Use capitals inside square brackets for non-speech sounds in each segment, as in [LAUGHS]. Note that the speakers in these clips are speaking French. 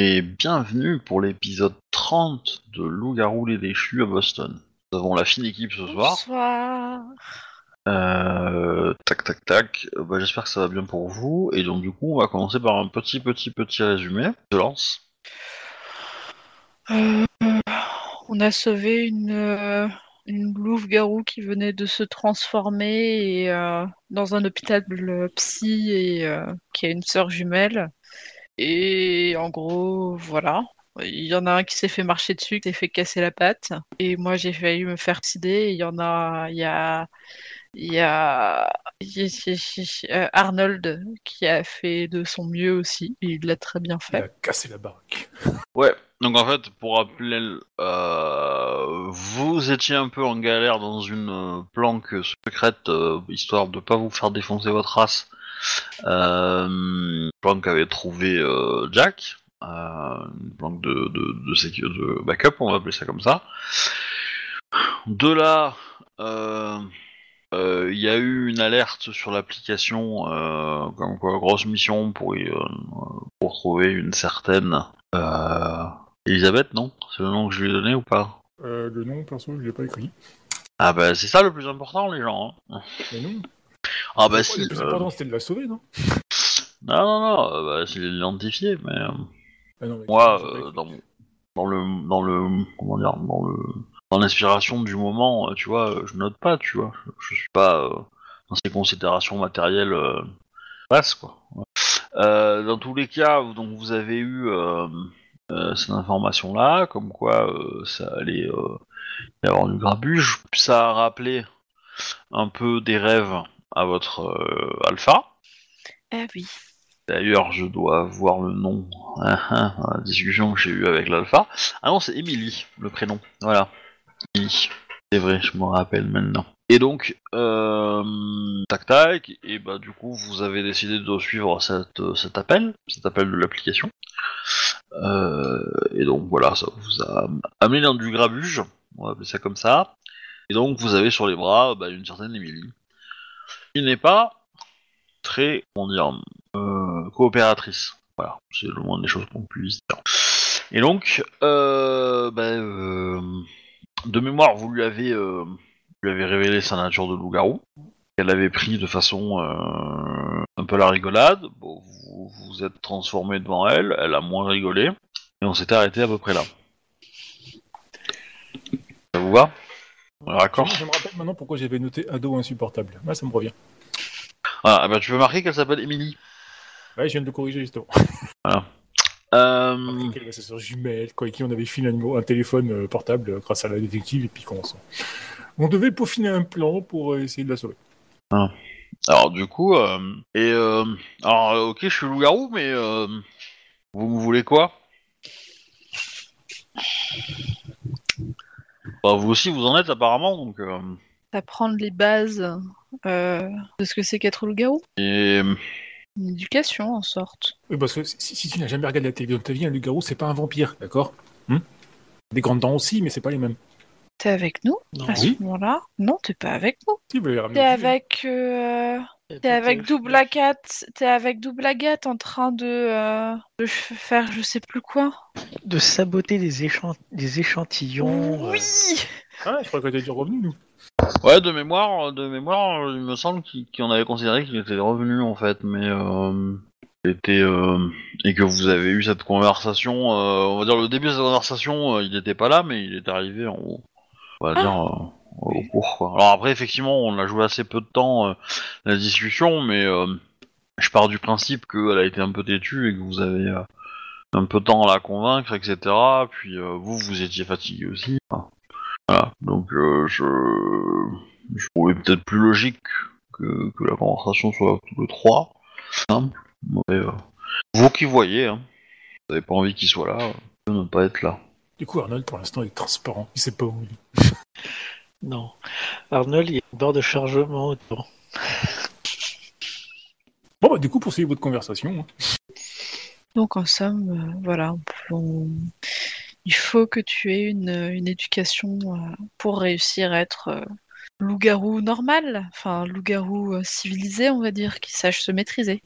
et bienvenue pour l'épisode 30 de Loup-garou les déchus à Boston. Nous avons la fine équipe ce soir. Bonsoir. Euh, tac tac tac, Euh, bah, j'espère que ça va bien pour vous. Et donc du coup, on va commencer par un petit petit petit résumé. Je lance. Euh, on a sauvé une, une louve-garou qui venait de se transformer et, dans un hôpital psy et qui a une sœur jumelle. Et en gros, voilà. Il y en a un qui s'est fait marcher dessus, qui s'est fait casser la patte. Et moi, j'ai failli me faire cider. Il y en a, il y a, il y a, il il euh, Arnold qui a fait de son mieux aussi. Il l'a très bien Il fait. a cassé la baraque. Ouais. Donc en fait, pour rappeler, euh, vous étiez un peu en galère dans une euh, planque secrète, euh, histoire de pas vous faire défoncer votre race. Euh, planque qu'avait trouvé euh, Jack, euh, une planque de, de, de, backup, on va appeler ça comme ça. De là, euh, euh, il y a eu une alerte sur l'application, euh, comme quoi grosse mission pour, y, euh, pour trouver une certaine euh, Elisabeth, non? C'est le nom que je lui ai donné ou pas? Euh, le nom, perso, je l'ai pas écrit. Ah bah c'est ça le plus important, les gens. hein. Mais non. Ah bah si. le plus euh, important, c'était de la sauver, non? Non non non, euh, bah, c'est l'identifier, mais euh, Ah non, mais moi, euh, dans, le dans le comment dire, dans le dans l'inspiration du moment, tu vois, je note pas, tu vois, je, je suis pas euh, dans ces considérations matérielles euh, basses quoi. Dans tous les cas, donc vous avez eu cette information là, comme quoi ça allait y avoir du grabuge, ça a rappelé un peu des rêves à votre euh, alpha. Ah oui. D'ailleurs, je dois voir le nom ah, ah, la discussion que j'ai eue avec l'alpha. Ah non, c'est Emily, le prénom. Voilà. Emily. C'est vrai, je me rappelle maintenant. Et donc, euh, tac tac, et bah du coup, vous avez décidé de suivre cette, cet appel, cet appel de l'application. Euh, et donc voilà, ça vous a amené dans du grabuge, on va appeler ça comme ça. Et donc, vous avez sur les bras bah, une certaine Emily, qui n'est pas très, comment dire, euh, coopératrice. Voilà, c'est le moins des choses qu'on puisse dire. Et donc, euh, bah, euh, de mémoire, vous lui avez, révélé sa nature de loup-garou. Elle avait pris de façon un peu la rigolade. Vous vous êtes transformé devant elle, elle a moins rigolé, et on s'était arrêté à peu près là. Ça vous va? Je me rappelle maintenant pourquoi j'avais noté ado insupportable. Là, ça me revient. Ah, bah, tu peux marquer qu'elle s'appelle Emily. Ouais, je viens de le corriger justement. [LAUGHS] Euh, Qu'elle avait sa sœur jumelle, quoi, avec qui on avait filé un, téléphone euh, portable euh, grâce à la détective, et puis qu'on s'en- On devait peaufiner un plan pour euh, essayer de la sauver. Alors du coup, euh, et euh, alors euh, ok, je suis loup-garou, mais euh, vous me voulez quoi? Bah, Vous aussi, vous en êtes apparemment, donc. euh, Apprendre les bases euh, de ce que c'est qu'être loup-garou. et Une éducation, en sorte. Oui, parce que si, si tu n'as jamais regardé la télé de ta vie, un loup-garou, c'est pas un vampire, d'accord? Hmm Des grandes dents aussi, mais c'est pas les mêmes. T'es avec nous? À ce Oui. moment-là? Non, t'es pas avec nous. Si, vous l'avez ramené T'es au avec, euh, t'es avec Double Agathe. T'es avec Double Agathe en train de, euh, de faire je sais plus quoi? de saboter des, échan- des échantillons. Oui. euh, Ah, je crois que t'es déjà revenu, nous. ouais, de mémoire, de mémoire, il me semble qu'on avait considéré qu'il était revenu en fait, mais euh, était euh, et que vous avez eu cette conversation. euh, on va dire le début de cette conversation, euh, il n'était pas là, mais il est arrivé en, on va dire euh, au cours. Quoi. Alors après, effectivement, on a joué assez peu de temps euh, la discussion, mais euh, je pars du principe qu'elle a été un peu têtue et que vous avez euh, un peu de temps à la convaincre, etc. Puis euh, vous, vous étiez fatigué aussi. Voilà, donc euh, je, je trouvais peut-être plus logique que, que la conversation soit tous les trois. Simple. Mais, euh, vous qui voyez, hein. vous n'avez pas envie qu'il soit là, euh, ne pas être là. Du coup, Arnold, pour l'instant, il est transparent. Il sait pas où il est. Non. Arnold, il y a une barre de chargement autour. Bon, bah, du coup, poursuivez votre conversation. hein. Donc en somme, euh, voilà, on- il faut que tu aies une, une éducation euh, pour réussir à être euh, loup-garou normal, enfin loup-garou euh, civilisé, on va dire, qui sache se maîtriser.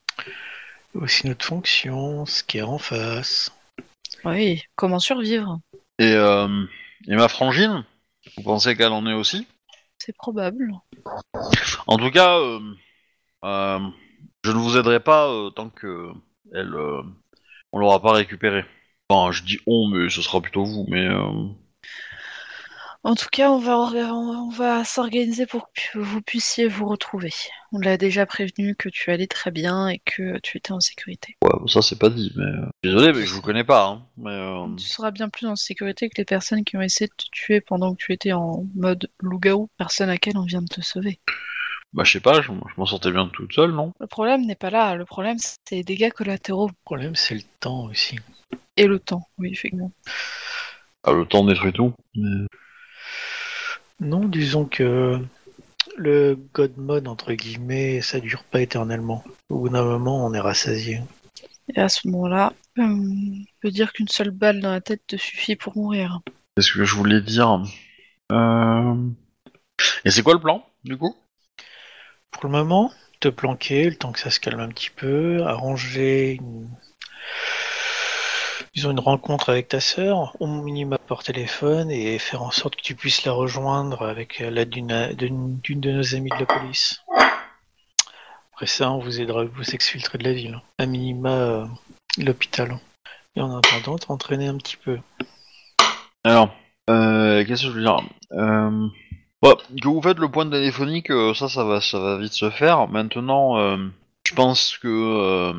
Aussi notre fonction, ce qui est en face. Oui, comment survivre? Et, euh, et ma frangine? Vous pensez qu'elle en est aussi C'est probable. En tout cas, euh, euh, je ne vous aiderai pas euh, tant que elle, on l'aura pas récupérée. Enfin, je dis on, mais ce sera plutôt vous. Mais En tout cas, on va, orga- on va s'organiser pour que vous puissiez vous retrouver. On l'a déjà prévenu que tu allais très bien et que tu étais en sécurité. ouais, ça c'est pas dit. Mais euh, désolé, mais je vous connais pas. Hein, mais euh, Tu seras bien plus en sécurité que les personnes qui ont essayé de te tuer pendant que tu étais en mode loup-garou, personne à laquelle on vient de te sauver. bah je sais pas, je, je m'en sortais bien toute seule, non? Le problème n'est pas là, le problème c'est les dégâts collatéraux Le problème, c'est le temps aussi. et le temps, oui, effectivement. Ah, Le temps détruit tout. Mais- Non, disons que le God mode, entre guillemets, ça dure pas éternellement. Au bout d'un moment, on est rassasié. Et à ce moment-là, euh, on peut dire qu'une seule balle dans la tête te suffit pour mourir. Qu'est-ce que je voulais dire euh... Et c'est quoi le plan, du coup? Pour le moment, te planquer, le temps que ça se calme un petit peu, arranger une, disons une rencontre avec ta sœur, au minimum par téléphone, et faire en sorte que tu puisses la rejoindre avec l'aide d'une d'une- de nos amies de la police. Après ça, on vous aidera à vous exfiltrer de la ville. À minima, euh, l'hôpital. Et en attendant, t'entraîner un petit peu. Alors, euh, qu'est-ce que je veux dire? Euh... bon, Que vous faites le point téléphonique, euh, ça, ça va, ça va vite se faire. Maintenant, euh, je pense que, euh,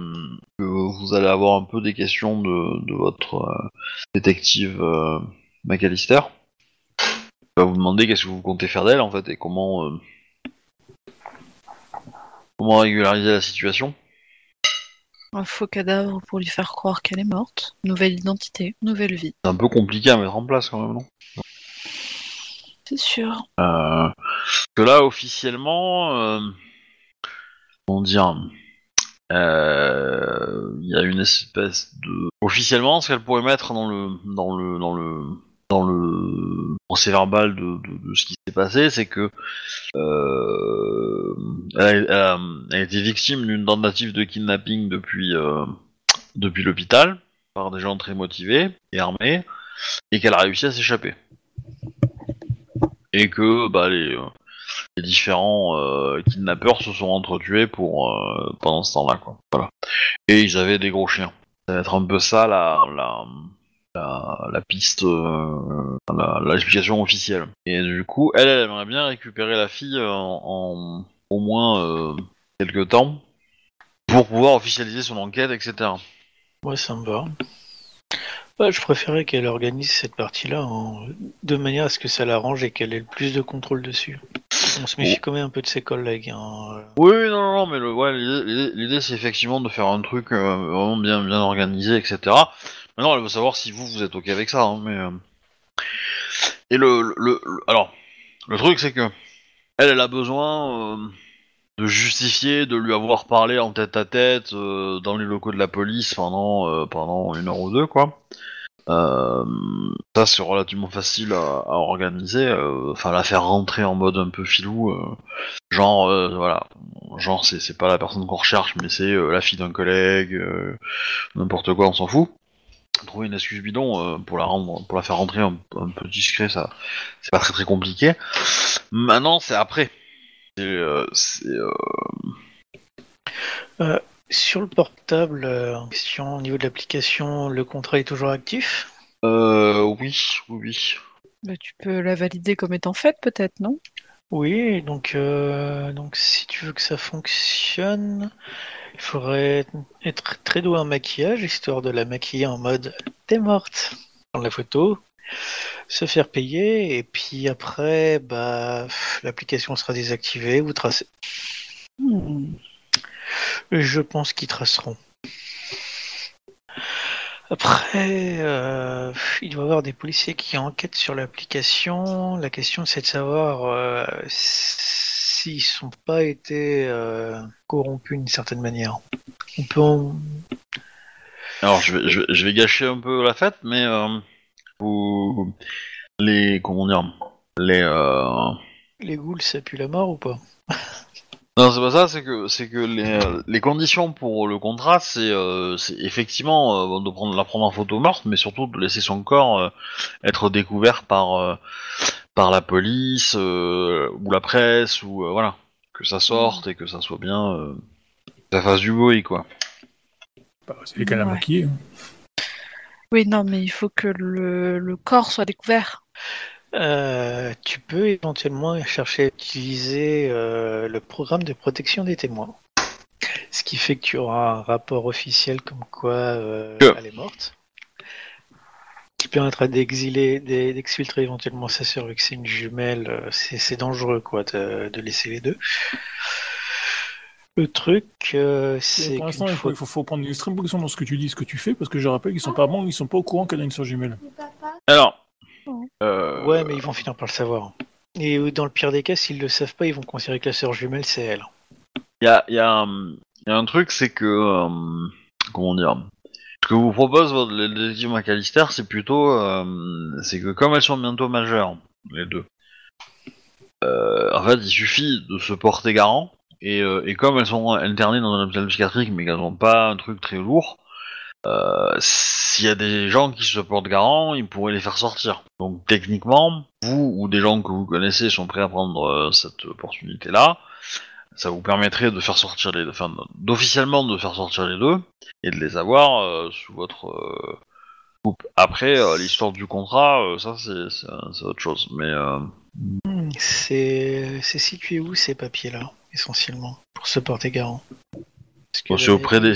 que vous allez avoir un peu des questions de, de votre euh, détective euh, McAllister. Il va vous demander qu'est-ce que vous comptez faire d'elle, en fait, et comment, comment régulariser la situation. Un faux cadavre pour lui faire croire qu'elle est morte. Nouvelle identité, nouvelle vie. C'est un peu compliqué à mettre en place, quand même, non? C'est sûr. Que là, officiellement, comment dire, il y a une espèce de, officiellement, ce qu'elle pourrait mettre dans le, dans le, dans le, dans le procès verbal de, ce qui s'est passé, c'est que euh, elle, a, été victime d'une tentative de kidnapping depuis, euh, depuis l'hôpital par des gens très motivés et armés, et qu'elle a réussi à s'échapper. Et que bah, les, euh, les différents euh, kidnappeurs se sont entretués pour euh, pendant ce temps-là. Voilà. Et ils avaient des gros chiens. Ça va être un peu ça la la la, la piste, euh, l'explication officielle. Et du coup, elle, elle aimerait bien récupérer la fille euh, en, au moins quelques temps pour pouvoir officialiser son enquête, etc. Moi, ça me va. Ouais, je préférais qu'elle organise cette partie-là de manière à ce que ça l'arrange et qu'elle ait le plus de contrôle dessus. On se méfie Oh. quand même un peu de ses collègues. hein. Oui, oui, non, non, mais le, ouais, l'idée- c'est effectivement de faire un truc euh, vraiment bien, bien organisé, etc. Maintenant, elle veut savoir si vous, vous êtes ok avec ça, hein, mais... euh, Et le, le, le- alors, le truc, c'est que elle, elle a besoin euh, de justifier, de lui avoir parlé en tête à tête euh, dans les locaux de la police pendant, euh, pendant une heure ou deux, quoi. Euh, ça, c'est relativement facile à, organiser. euh, Enfin, la faire rentrer en mode un peu filou, euh, genre, voilà, genre c'est pas la personne qu'on recherche, mais c'est la fille d'un collègue, n'importe quoi, on s'en fout. Trouver une excuse bidon pour la rendre, pour la faire rentrer un, peu discret, ça, c'est pas très très compliqué. Maintenant, c'est après. C'est, Sur le portable, euh, en question au niveau de l'application, le contrat est toujours actif? Euh, oui, oui, oui. Bah, tu peux la valider comme étant faite, peut-être, non? Oui, donc, euh, donc si tu veux que ça fonctionne, il faudrait être très doué en maquillage, histoire de la maquiller en mode t'es morte dans la photo, se faire payer, et puis après, bah, l'application sera désactivée, vous tracez. Hmm. Je pense qu'ils traceront. Après, euh, il doit y avoir des policiers qui enquêtent sur l'application. La question, c'est de savoir euh, s'ils sont pas été euh, corrompus d'une certaine manière. On peut en... Alors, je vais, je, vais, je vais gâcher un peu la fête, mais euh, vous, les, comment dire, les, Les ghouls, ça pue la mort ou pas? [LAUGHS] Non, c'est pas ça, c'est que c'est que les, les conditions pour le contrat, c'est euh, c'est effectivement euh, de prendre la prendre en photo morte, mais surtout de laisser son corps euh, être découvert par euh, par la police euh, ou la presse ou euh, voilà que ça sorte et que ça soit bien, euh, que ça fasse du bruit quoi. Bah, c'est les canards Ouais. maquillés. hein. Oui, non, mais il faut que le, le corps soit découvert. Euh, tu peux éventuellement chercher à utiliser euh, le programme de protection des témoins. Ce qui fait que tu auras un rapport officiel comme quoi euh, elle est morte. Qui permettra d'exiler, d'e- d'exfiltrer éventuellement sa sœur vu que c'est une jumelle. euh, C'est c'est dangereux quoi de, de laisser les deux. Le truc, euh, c'est Pour l'instant, il faut, faut, faut prendre une extrême position dans ce que tu dis, ce que tu fais, parce que je rappelle qu'ils sont pas bons, ils sont pas au courant qu'elle a une sœur jumelle. Alors. Euh, Ouais, mais ils vont finir par le savoir. Et euh, dans le pire des cas, s'ils le savent pas, ils vont considérer que la sœur jumelle, c'est elle. Il y a, y, a, un- y a un truc, c'est que. euh, comment dire Ce que vous propose votre le détective McAllister, c'est plutôt. euh, c'est que comme elles sont bientôt majeures, les deux, euh, en fait, il suffit de se porter garant. Et, euh, et comme elles sont internées dans un hôpital psychiatrique, mais qu'elles n'ont pas un truc très lourd, euh, s'il y a des gens qui se portent garant, ils pourraient les faire sortir. Donc techniquement, vous ou des gens que vous connaissez sont prêts à prendre euh, cette opportunité-là ça vous permettrait de faire sortir les enfin d'officiellement de faire sortir les deux et de les avoir euh, sous votre coupe. Après l'histoire du contrat, ça c'est autre chose. Mais Hmm, C'est situé où ces papiers-là, essentiellement, pour se porter garant? Parce que bon, c'est auprès des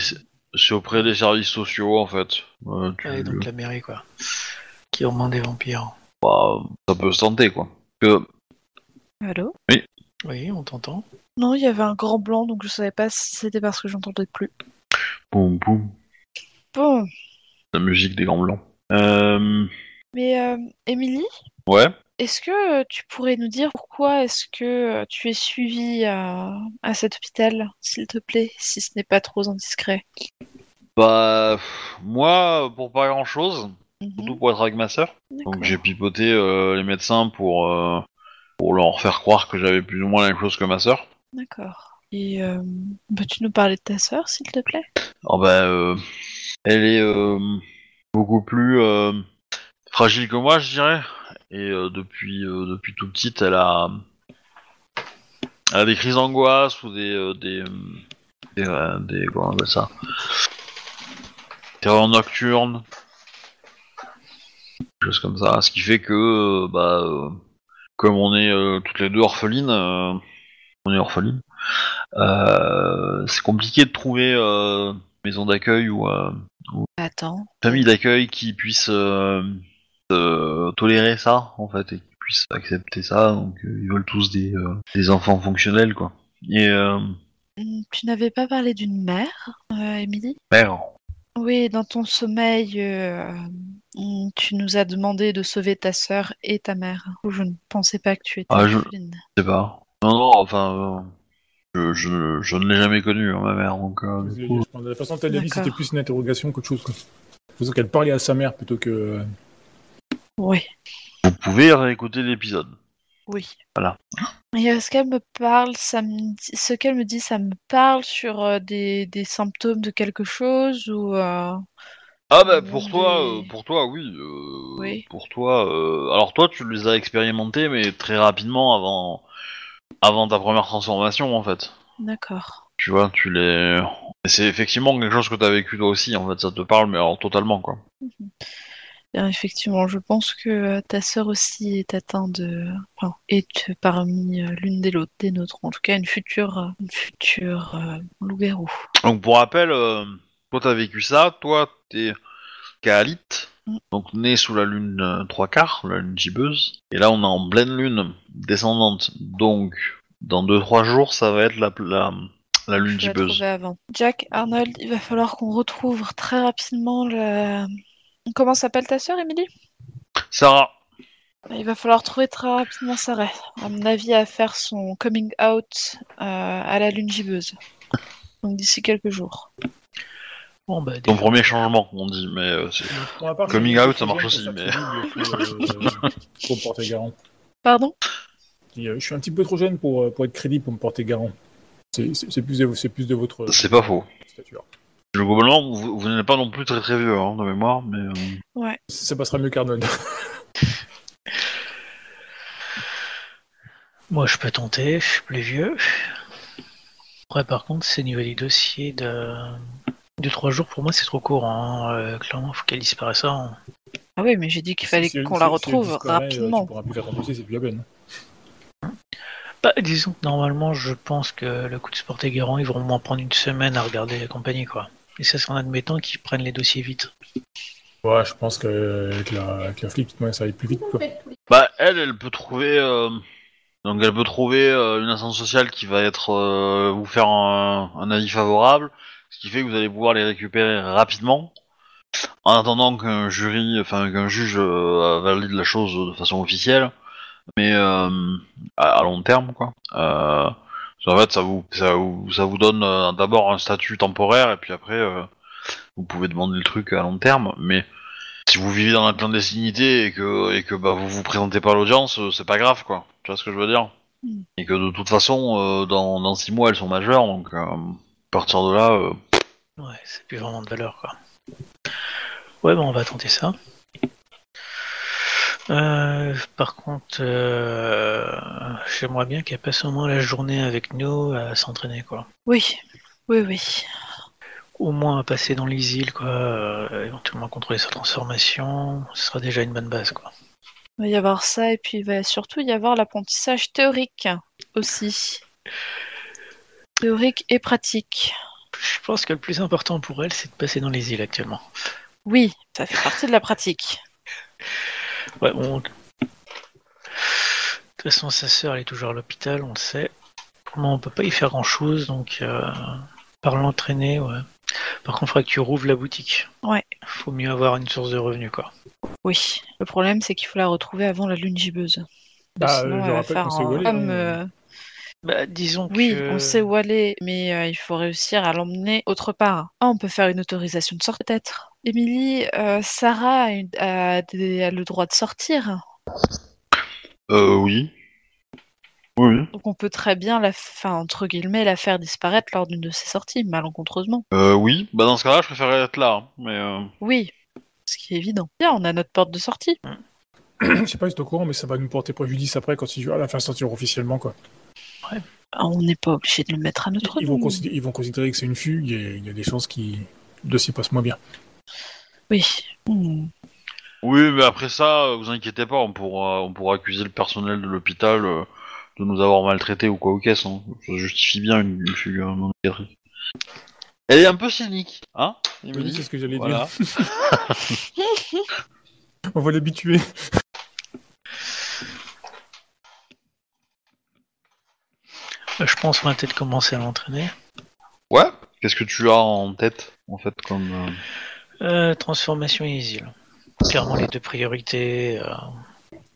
c'est auprès des services sociaux en fait. Euh, tu- Ouais, donc la mairie, quoi. Qui remonte des vampires. bah, ça peut se tenter quoi. Que Allô? Oui, on t'entend. Non, il y avait un grand blanc, donc je savais pas si c'était parce que j'entendais plus. boum boum, Bon, la musique des grands blancs. Euh, mais euh, Émilie, ouais. est-ce que euh, tu pourrais nous dire pourquoi est-ce que euh, tu es suivie à, à cet hôpital, s'il te plaît, si ce n'est pas trop indiscret? Bah moi pour pas grand chose, Mhm, surtout pour être avec ma sœur. Donc j'ai pipoté euh, les médecins pour euh, pour leur faire croire que j'avais plus ou moins la même chose que ma sœur. D'accord. Et euh, peux-tu nous parler de ta sœur, s'il te plaît? Oh bah elle est beaucoup plus fragile que moi, je dirais. Et euh, depuis euh, depuis tout petite, elle a elle a des crises d'angoisse ou des euh, des des, des- comment on appelle ça? Terreurs nocturnes, choses comme ça. Ce qui fait que bah euh, comme on est euh, toutes les deux orphelines, euh, on est orphelines. C'est compliqué de trouver maison d'accueil ou Attends. famille d'accueil qui puisse tolérer ça en fait et qui puisse accepter ça. Donc euh, ils veulent tous des, euh, des enfants fonctionnels quoi. Et euh, Hmm, Tu n'avais pas parlé d'une mère, euh, Émilie? Mère, Oui, dans ton sommeil, euh, hmm, tu nous as demandé de sauver ta sœur et ta mère. Je ne pensais pas que tu étais Ah, je- je sais pas. Non non enfin euh, je, je, je ne l'ai jamais connue hein, ma mère donc euh, du coup, Je pense que La façon dont elle l'a dit, c'était plus une interrogation qu'autre chose. Quoi. C'est qu'elle parlait à sa mère plutôt que. Oui, vous pouvez réécouter l'épisode. oui. Voilà. Et euh, ce qu'elle me parle, ça me dit- ce qu'elle me dit, ça me parle sur euh, des, des symptômes de quelque chose ou euh, Ah bah pour toi, euh, pour toi oui. Oui. Pour toi, alors toi tu les as expérimentés mais très rapidement avant, avant ta première transformation en fait. D'accord. Tu vois, tu les. C'est effectivement quelque chose que t'as vécu toi aussi en fait, ça te parle mais alors totalement quoi. Bien, effectivement, je pense que euh, ta sœur aussi est atteinte de, enfin, est parmi euh, l'une des, des nôtres, en tout cas une future, euh, une future euh, loup-garou. Donc pour rappel, euh, toi t'as vécu ça, toi t'es Kaalite, Mm. donc né sous la lune euh, trois quarts, la lune gibbeuse, et là on est en pleine lune descendante, donc dans deux trois jours ça va être la, la, la lune gibbeuse. avant. Jack, Arnold, il va falloir qu'on retrouve très rapidement le... Comment s'appelle ta sœur, Emily Sarah, Il va falloir trouver très rapidement Sarah. À mon avis, à faire son coming out euh, à la lune gibbeuse. Donc d'ici quelques jours. Bon, bah, ton premier changement on dit, mais euh, c'est... Part, Coming out, ça marche pour aussi, mais- crédible [LAUGHS] Pour, euh, me porter garant. Pardon? Et, euh, Je suis un petit peu trop jeune pour, euh, pour être crédible pour me porter garant. C'est- C'est c'est plus, de- c'est plus de votre C'est pas faux. stature. Globalement, vous, vous n'êtes pas non plus très très vieux hein, de mémoire, mais euh, Ça passera mieux qu'Arnold. [LAUGHS] Moi, je peux tenter, je suis plus vieux. Après, par contre, c'est niveau des dossiers de... de 3 jours, pour moi, c'est trop court. Hein. Euh, clairement, faut qu'elle disparaisse ça. hein. Ah oui, mais j'ai dit qu'il fallait Si- si- qu'on si- la si elle retrouve disparaît, euh, rapidement. Tu pourras plus faire ton dossier, c'est plus la peine. Bah, disons que normalement, je pense que le coup de sport et garant, ils vont au moins prendre une semaine à regarder la compagnie, quoi. Et ça, c'est en admettant qu'ils prennent les dossiers vite. Ouais, je pense qu'avec la, avec la ouais, ça va plus vite. Quoi. bah elle, elle peut trouver, euh, donc elle peut trouver euh, une instance sociale qui va être euh, vous faire un, un avis favorable, ce qui fait que vous allez pouvoir les récupérer rapidement, en attendant qu'un jury, enfin qu'un juge euh, valide la chose de façon officielle, mais euh, à, à long terme quoi. En fait, ça vous, ça vous, ça vous donne euh, d'abord un statut temporaire et puis après euh, vous pouvez demander le truc à long terme, mais si vous vivez dans la clandestinité et que, et que bah, vous vous présentez pas à l'audience, euh, c'est pas grave, quoi. Tu vois ce que je veux dire? Mm. Et que de toute façon, dans, dans six mois, elles sont majeures, donc à partir de là, euh, Ouais, c'est plus vraiment de valeur, quoi. Ouais, bon, on va tenter ça. Euh, par contre, euh, j'aimerais bien qu'elle passe au moins la journée avec nous à s'entraîner, quoi. Oui, oui, oui. Au moins à passer dans les îles, quoi. euh, éventuellement contrôler sa transformation. Ce sera déjà une bonne base, quoi. Il va y avoir ça, et puis il va surtout y avoir l'apprentissage théorique aussi. Théorique et pratique. Je pense que le plus important pour elle, c'est de passer dans les îles actuellement. Oui, ça fait partie de la pratique. Ouais, bon. De toute façon, sa sœur, elle est toujours à l'hôpital, on le sait. Comment on peut pas y faire grand chose, donc euh, par l'entraîner, ouais. Par contre, il faudrait que tu rouvres la boutique. Ouais. Faut mieux avoir une source de revenus, quoi. Oui. Le problème, c'est qu'il faut la retrouver avant la lune gibbeuse. Bah, Sinon, je elle va faire où un- comme, euh, Bah, disons Oui, que... on sait où aller, mais euh, il faut réussir à l'emmener autre part. Ah, on peut faire une autorisation de sortie, peut-être. Émilie, euh, Sarah a, une- a des- a le droit de sortir, euh, oui. Oui, oui. donc on peut très bien la, enfin, entre guillemets, la faire disparaître lors d'une de ses sorties, malencontreusement. Euh, oui. Bah, dans ce cas-là, je préférerais être là, hein, mais... Euh... Oui, ce qui est évident. Bien, on a notre porte de sortie. [CLEARS THROAT] Je sais pas si t'es au courant, mais ça va nous porter préjudice après quand il va la faire sortir officiellement. Quoi. Ah, On n'est pas obligé de le mettre à notre Ils, vont nom. considérer, ils vont considérer que c'est une fugue et il y a des chances que le dossier passe moins bien. Oui. Oui, mais après ça, euh, vous inquiétez pas, on pourra, on pourra accuser le personnel de l'hôpital euh, de nous avoir maltraités ou quoi au caisse. Hein. Ça justifie bien une, non psychiatrique. Elle est un peu cynique, hein Oui, c'est ce que j'allais Voilà. dire. [LAUGHS] On va l'habituer. Je pense qu'on va peut-être commencer à l'entraîner. Ouais Qu'est-ce que tu as en tête, en fait, comme... euh, Euh, transformation et îles. Clairement, les deux priorités. euh,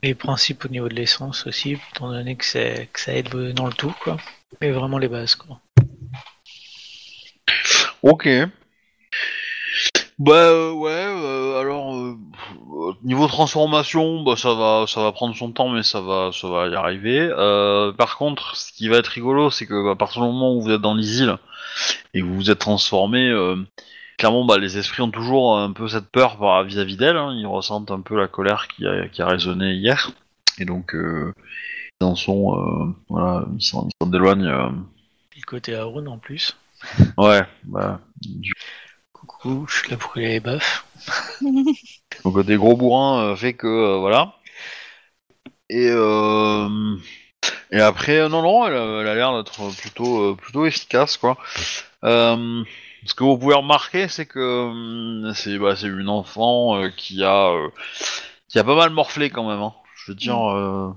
les principes au niveau de l'essence aussi, étant donné que, c'est- que ça aide dans le tout, quoi. Mais vraiment les bases, quoi. Ok. Bah euh, ouais, euh, alors euh, niveau transformation, bah ça va, ça va prendre son temps, mais ça va, ça va y arriver. Euh, par contre, ce qui va être rigolo, c'est que bah, à partir du moment où vous êtes dans les îles et que vous vous êtes transformé, euh, clairement, bah les esprits ont toujours un peu cette peur par- vis-à-vis d'elle. hein. Ils ressentent un peu la colère qui a, qui a résonné hier, et donc euh, ils en sont, euh, voilà, ils s'en éloignent. euh. Et le côté Aaron en plus. ouais, bah du Coucou, je suis là pour les baffes. [LAUGHS] Donc côté gros bourrin euh, fait que voilà. Et euh, et après non non elle, a- elle a l'air d'être plutôt plutôt efficace quoi. Euh, ce que vous pouvez remarquer c'est que euh, c'est bah, une enfant euh, qui a euh, qui a pas mal morflé quand même. Hein. Je veux dire euh,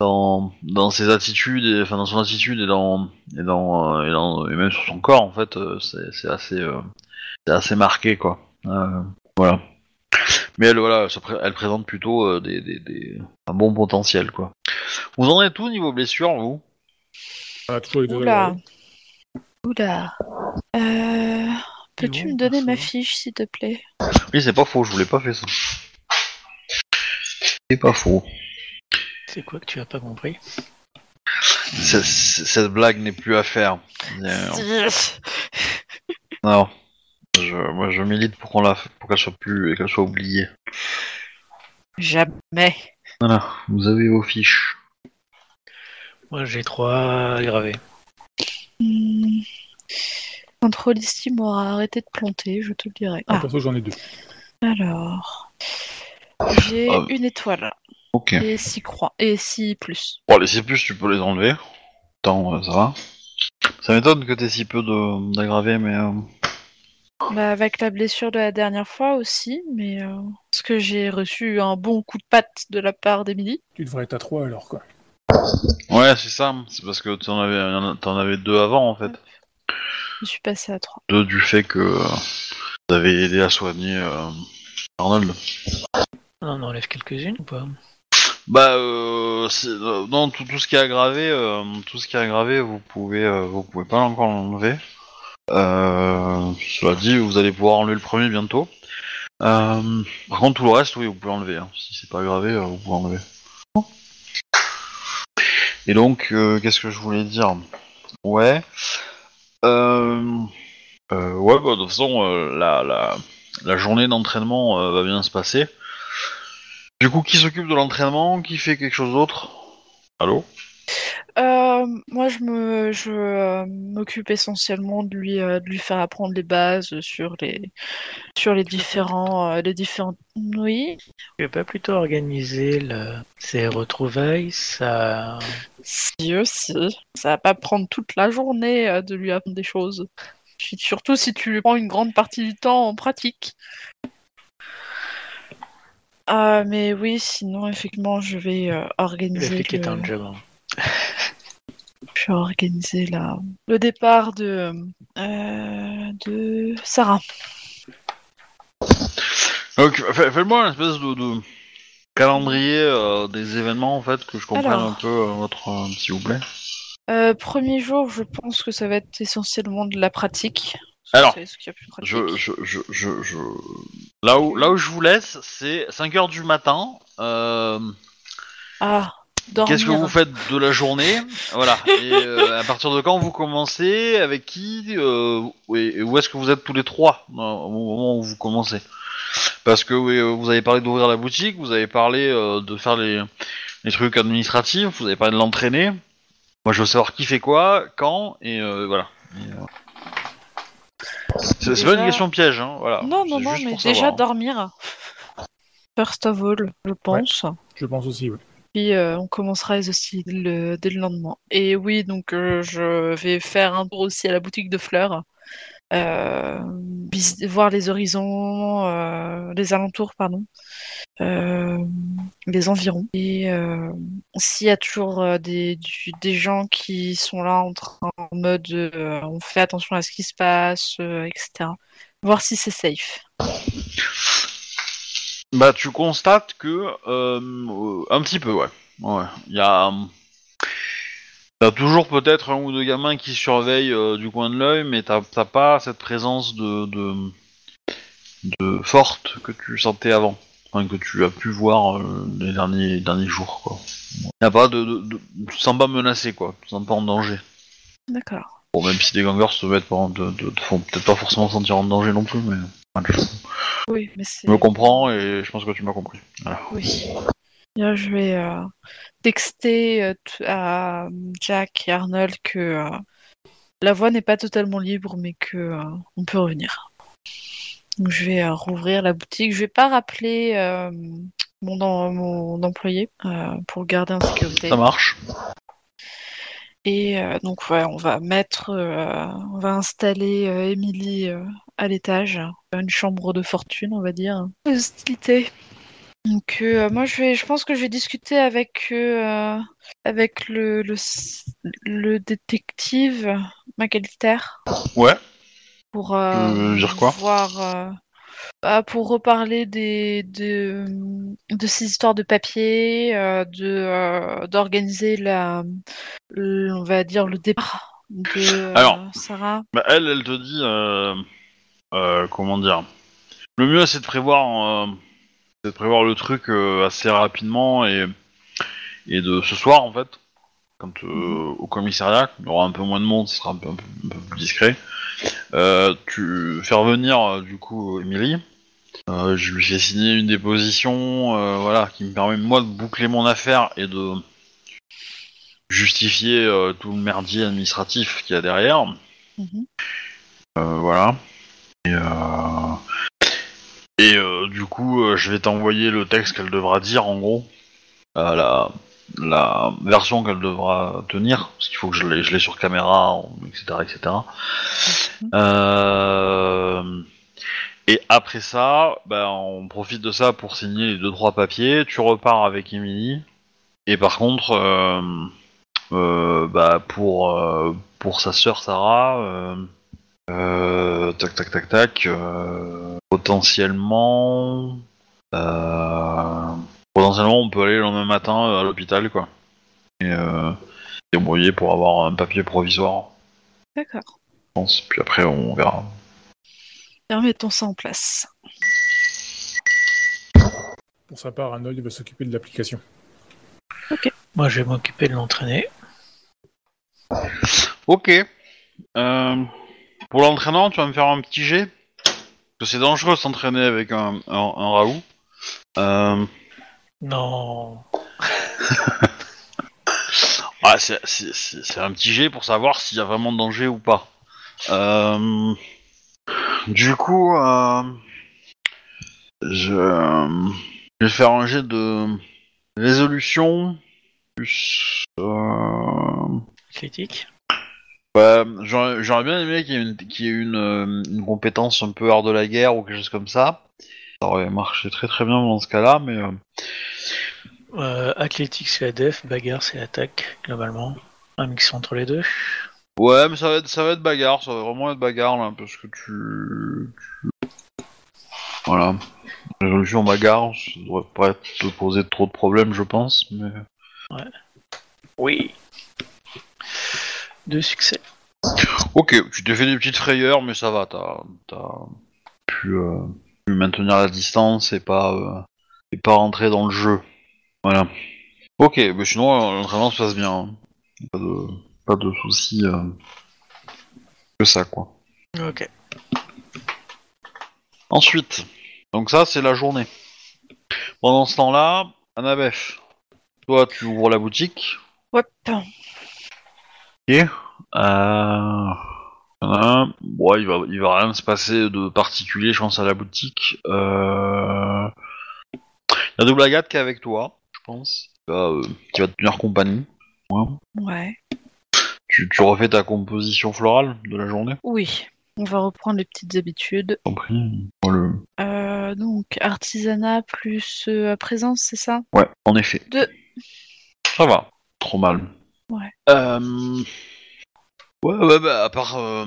dans dans ses attitudes et enfin dans son attitude et dans et dans euh, et, dans- et même sur son corps en fait euh, c'est c'est assez euh, c'est assez marqué quoi. Euh, voilà. Mais elle, voilà, elle présente plutôt euh, des, des, des- un bon potentiel, quoi. Vous en êtes où niveau blessure, vous? On a toujours les deux Oula. Oula. Euh, Peux-tu me donner ma fiche, s'il te plaît? Oui, c'est pas faux, je voulais pas faire ça. C'est pas faux. C'est quoi que tu as pas compris? Cette blague n'est plus à faire. Euh, [LAUGHS] Non. Je, moi, je milite pour qu'on la, pour qu'elle soit plus, et qu'elle soit oubliée. Jamais. Voilà. Vous avez vos fiches. Moi, j'ai trois gravés. Hmm. Contrôlistime aura arrêté de planter, je te le dirai. Ah, Ah, perso, j'en ai deux. alors. J'ai Ah. une étoile Ok. et six croix et six plus. Bon, les C+, tu peux les enlever. Attends, euh, ça va. Ça m'étonne que t'aies si peu de- d'aggravés, mais... euh, Bah, avec la blessure de la dernière fois aussi, mais euh, parce que j'ai reçu un bon coup de patte de la part d'Emily. Tu devrais être à trois alors, quoi. Ouais, c'est ça. C'est parce que t'en avais, t'en avais deux avant, en fait. Je suis passée à 3. Deux du fait que euh, vous avez aidé à soigner euh, Arnold. On en enlève quelques-unes ou pas? Bah, euh, c'est- euh, non, tout, tout ce qui est aggravé, euh, tout ce qui est aggravé, vous pouvez, euh, vous pouvez pas encore l'enlever. Euh, cela dit, vous allez pouvoir enlever le premier bientôt. Euh, par contre, tout le reste, oui, vous pouvez enlever. hein. Si c'est pas aggravé, euh, vous pouvez enlever. Et donc, euh, qu'est-ce que je voulais dire? Ouais. Euh, euh, ouais, bah, de toute façon, euh, la, la, la journée d'entraînement euh, va bien se passer. Du coup, qui s'occupe de l'entraînement? Qui fait quelque chose d'autre? Allô? Euh, moi, je me, je euh, m'occupe essentiellement de lui, euh, de lui faire apprendre les bases sur les, sur les différents, les différents. Oui. Tu veux pas plutôt organiser le... ces retrouvailles ça... Si aussi. Ça va pas prendre toute la journée de lui apprendre des choses. Surtout si tu lui prends une grande partie du temps en pratique. Ah, mais oui, sinon, effectivement, je vais euh, Le organiser. flic est le- un job. hein. Je vais organiser la... le départ de, euh, de Sarah. Donc, fais- faites-moi une espèce de, de calendrier euh, des événements, en fait, que je comprenne Alors. un peu euh, votre... euh, S'il vous plaît. Euh, premier jour, je pense que ça va être essentiellement de la pratique. Alors, C'est ce qu'il y a plus pratique. Je, je, je, je, je- Là, où, là où je vous laisse, c'est 5h du matin. Euh, Ah. Qu'est-ce que vous faites de la journée Voilà. Et euh, à partir de quand vous commencez Avec qui euh, et- où est-ce que vous êtes tous les trois euh, au moment où vous commencez? Parce que oui, vous avez parlé d'ouvrir la boutique, vous avez parlé euh, de faire les, les trucs administratifs, vous avez parlé de l'entraîner. Moi, je veux savoir qui fait quoi, quand, et euh, voilà. Et, euh, C'est pas une question piège, hein, voilà. Non, non, non, mais déjà savoir. dormir. First of all, je pense. Je pense aussi, oui. Puis euh, on commencera les dès le, dès le lendemain. Et oui, donc euh, je vais faire un tour aussi à la boutique de fleurs. Euh, voir les horizons, les alentours, pardon, les environs. Et s'il y a toujours des, gens qui sont là en, train, en mode on fait attention à ce qui se passe, etc. Voir si c'est safe. Bah, tu constates que euh, un petit peu, ouais. Ouais. Il y a, t'as toujours peut-être un ou deux gamins qui surveillent euh, du coin de l'œil, mais t'as t'as pas cette présence de, de de forte que tu sentais avant, enfin, que tu as pu voir euh, les derniers les derniers jours, quoi. Y a pas de, de, de- tu te sens pas menacé, quoi. Tu te sens pas en danger. D'accord. Bon, même si des gangers te mettent pas, te, te- te font peut-être pas forcément sentir en danger non plus, mais Oui, mais c'est. me comprends et je pense que tu m'as compris. Voilà. Oui. Bien, je vais euh, texter euh, à Jack et Arnold que euh, la voie n'est pas totalement libre, mais que euh, on peut revenir. Donc, je vais euh, rouvrir la boutique. Je vais pas rappeler euh, mon, mon employé euh, pour le garder en sécurité. Ça marche. Et euh, donc ouais, on va mettre, euh, on va installer euh, Emily euh, à l'étage, une chambre de fortune, on va dire. Hostilité. Donc euh, moi je vais, je pense que je vais discuter avec euh, avec le, le le détective McAllister Ouais. pour euh, Euh, dire quoi? voir euh, bah, pour reparler des de, de ces histoires de papier, euh, de euh, d'organiser la le- on va dire le départ de euh, Alors. Sarah. Bah, elle, elle te dit, euh, comment dire, le mieux c'est de prévoir, euh, c'est de prévoir le truc euh, assez rapidement et et de ce soir en fait, quand euh, au commissariat, il y aura un peu moins de monde, ce sera un peu, un peu- un peu plus discret. Tu faire venir du coup Emily. Je lui fais signer une déposition, voilà, qui me permet moi de boucler mon affaire et de justifier tout le merdier administratif qu'il y a derrière. Mhm. Euh, voilà. Et, euh, euh, du coup, euh, je vais t'envoyer le texte qu'elle devra dire, en gros, la, la version qu'elle devra tenir, parce qu'il faut que je l'ai, sur caméra, etc., etc. Et après ça, ben, on profite de ça pour signer les deux trois papiers. Tu repars avec Emily. Et par contre, bah, pour pour sa sœur Sarah. Euh, tac tac tac tac. euh, potentiellement, euh, potentiellement, on peut aller le lendemain matin à l'hôpital, quoi. Et euh, débrouiller pour avoir un papier provisoire, D'accord. je pense. Puis après, on verra. Bien, mettons ça en place. Pour sa part, Arnold va s'occuper de l'application. Moi, je vais m'occuper de l'entraîner. Ok. Euh, pour l'entraînement, tu vas me faire un petit jet. Parce que c'est dangereux de s'entraîner avec un, un, un Raoult. Euh, Non. [LAUGHS] ah, c'est- c'est c'est- c'est un petit jet pour savoir s'il y a vraiment danger ou pas. Euh, du coup, euh, je, je vais faire un jet de résolution plus. euh, Ouais, j'aurais j'aurais bien aimé qu'il y ait, une, qu'il y ait une, euh, une compétence un peu art de la guerre ou quelque chose comme ça. Ça aurait marché très très bien dans ce cas-là, mais euh, Euh, athlétique, c'est la def. Bagarre, c'est l'attaque, globalement. Un mix entre les deux. ouais, mais ça va être ça va être bagarre, ça va vraiment être bagarre là, parce que tu, tu- voilà, résolution bagarre, ça devrait pas te poser trop de problèmes, je pense, mais Oui. Deux succès. ok, tu t'es fait des petites frayeurs, mais ça va, t'as t'as pu, euh, pu maintenir la distance et pas euh, et pas rentrer dans le jeu. Voilà. Ok, mais sinon euh, l'entraînement se passe bien. hein. Pas de pas de soucis euh, que ça quoi. Ok. Ensuite, donc ça c'est la journée. Pendant ce temps-là, Annabeth, toi tu ouvres la boutique. Hop. Ok. Euh... euh, bon, il va, il va rien se passer de particulier, je pense, à la boutique. Euh... Il y a Double Agathe qui est avec toi, je pense, qui va, euh, qui va te tenir compagnie. Ouais. Tu, tu refais ta composition florale de la journée? Oui. On va reprendre les petites habitudes. Bon, le- Euh, donc, artisanat plus euh, présence, c'est ça? Ouais, en effet. Deux. Ça va, trop mal. Ouais. Euh... Ouais, ouais, bah, à part... euh,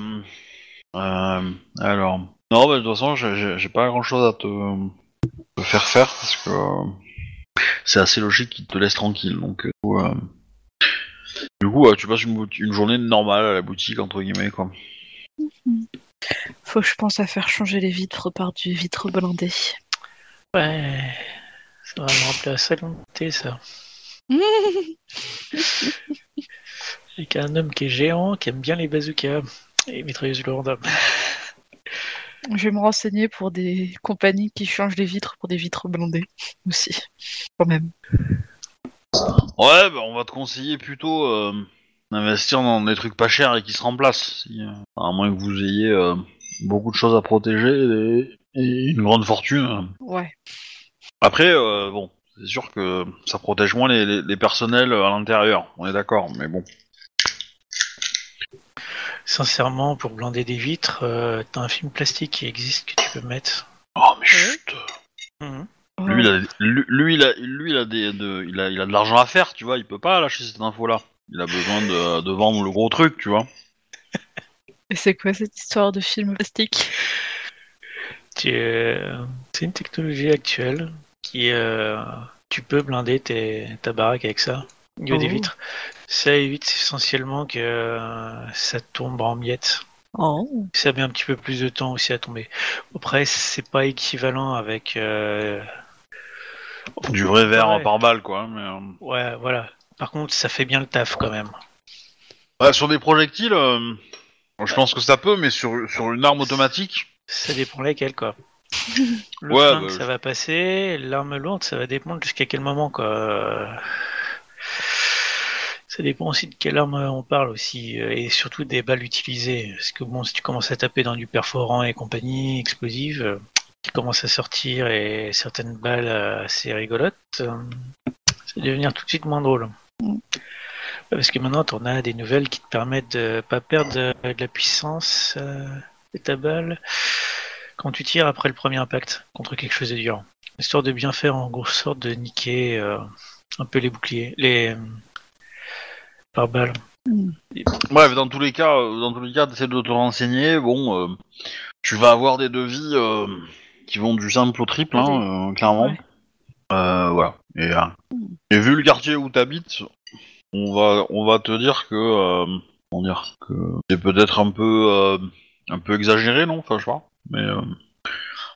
euh, Alors... Non, bah, de toute façon, j'ai- pas grand-chose à te... te faire faire, parce que... C'est assez logique qu'il te laisse tranquille, donc... euh, du coup, euh, tu passes une, journée normale à la boutique, entre guillemets, quoi. Faut que je pense à faire changer les vitres par du vitre blindé. Ouais. Ça va me rappeler la saluté, ça. Avec un homme qui est géant, qui aime bien les bazookas et les mitrailleuses lourdes. Je vais me renseigner pour des compagnies qui changent les vitres pour des vitres blindées aussi. Quand même. Ouais, bah, on va te conseiller plutôt euh, d'investir dans des trucs pas chers et qui se remplacent. Si, euh, à moins que vous ayez euh, beaucoup de choses à protéger et, et une grande fortune. Ouais. Après, euh, bon, c'est sûr que ça protège moins les, les- les personnels à l'intérieur, on est d'accord, mais bon. Sincèrement, pour blinder des vitres, euh, t'as un film plastique qui existe que tu peux mettre. Oh, mais chut Mhm. Lui, il a, lui, lui, il a, lui, il a, des, de, il a, il a de l'argent à faire, tu vois, il peut pas lâcher cette info-là. Il a besoin de, de vendre le gros truc, tu vois. [LAUGHS] Et c'est quoi cette histoire de film plastique? Tu- euh, C'est une technologie actuelle qui euh, tu peux blinder tes, ta baraque avec ça. Il y a des Oh. vitres. Ça évite essentiellement que euh, ça tombe en miettes. Oh. Ça met un petit peu plus de temps aussi à tomber. Après, c'est pas équivalent avec euh, Du vrai verre Ouais. par balle, quoi. Mais, euh, Ouais, voilà. Par contre, ça fait bien le taf quand même. ouais, sur des projectiles, euh, je pense que ça peut, mais sur, sur une arme automatique, Ça dépend lesquels, quoi. Le Ouais, flingue, bah, ça je- va passer. L'arme lourde, ça va dépendre jusqu'à quel moment, quoi. Ça dépend aussi de quelle arme on parle aussi, euh, et surtout des balles utilisées. Parce que bon, si tu commences à taper dans du perforant et compagnie, explosive, euh, qui commence à sortir et certaines balles euh, assez rigolotes, ça va devenir tout de suite moins drôle. Parce que maintenant, t'en as des nouvelles qui te permettent de pas perdre de, la puissance de ta balle quand tu tires après le premier impact contre quelque chose de dur. Histoire de bien faire en grosse sorte de niquer euh, un peu les boucliers, les euh, par balle. Bref, dans tous les cas, euh, dans tous les cas, d'essayer de te renseigner. Bon, euh, tu vas avoir des devis euh, qui vont du simple au triple, hein, euh, clairement. Ouais. Euh, voilà. Et, et vu le quartier où t'habites, on va, on va te dire que, euh, comment dire, que c'est peut-être un peu, euh, un peu exagéré, non? Enfin, je sais pas. Mais euh,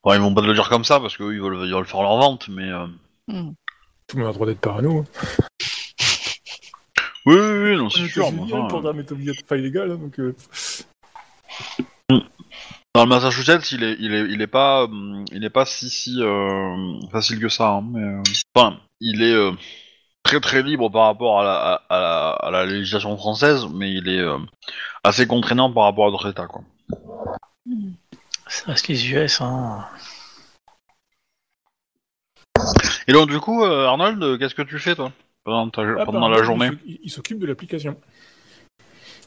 bon, ils vont pas te le dire comme ça parce qu'ils veulent, ils veulent faire leur vente, mais. euh, Hmm. Tout le monde a le droit d'être parano. hein. Oui, oui, oui, non, c'est sûr. Mais hein, enfin, Le port d'armes est obligatoire, enfin illégal, hein, donc. euh, Dans le Massachusetts, il est, il est, il est pas, hum, il est pas si, si euh, facile que ça. hein, mais, euh, enfin, il est euh, très très libre par rapport à la, à, à la, à la législation française, mais il est euh, assez contraignant par rapport à d'autres États, quoi. Hmm. Ça reste les US, hein. Et donc du coup, euh, Arnold, qu'est-ce que tu fais toi pendant, ta- ah, pendant la journée il s'oc- Il, s'occupe de l'application.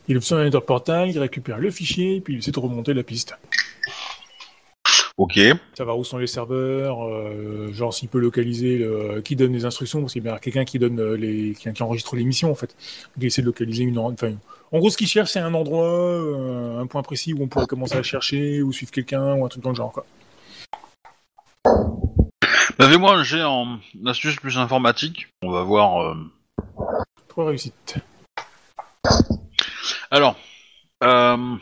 Il ouvre son interportal, il récupère le fichier, puis il essaie de remonter la piste. Ok. Savoir où sont les serveurs, euh, genre s'il peut localiser le, qui donne les instructions, parce qu'il y a quelqu'un qui donne euh, les, qui, qui enregistre les missions en fait. Il essaie de localiser une, en- enfin, en gros ce qu'il cherche c'est un endroit, euh, un point précis où on pourrait commencer à chercher ou suivre quelqu'un ou un truc dans le genre quoi. Bah, Fais-moi un jet en astuce plus informatique. On va voir. Trois réussites. Alors, euh,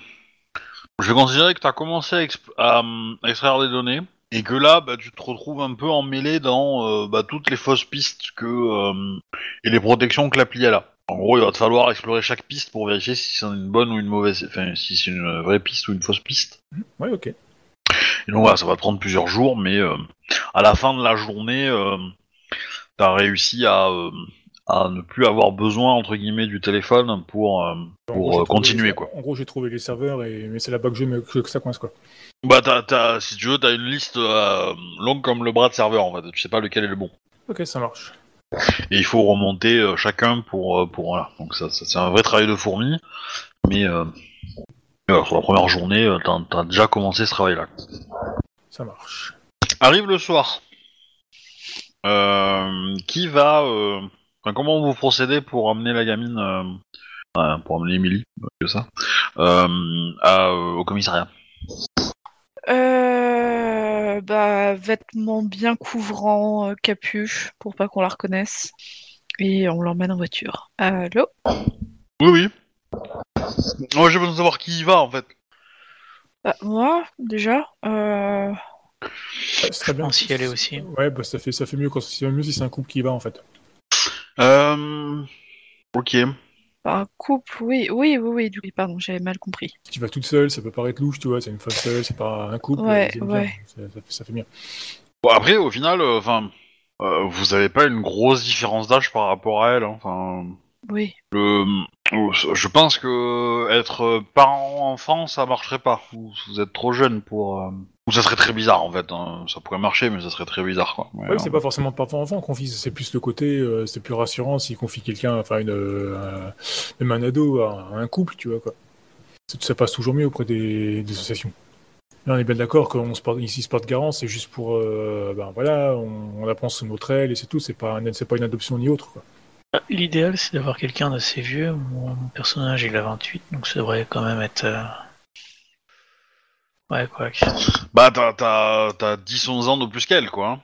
je vais considérer que tu as commencé à, exp- à, euh, extraire des données et que là, bah, tu te retrouves un peu emmêlé dans euh, bah, toutes les fausses pistes que euh, et les protections que l'appli a. En gros, il va te falloir explorer chaque piste pour vérifier si c'est une bonne ou une mauvaise, enfin, si c'est une vraie piste ou une fausse piste. Ouais ok. Et donc voilà, ça va te prendre plusieurs jours, mais euh, à la fin de la journée, euh, t'as réussi à, euh, à ne plus avoir besoin entre guillemets du téléphone pour euh, Pour, gros, euh, continuer, les- quoi. En gros j'ai trouvé les serveurs et mais c'est là-bas que je me que ça coince quoi. Bah, t'as, t'as- si tu veux, t'as une liste euh, longue comme le bras de serveur en fait. Tu sais pas lequel est le bon. Ok ça marche. Et il faut remonter euh, chacun pour, pour voilà. Donc ça, ça- c'est un vrai travail de fourmi. Mais mais sur la première journée, t'as, déjà commencé ce travail-là. Ça marche. Arrive le soir. Qui va, enfin, comment vous procédez pour amener la gamine, euh, euh, pour amener Emily, euh, que ça, euh, à, euh, au commissariat. Euh, bah, vêtements bien couvrants, euh, capuche, pour pas qu'on la reconnaisse. Et on l'emmène en voiture. Allô? Oui, oui. Moi, j'ai besoin de savoir qui y va en fait. Bah, Moi, déjà euh... Serait bien. pense y aller aussi. Ouais bah ça fait ça fait mieux quand c'est mieux si c'est un couple qui y va en fait. Euh... Ok. un couple, oui, oui, oui, oui, du coup, pardon, j'avais mal compris. Si tu vas toute seule, ça peut paraître louche, tu vois, c'est une femme seule, c'est pas un couple. Ouais, euh, c'est bien, ouais. Ça, ça fait, ça fait bien. Bon, après, au final, euh, enfin, euh, vous avez pas une grosse différence d'âge par rapport à elle. hein, Enfin, Oui. le, je pense que être parent-enfant, ça marcherait pas. Vous, vous êtes trop jeune pour. euh, Ou ça serait très bizarre en fait. hein. Ça pourrait marcher, mais ça serait très bizarre quoi. Ouais, Ouais, c'est pas forcément parfois enfant qu'on confie, c'est plus le côté, euh, c'est plus rassurant s'il confie quelqu'un, enfin une, euh, même un ado à un couple, tu vois quoi. Ça, ça passe toujours mieux auprès des, des associations. Là, on est bien d'accord qu'on se porte, ici se porte garant, c'est juste pour, euh, ben voilà, on, on la prend sous notre aile et c'est tout, c'est pas, un- c'est pas une adoption ni autre quoi. Ah, L'idéal, c'est d'avoir quelqu'un d'assez vieux. Mon mon personnage, il a 28, donc ça devrait quand même être. Ouais, quoi. Bah, t'as, t'as, t'as 10-11 ans de plus qu'elle quoi.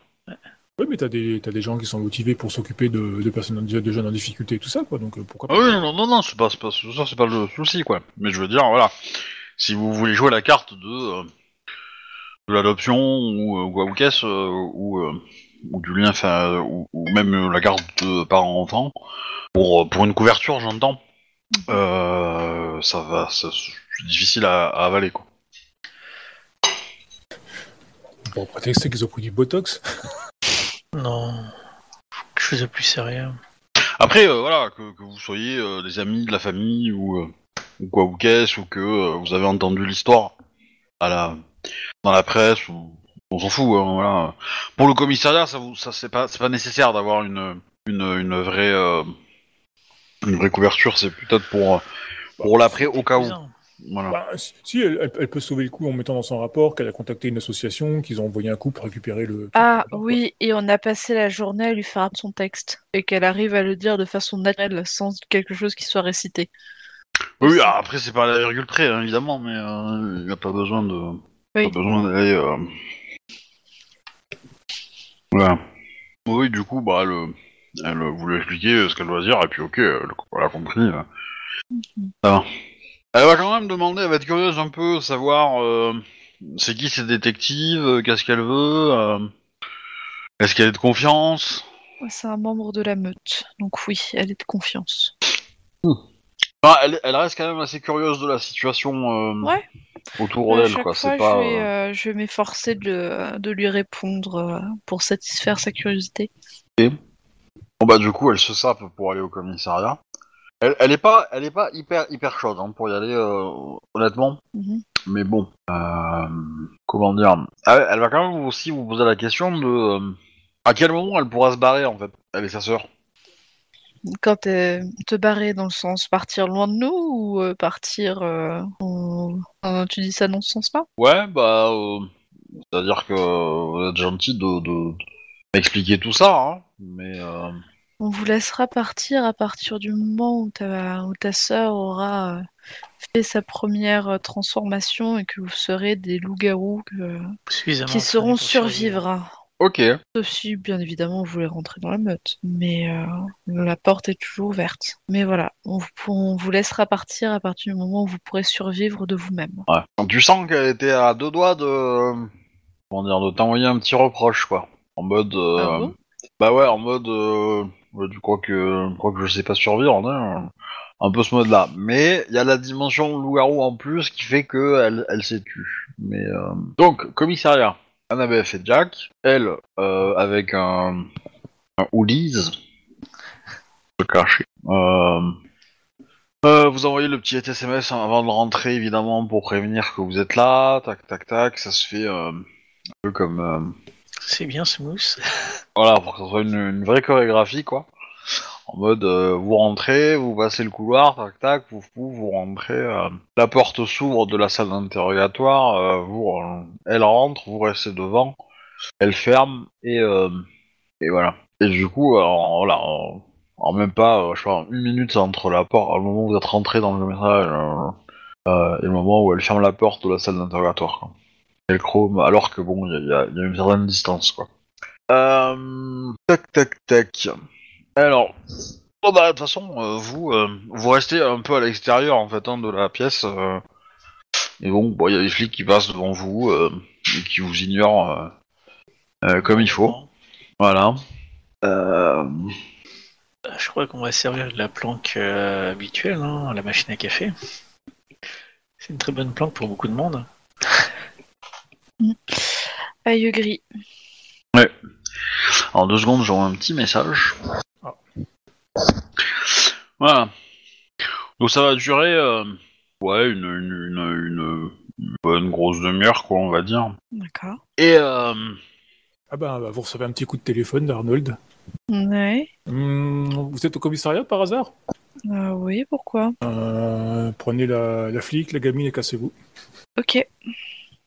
Oui, mais t'as des, t'as des gens qui sont motivés pour s'occuper de, de personnes, de, de jeunes en difficulté et tout ça quoi, donc euh, pourquoi Ah pas. oui, non, non, non, c'est pas, c'est pas, ça, c'est pas le souci, quoi. Mais je veux dire, voilà, si vous voulez jouer la carte de, euh, de l'adoption ou, euh, ou ou qu'est-ce, euh, ou, euh, ou du lien, enfin, ou, ou même euh, la garde de parent-enfant, pour, euh, pour une couverture, j'entends, euh, ça va, ça- c'est difficile à, à avaler, quoi. Pour prétexter qu'ils ont pris du Botox. [LAUGHS] Non. Quelque chose de plus sérieux. Après, euh, voilà, que, que vous soyez euh, des amis, de la famille, ou, euh, ou quoi ou qu'est-ce, ou que euh, vous avez entendu l'histoire à la, dans la presse, ou on s'en fout, hein, voilà. Pour le commissariat, ça, vous, ça c'est pas, c'est pas nécessaire d'avoir une, une, une vraie, euh, une vraie couverture. C'est peut-être pour, pour l'après au cas où. Bizarre. Voilà. Bah, si, elle, elle- elle peut sauver le coup en mettant dans son rapport qu'elle a contacté une association, qu'ils ont envoyé un couple récupérer le. Ah oui, et on a passé la journée à lui faire apprendre son texte et qu'elle arrive à le dire de façon naturelle sans quelque chose qui soit récité. Oui, ah, après c'est pas à la virgule près, hein, évidemment, mais euh, il n'y a pas besoin de, Oui. pas besoin d'aller. euh, Voilà. Oui, du coup, bah, elle, euh, elle euh, vous lui expliquer ce qu'elle doit dire, et puis ok, elle, elle a compris. euh, Ça va. Elle va quand même demander, elle va être curieuse un peu, savoir euh, c'est qui ces détectives, euh, qu'est-ce qu'elle veut, euh, est-ce qu'elle est de confiance? C'est un membre de la meute, donc oui, elle est de confiance. Enfin, elle, elle reste quand même assez curieuse de la situation euh, Ouais. autour d'elle, chaque quoi. fois, C'est pas. je vais, euh, euh, je vais m'efforcer de, lui répondre euh, pour satisfaire sa curiosité. Bon bah du coup elle se sape pour aller au commissariat. Elle, elle est pas, elle est pas hyper hyper chaude hein, pour y aller euh, honnêtement. Mhm. Mais bon, euh, comment dire elle, elle va quand même aussi vous poser la question de euh, à quel moment elle pourra se barrer en fait, elle et sa sœur. Quand euh, te barrer dans le sens partir loin de nous ou euh, partir... euh, en- tu dis ça dans ce sens-là? Ouais bah euh, c'est à dire que vous êtes gentil de, de, de m'expliquer tout ça, hein, mais euh, On vous laissera partir à partir du moment où ta, où ta sœur aura euh, fait sa première euh, transformation et que vous serez des loups-garous qui pour survivre. ok. Sauf si, bien évidemment, vous voulez rentrer dans la meute. Mais euh, la porte est toujours ouverte. Mais voilà, on vous, on vous laissera partir à partir du moment où vous pourrez survivre de vous-même. Ouais. Tu sens qu'elle était à deux doigts de comment dire de t'envoyer un petit reproche quoi, en mode euh, Ah bon? bah ouais en mode euh, tu crois que tu crois que je sais pas survivre hein, un peu ce mode là. Mais il y a la dimension loup-garou en plus qui fait que elle elle s'est tue. Mais euh, donc commissariat, Annabeth et Jack, elle euh, avec un un se cacher. Euh, euh, vous envoyez le petit SMS avant de rentrer, évidemment, pour prévenir que vous êtes là. Tac, tac, tac. Ça se fait un peu comme. C'est bien smooth. voilà, pour que ce une, vraie chorégraphie, quoi. En mode, euh, vous rentrez, vous passez le couloir, tac, tac, vous, vous, vous rentrez. euh, la porte s'ouvre de la salle d'interrogatoire. euh, vous, elle rentre, vous restez devant. Elle ferme et, et voilà. Et du coup, alors, voilà, en, en même pas, je pas, une minute entre la porte, au moment où vous êtes rentré dans le euh, et le moment où elle ferme la porte de la salle d'interrogatoire. Chrome, alors que bon, il y, a- une certaine distance, quoi. Euh, tac, tac, tac. Alors, bon bah de toute façon, euh, vous, euh, vous restez un peu à l'extérieur en fait hein, de la pièce. et bon, il y a des flics qui passent devant vous et qui vous ignorent comme il faut. Voilà. Je crois qu'on va servir de la planque habituelle, hein, la machine à café. C'est une très bonne planque pour beaucoup de monde. Aïe gris. En deux secondes, j'aurai un petit message. Ah. Voilà. Donc ça va durer, euh, ouais, une, une, une, une- une bonne grosse demi-heure, quoi, on va dire. D'accord. Et euh, Ah bah, bah, vous recevez un petit coup de téléphone d'Arnold. Ouais. Hum, vous êtes au commissariat par hasard? Ah oui, pourquoi? Euh, Prenez la, la flic, la gamine et cassez-vous. Ok.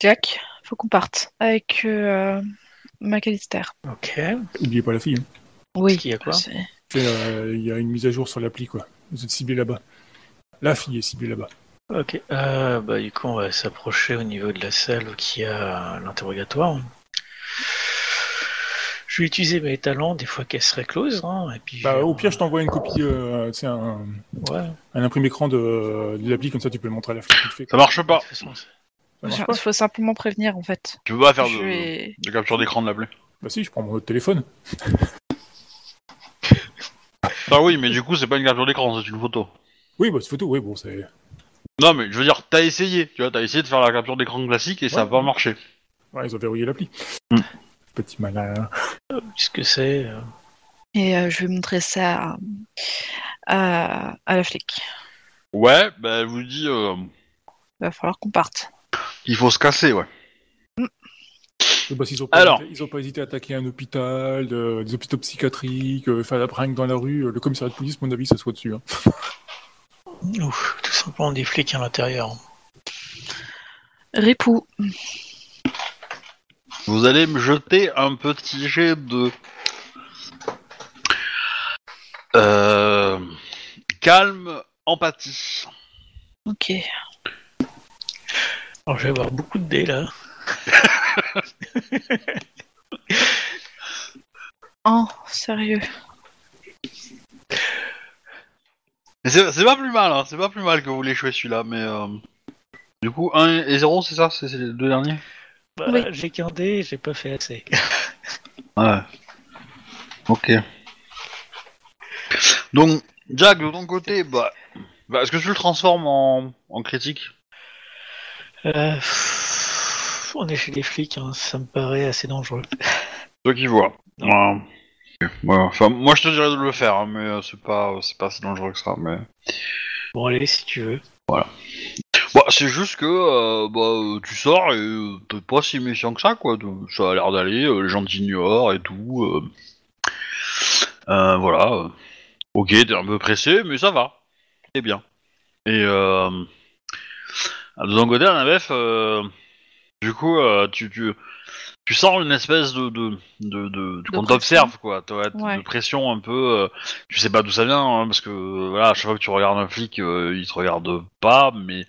Jack, faut qu'on parte. Avec euh, McAllister. Ok. N'oubliez pas la fille. hein. Oui. Qu'il y a quoi Fait, euh, Il y a une mise à jour sur l'appli, quoi. Vous êtes ciblé là-bas. La fille est ciblée là-bas. Ok. Euh, bah, du coup, on va s'approcher au niveau de la salle où il y a l'interrogatoire. Je vais utiliser mes talents des fois qu'elle serait close. Hein, et puis, Bah, au pire, je t'envoie une copie, euh, c'est un, Ouais. un imprimé écran de, de l'appli, comme ça tu peux le montrer à la fait. ça marche pas. De toute façon, Il pas faut simplement prévenir en fait. Tu peux pas faire Je de, vais- de capture d'écran de l'appli. Bah si, je prends mon autre téléphone. [LAUGHS] Ah oui, mais du coup, c'est pas une capture d'écran, c'est une photo. Oui, bah cette photo, oui, bon, c'est... Non, mais je veux dire, t'as essayé, tu vois, t'as essayé de faire la capture d'écran classique et ça a pas marché. Ouais, ils ont verrouillé l'appli. Hmm. Petit malin. Qu'est-ce que c'est euh, Et euh, je vais montrer ça à, à, à la flic. Ouais, bah, elle vous dit euh, Il va falloir qu'on parte. Qu'il faut se casser, ouais. Oui, bah, s'ils ont pas Alors. hésité- ils ont pas hésité à attaquer un hôpital, de- des hôpitaux psychiatriques, euh, faire la prank dans la rue, euh, le commissariat de police, à mon avis, ça soit dessus. Hein. [LAUGHS] Ouf, tout simplement des flics à l'intérieur. Ripou. Vous allez me jeter un petit jet de... Euh... Calme, empathie. Ok. Alors je vais avoir beaucoup de dés là. [LAUGHS] Oh, sérieux. C'est c'est pas plus mal, hein, c'est pas plus mal que vous l'échouez celui-là, mais... euh, Du coup, 1 et 0, c'est ça? C'est c'est les deux derniers? Bah, Oui. J'ai qu'un dé, j'ai pas fait assez. [LAUGHS] Ouais. Ok. Donc, Jack, de ton côté, bah... bah, Est-ce que tu le transformes en, en critique? Euh, on est chez les flics, hein, ça me paraît assez dangereux. Toi qui vois. Ouais. Ouais, Enfin, moi je te dirais de le faire, hein, mais euh, c'est pas, c'est pas si dangereux que ça. Mais Bon allez, si tu veux. bah, c'est juste que euh, bah, euh, tu sors et euh, t'es pas si méfiant que ça, quoi. Ça a l'air d'aller, euh, les gens t'ignorent et tout. euh. Euh, voilà. euh. Ok, t'es un peu pressé, mais ça va. C'est bien. Et euh, de ton côté, Annabeth, euh, du coup, euh, tu, tu, tu sens une espèce de, de, de, de- qu'on pression. t'observe, quoi. T'as- Ouais. De pression un peu. euh, tu sais pas d'où ça vient, hein, parce que euh, voilà, à chaque fois que tu regardes un flic, il te regarde pas, mais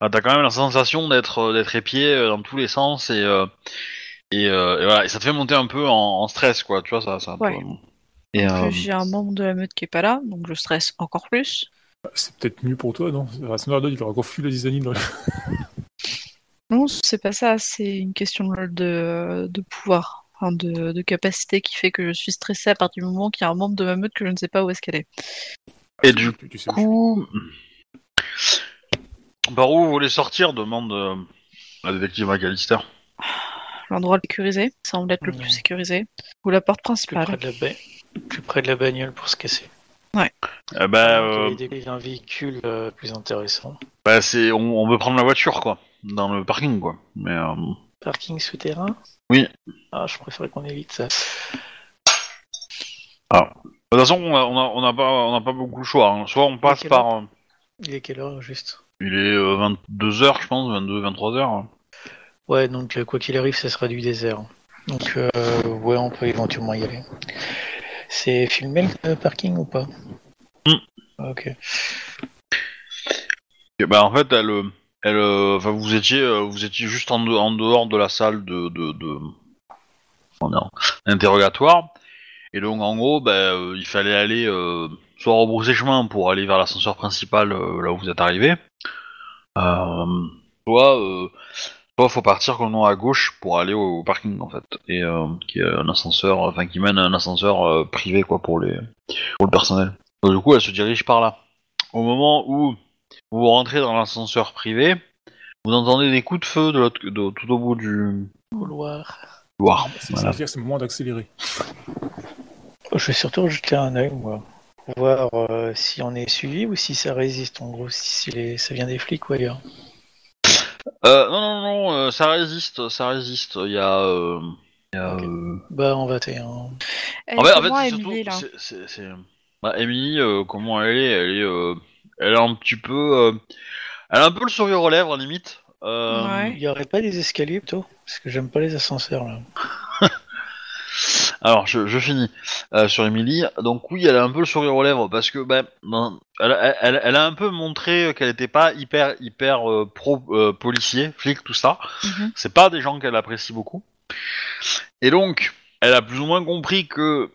t'as quand même la sensation d'être d'être épié dans tous les sens et et, et voilà, et ça te fait monter un peu en, en stress, quoi. Tu vois, ça, ça. Ouais. Et euh, J'ai un membre de la meute qui est pas là, donc je stresse encore plus. Bah, C'est peut-être mieux pour toi, non? Rasnard, il aura encore fui la dans. Non, c'est pas ça, c'est une question de, pouvoir, enfin de, de capacité qui fait que je suis stressée à partir du moment qu'il y a un membre de ma meute que je ne sais pas où est-ce qu'elle est. et du Tu, tu sais où coup, par où vous voulez sortir? Demande euh, la détective McAllister. L'endroit le sécurisé semble être le plus sécurisé. Ou la porte Plus près, principale. de la ba- plus près de la bagnole pour se casser. Eh ben, euh, Il y a des- un véhicule euh, plus intéressant. bah, c'est, on, on veut prendre la voiture, quoi, dans le parking, quoi. Mais euh, Parking souterrain? Oui. Ah, je préférais qu'on évite ça. de toute façon, on a, on a, on a pas, on a pas beaucoup le choix. hein. Soit on passe quelle par, euh, Il est quelle heure juste? Il est 22h, je pense, 22, 23h. Ouais, donc euh, quoi qu'il arrive, ça sera du désert. Donc euh, ouais, on peut éventuellement y aller. C'est filmé le parking ou pas Hmm. Ok. Et bah en fait, elle, elle, enfin vous étiez, euh, vous étiez juste en, de- en dehors de la salle de, de, d'interrogatoire. Et donc en gros, bah, euh, il fallait aller euh, soit rebrousser chemin pour aller vers l'ascenseur principal euh, là où vous êtes arrivé, euh, soit, soit faut partir complètement à gauche pour aller au, au parking en fait, et euh, qui est un ascenseur, enfin qui mène à un ascenseur euh, privé quoi pour les, pour le personnel. Donc, du coup, elle se dirige par là. Au moment où vous rentrez dans l'ascenseur privé, vous entendez des coups de feu de l'autre, de- tout au bout du Couloir. couloir. C'est Voilà. à dire que c'est le moment d'accélérer. Je vais surtout jeter un œil, moi. Pour voir euh, si on est suivi ou si ça résiste, en gros, si les- ça vient des flics ou ailleurs. Euh, non, non, non, euh, ça résiste, ça résiste. Il y a. euh, il y a, Ok. euh, Bah, on va t'aider. Hein. Elle En fait, en fait, comment, c'est Emily, surtout. là c'est- c'est- c'est- Bah, Emily, euh, comment elle est? Elle est. euh, Elle est un petit peu. euh, Elle a un peu le sourire aux lèvres, limite. Euh, Ouais. Il y aurait pas des escaliers plutôt? Parce que j'aime pas les ascenseurs là. [LAUGHS] Alors, je, je finis euh, sur Emily. Donc oui, elle a un peu le sourire aux lèvres parce que ben, ben, elle, elle- elle- a un peu montré qu'elle n'était pas hyper hyper euh, pro euh, policier, flic, tout ça. Mhm. C'est pas des gens qu'elle apprécie beaucoup. Et donc, elle a plus ou moins compris que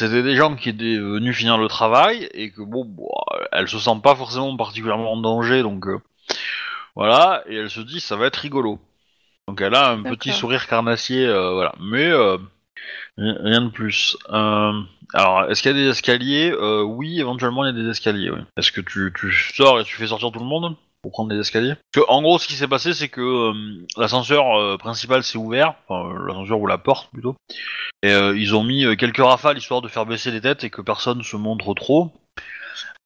c'était des gens qui étaient venus finir le travail et que bon, bon, elle se sent pas forcément particulièrement en danger, donc euh, voilà. Et elle se dit ça va être rigolo. Donc elle a un petit sourire carnassier, euh, voilà. Mais euh, Rien de plus. Euh, alors, est-ce qu'il y a des escaliers? Euh, Oui, éventuellement, il y a des escaliers. Est-ce que tu, tu sors et tu fais sortir tout le monde pour prendre les escaliers? Parce que, en gros, ce qui s'est passé, c'est que euh, l'ascenseur principal s'est ouvert, enfin, l'ascenseur ou la porte plutôt, et ils ont mis quelques rafales histoire de faire baisser les têtes et que personne se montre trop.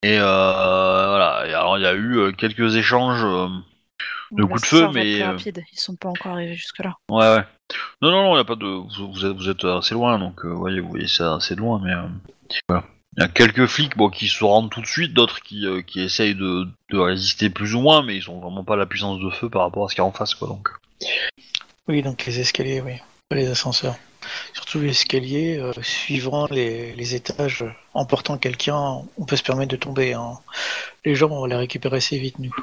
Et voilà. Alors, il y a eu quelques échanges. De La coups de feu, mais, euh, rapide. Ils sont pas encore arrivés jusque-là. Ouais, ouais. Non, non, non, il a pas de. Vous, vous êtes, vous êtes assez loin, donc euh, voyez, vous voyez ça assez loin, mais euh, voilà. Il y a quelques flics, bon, qui se rendent tout de suite, d'autres qui, euh, qui essayent de, de résister plus ou moins, mais ils ont vraiment pas la puissance de feu par rapport à ce qu'il y a en face, quoi. Donc. Oui, donc les escaliers, oui. Pas les ascenseurs. Surtout les escaliers, euh, suivant les, les étages, en portant quelqu'un, on peut se permettre de tomber. hein. Les gens, on va les récupérer assez vite, nous.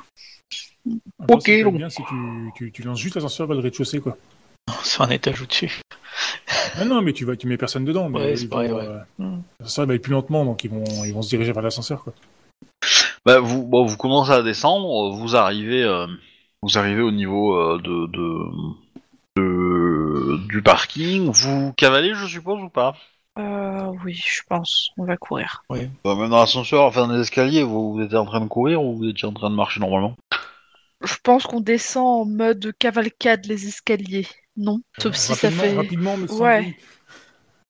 Après, Ok, donc. bien, que tu, tu, tu lances juste l'ascenseur vers le rez-de-chaussée, quoi. C'est un étage au-dessus. Ah non, mais tu vas, tu mets personne dedans. Mais Ouais, ils c'est vont, pareil, ouais. euh. L'ascenseur va aller plus lentement, donc ils vont, ils vont se diriger vers l'ascenseur, quoi. Bah, vous, bon, vous commencez à descendre, vous arrivez, euh, vous arrivez au niveau euh, de, de, de- du parking. Vous cavalez, je suppose, ou pas? Euh, oui, je pense. On va courir. Bah, Même dans l'ascenseur, enfin dans les escaliers, vous, vous étiez en train de courir ou vous étiez en train de marcher normalement? Je pense qu'on descend en mode cavalcade les escaliers. Non, sauf si ça rapidement, fait. Rapidement, mais sans Ouais.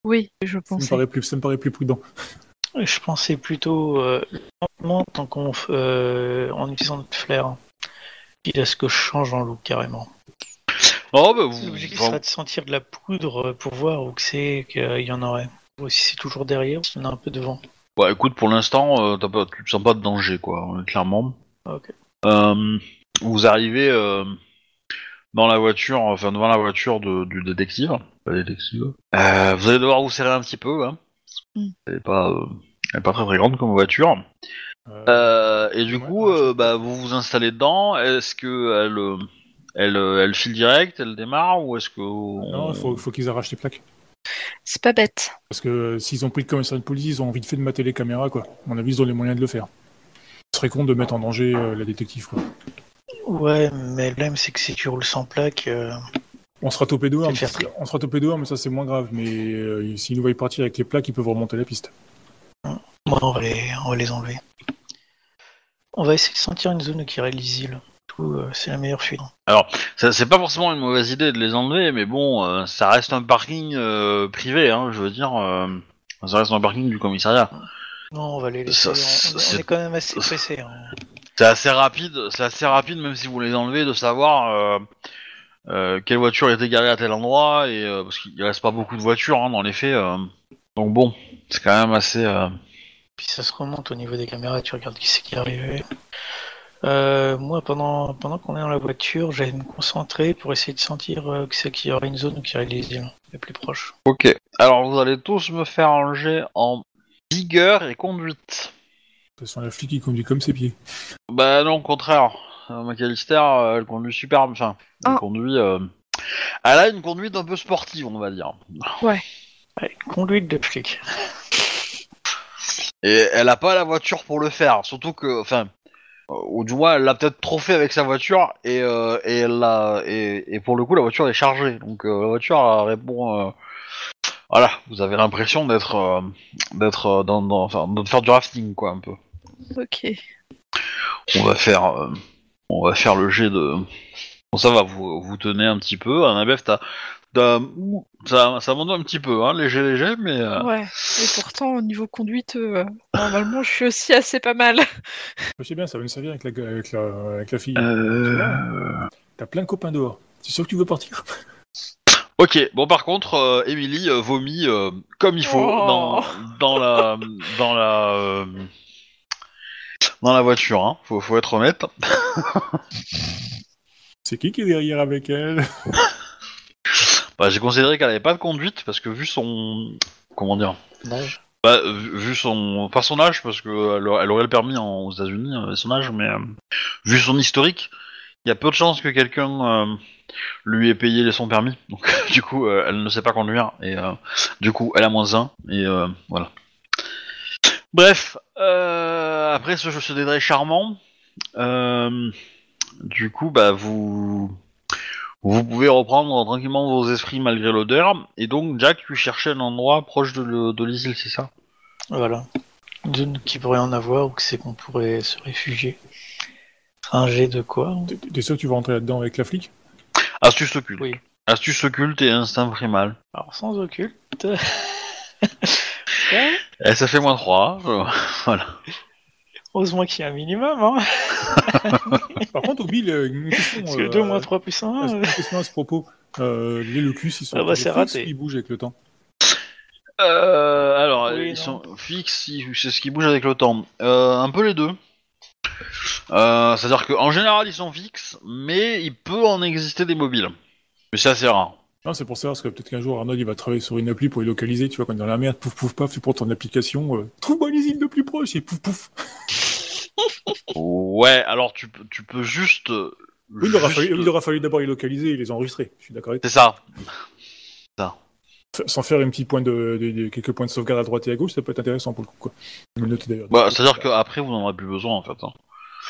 Oui, je pense. ça me paraît plus prudent. Je pensais plutôt euh, lentement tant qu'on f- euh, en utilisant notre flair. Quitte à ce que je change en look carrément. Oh, bah, vous, L'objectif serait de sentir de la poudre pour voir où que c'est qu'il y en aurait. Ou si c'est toujours derrière, ou si on est un peu devant. Bah écoute, pour l'instant, euh, tu sens pas de danger, quoi, euh, clairement. Ok. Euh, vous arrivez euh, dans la voiture, enfin devant la voiture de- du détective. Pas détective. Euh, vous allez devoir vous serrer un petit peu, hein. Mm. Elle est pas, euh, elle est pas très très grande comme voiture. Euh, Euh, et du Ouais, coup, ouais, euh, bah, vous vous installez dedans. Est-ce que elle, euh, elle, euh, elle file direct, elle démarre, ou est-ce que non, il faut, faut qu'ils arrachent les plaques. C'est pas bête. Parce que euh, s'ils ont pris le commissariat de police, ils ont envie de fait de mater les caméras, quoi. À mon avis, ils ont les moyens de le faire. Ce serait con de mettre en danger euh, la détective, quoi. Ouais, mais le problème c'est que si tu roules sans plaque, euh, On sera topé dehors, mais on sera topé dehors, mais ça c'est moins grave. Mais euh, s'ils nous voient partir avec les plaques, ils peuvent remonter la piste. moi, on, va les, on va les enlever. On va essayer de sentir une zone qui lisible. Tout, euh, c'est la meilleure fuite. Ça, c'est pas forcément une mauvaise idée de les enlever, mais bon, euh, ça reste un parking euh, privé, hein, je veux dire. euh, ça reste un parking du commissariat. Non, on va les laisser. Ça, on- on, c'est- est quand même assez pressé. hein. C'est assez rapide, c'est assez rapide, même si vous les enlevez, de savoir euh, euh, quelle voiture était garée à tel endroit, et euh, parce qu'il reste pas beaucoup de voitures hein, dans les faits. euh. donc bon, c'est quand même assez. euh, Puis ça se remonte au niveau des caméras, tu regardes qui c'est qui est arrivé. Euh, moi, pendant, pendant qu'on est dans la voiture, j'allais me concentrer pour essayer de sentir euh, que c'est qu'il y aurait une zone qui irait lisible, la plus proche. Ok. Alors vous allez tous me faire un jet en vigueur et conduite. De toute façon, la flic, il conduit comme ses pieds. Bah non, au contraire. Euh, McAllister, euh, elle conduit super, enfin, elle Ah. conduit. euh, Elle a une conduite un peu sportive, on va dire. Ouais, conduite de flic. [LAUGHS] Et elle a pas la voiture pour le faire, surtout que, enfin, euh, ou du moins, elle l'a peut-être trop fait avec sa voiture et euh, et elle l'a et, et pour le coup, la voiture est chargée, donc euh, la voiture elle répond. euh, voilà, vous avez l'impression d'être euh, d'être euh, dans, dans- enfin, de faire du rafting quoi un peu. Ok. On va faire euh, on va faire le jet de. Bon, ça va, vous vous tenez un petit peu. Annabeth, t'as t'as- ça ça monte un petit peu, hein, léger léger, mais. euh, Ouais. Et pourtant, au niveau conduite, euh, normalement, je suis aussi assez pas mal. Je sais bien, ça va nous servir avec la, avec la, avec la fille. euh, T'as plein de copains dehors. C'est sûr que tu veux partir? Ok, bon par contre, euh, Emily euh, vomit euh, comme il faut Oh. dans, dans la dans la euh, dans la voiture. Hein. Faut, faut être honnête. [LAUGHS] C'est qui qui est derrière avec elle? [LAUGHS] Bah, J'ai considéré qu'elle avait pas de conduite parce que vu son comment dire, bah, vu vu son pas son âge parce que elle, aurait- elle aurait le permis en- aux États-Unis euh, son âge, mais euh, vu son historique, il y a peu de chances que quelqu'un euh, lui ait payé son permis. [LAUGHS] Donc du coup, euh, elle ne sait pas conduire et euh, du coup, elle a moins un et voilà. Bref, après ce, ce détail charmant, du coup, bah vous Vous pouvez reprendre tranquillement vos esprits malgré l'odeur. Et donc, Jack, tu cherchais un endroit proche de, de l'île, c'est ça? Voilà. Une zone qui pourrait en avoir ou que c'est qu'on pourrait se réfugier. Un jet de quoi T'es- T'es sûr que tu vas rentrer là-dedans avec la flic? Astuce occulte. Oui. Astuce occulte et instinct primal. Alors sans occulte. [LAUGHS] Et ça fait moins 3. [LAUGHS] voilà. Heureusement qu'il y a un minimum, hein. [LAUGHS] Par contre, Obi, euh, une question. Parce que euh, 2 moins 3 plus 1. Une question à ce propos. Euh, les locus, ils sont Ah bah, c'est fixes raté. ils bougent avec le temps? Euh, alors, Oui, ils non. sont fixes, ils- c'est ce qui bouge avec le temps. Euh, un peu les deux. Euh, C'est-à-dire qu'en général, ils sont fixes, mais il peut en exister des mobiles. Mais c'est assez rare. Non, c'est pour savoir, parce que peut-être qu'un jour Arnold il va travailler sur une appli pour les localiser, tu vois, quand il est dans la merde, pouf pouf paf, tu prends ton application, euh, trouve-moi les îles le plus proches et pouf pouf. [LAUGHS] Ouais, alors tu, peux- tu peux juste. euh, Oui, il aura juste- fallu, il aura fallu d'abord les localiser et les enregistrer, je suis d'accord avec toi. C'est ça. F- Sans faire un petit point de, de- de- quelques points de sauvegarde à droite et à gauche, ça peut être intéressant pour le coup, quoi. Bah, C'est-à-dire qu'après, vous n'en aurez plus besoin, en fait. hein.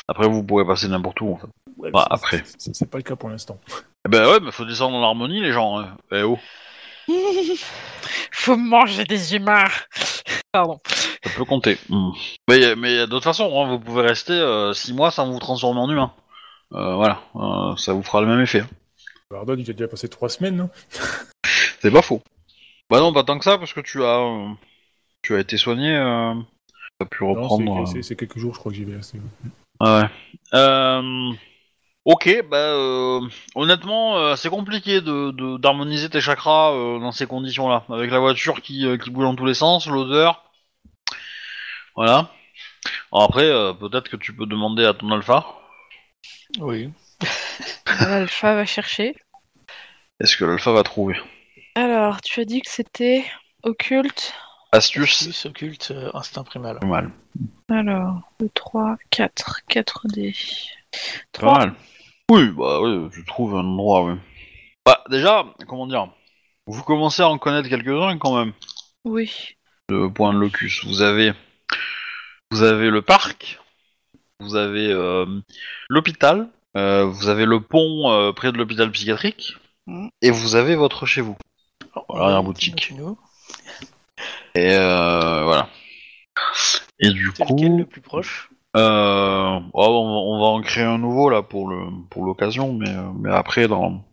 Après, vous pourrez passer n'importe où, en fait. Ouais, bah, après. c'est- pas le cas pour l'instant. Eh ben ouais, mais faut descendre dans l'harmonie, les gens. hein. Eh oh, [LAUGHS] Faut manger des humains. Pardon. ça peut compter. Hmm. Mais, mais toute façon, hein, vous pouvez rester 6 mois sans vous transformer en humain. Euh, voilà, euh, ça vous fera le même effet. hein. Arnold, il a déjà passé trois semaines, non? C'est pas faux. Bah non, pas tant que ça, parce que tu as, euh, tu as été soigné. Euh, tu as pu reprendre. c'est- euh, c'est quelques jours, je crois que j'y vais. c'est- Ah ouais. Euh, ok, bah euh, honnêtement, euh, c'est compliqué de de- d'harmoniser tes chakras euh, dans ces conditions-là, avec la voiture qui, euh, qui bouge dans tous les sens, l'odeur. Voilà. Alors après, euh, peut-être que tu peux demander à ton alpha. Oui. [LAUGHS] L'alpha va chercher. Est-ce que l'alpha va trouver? Alors, tu as dit que c'était occulte. Astuce. Plus occulte, euh, instinct primal. Pas mal. Alors, 2, 3, 4. 4 dés. Pas 3. mal. Oui, bah oui, tu trouves un endroit, oui. Bah déjà, comment dire Vous commencez à en connaître quelques-uns quand même. Oui. de point de locus. Vous avez, vous avez le parc, vous avez euh, l'hôpital, euh, vous avez le pont euh, près de l'hôpital psychiatrique, Mhm. et vous avez votre chez vous. Voilà, la boutique. Et euh, voilà. Et du C'est coup, lequel le plus proche euh, oh, on, va, on va en créer un nouveau là pour le pour l'occasion, mais euh, mais après dans on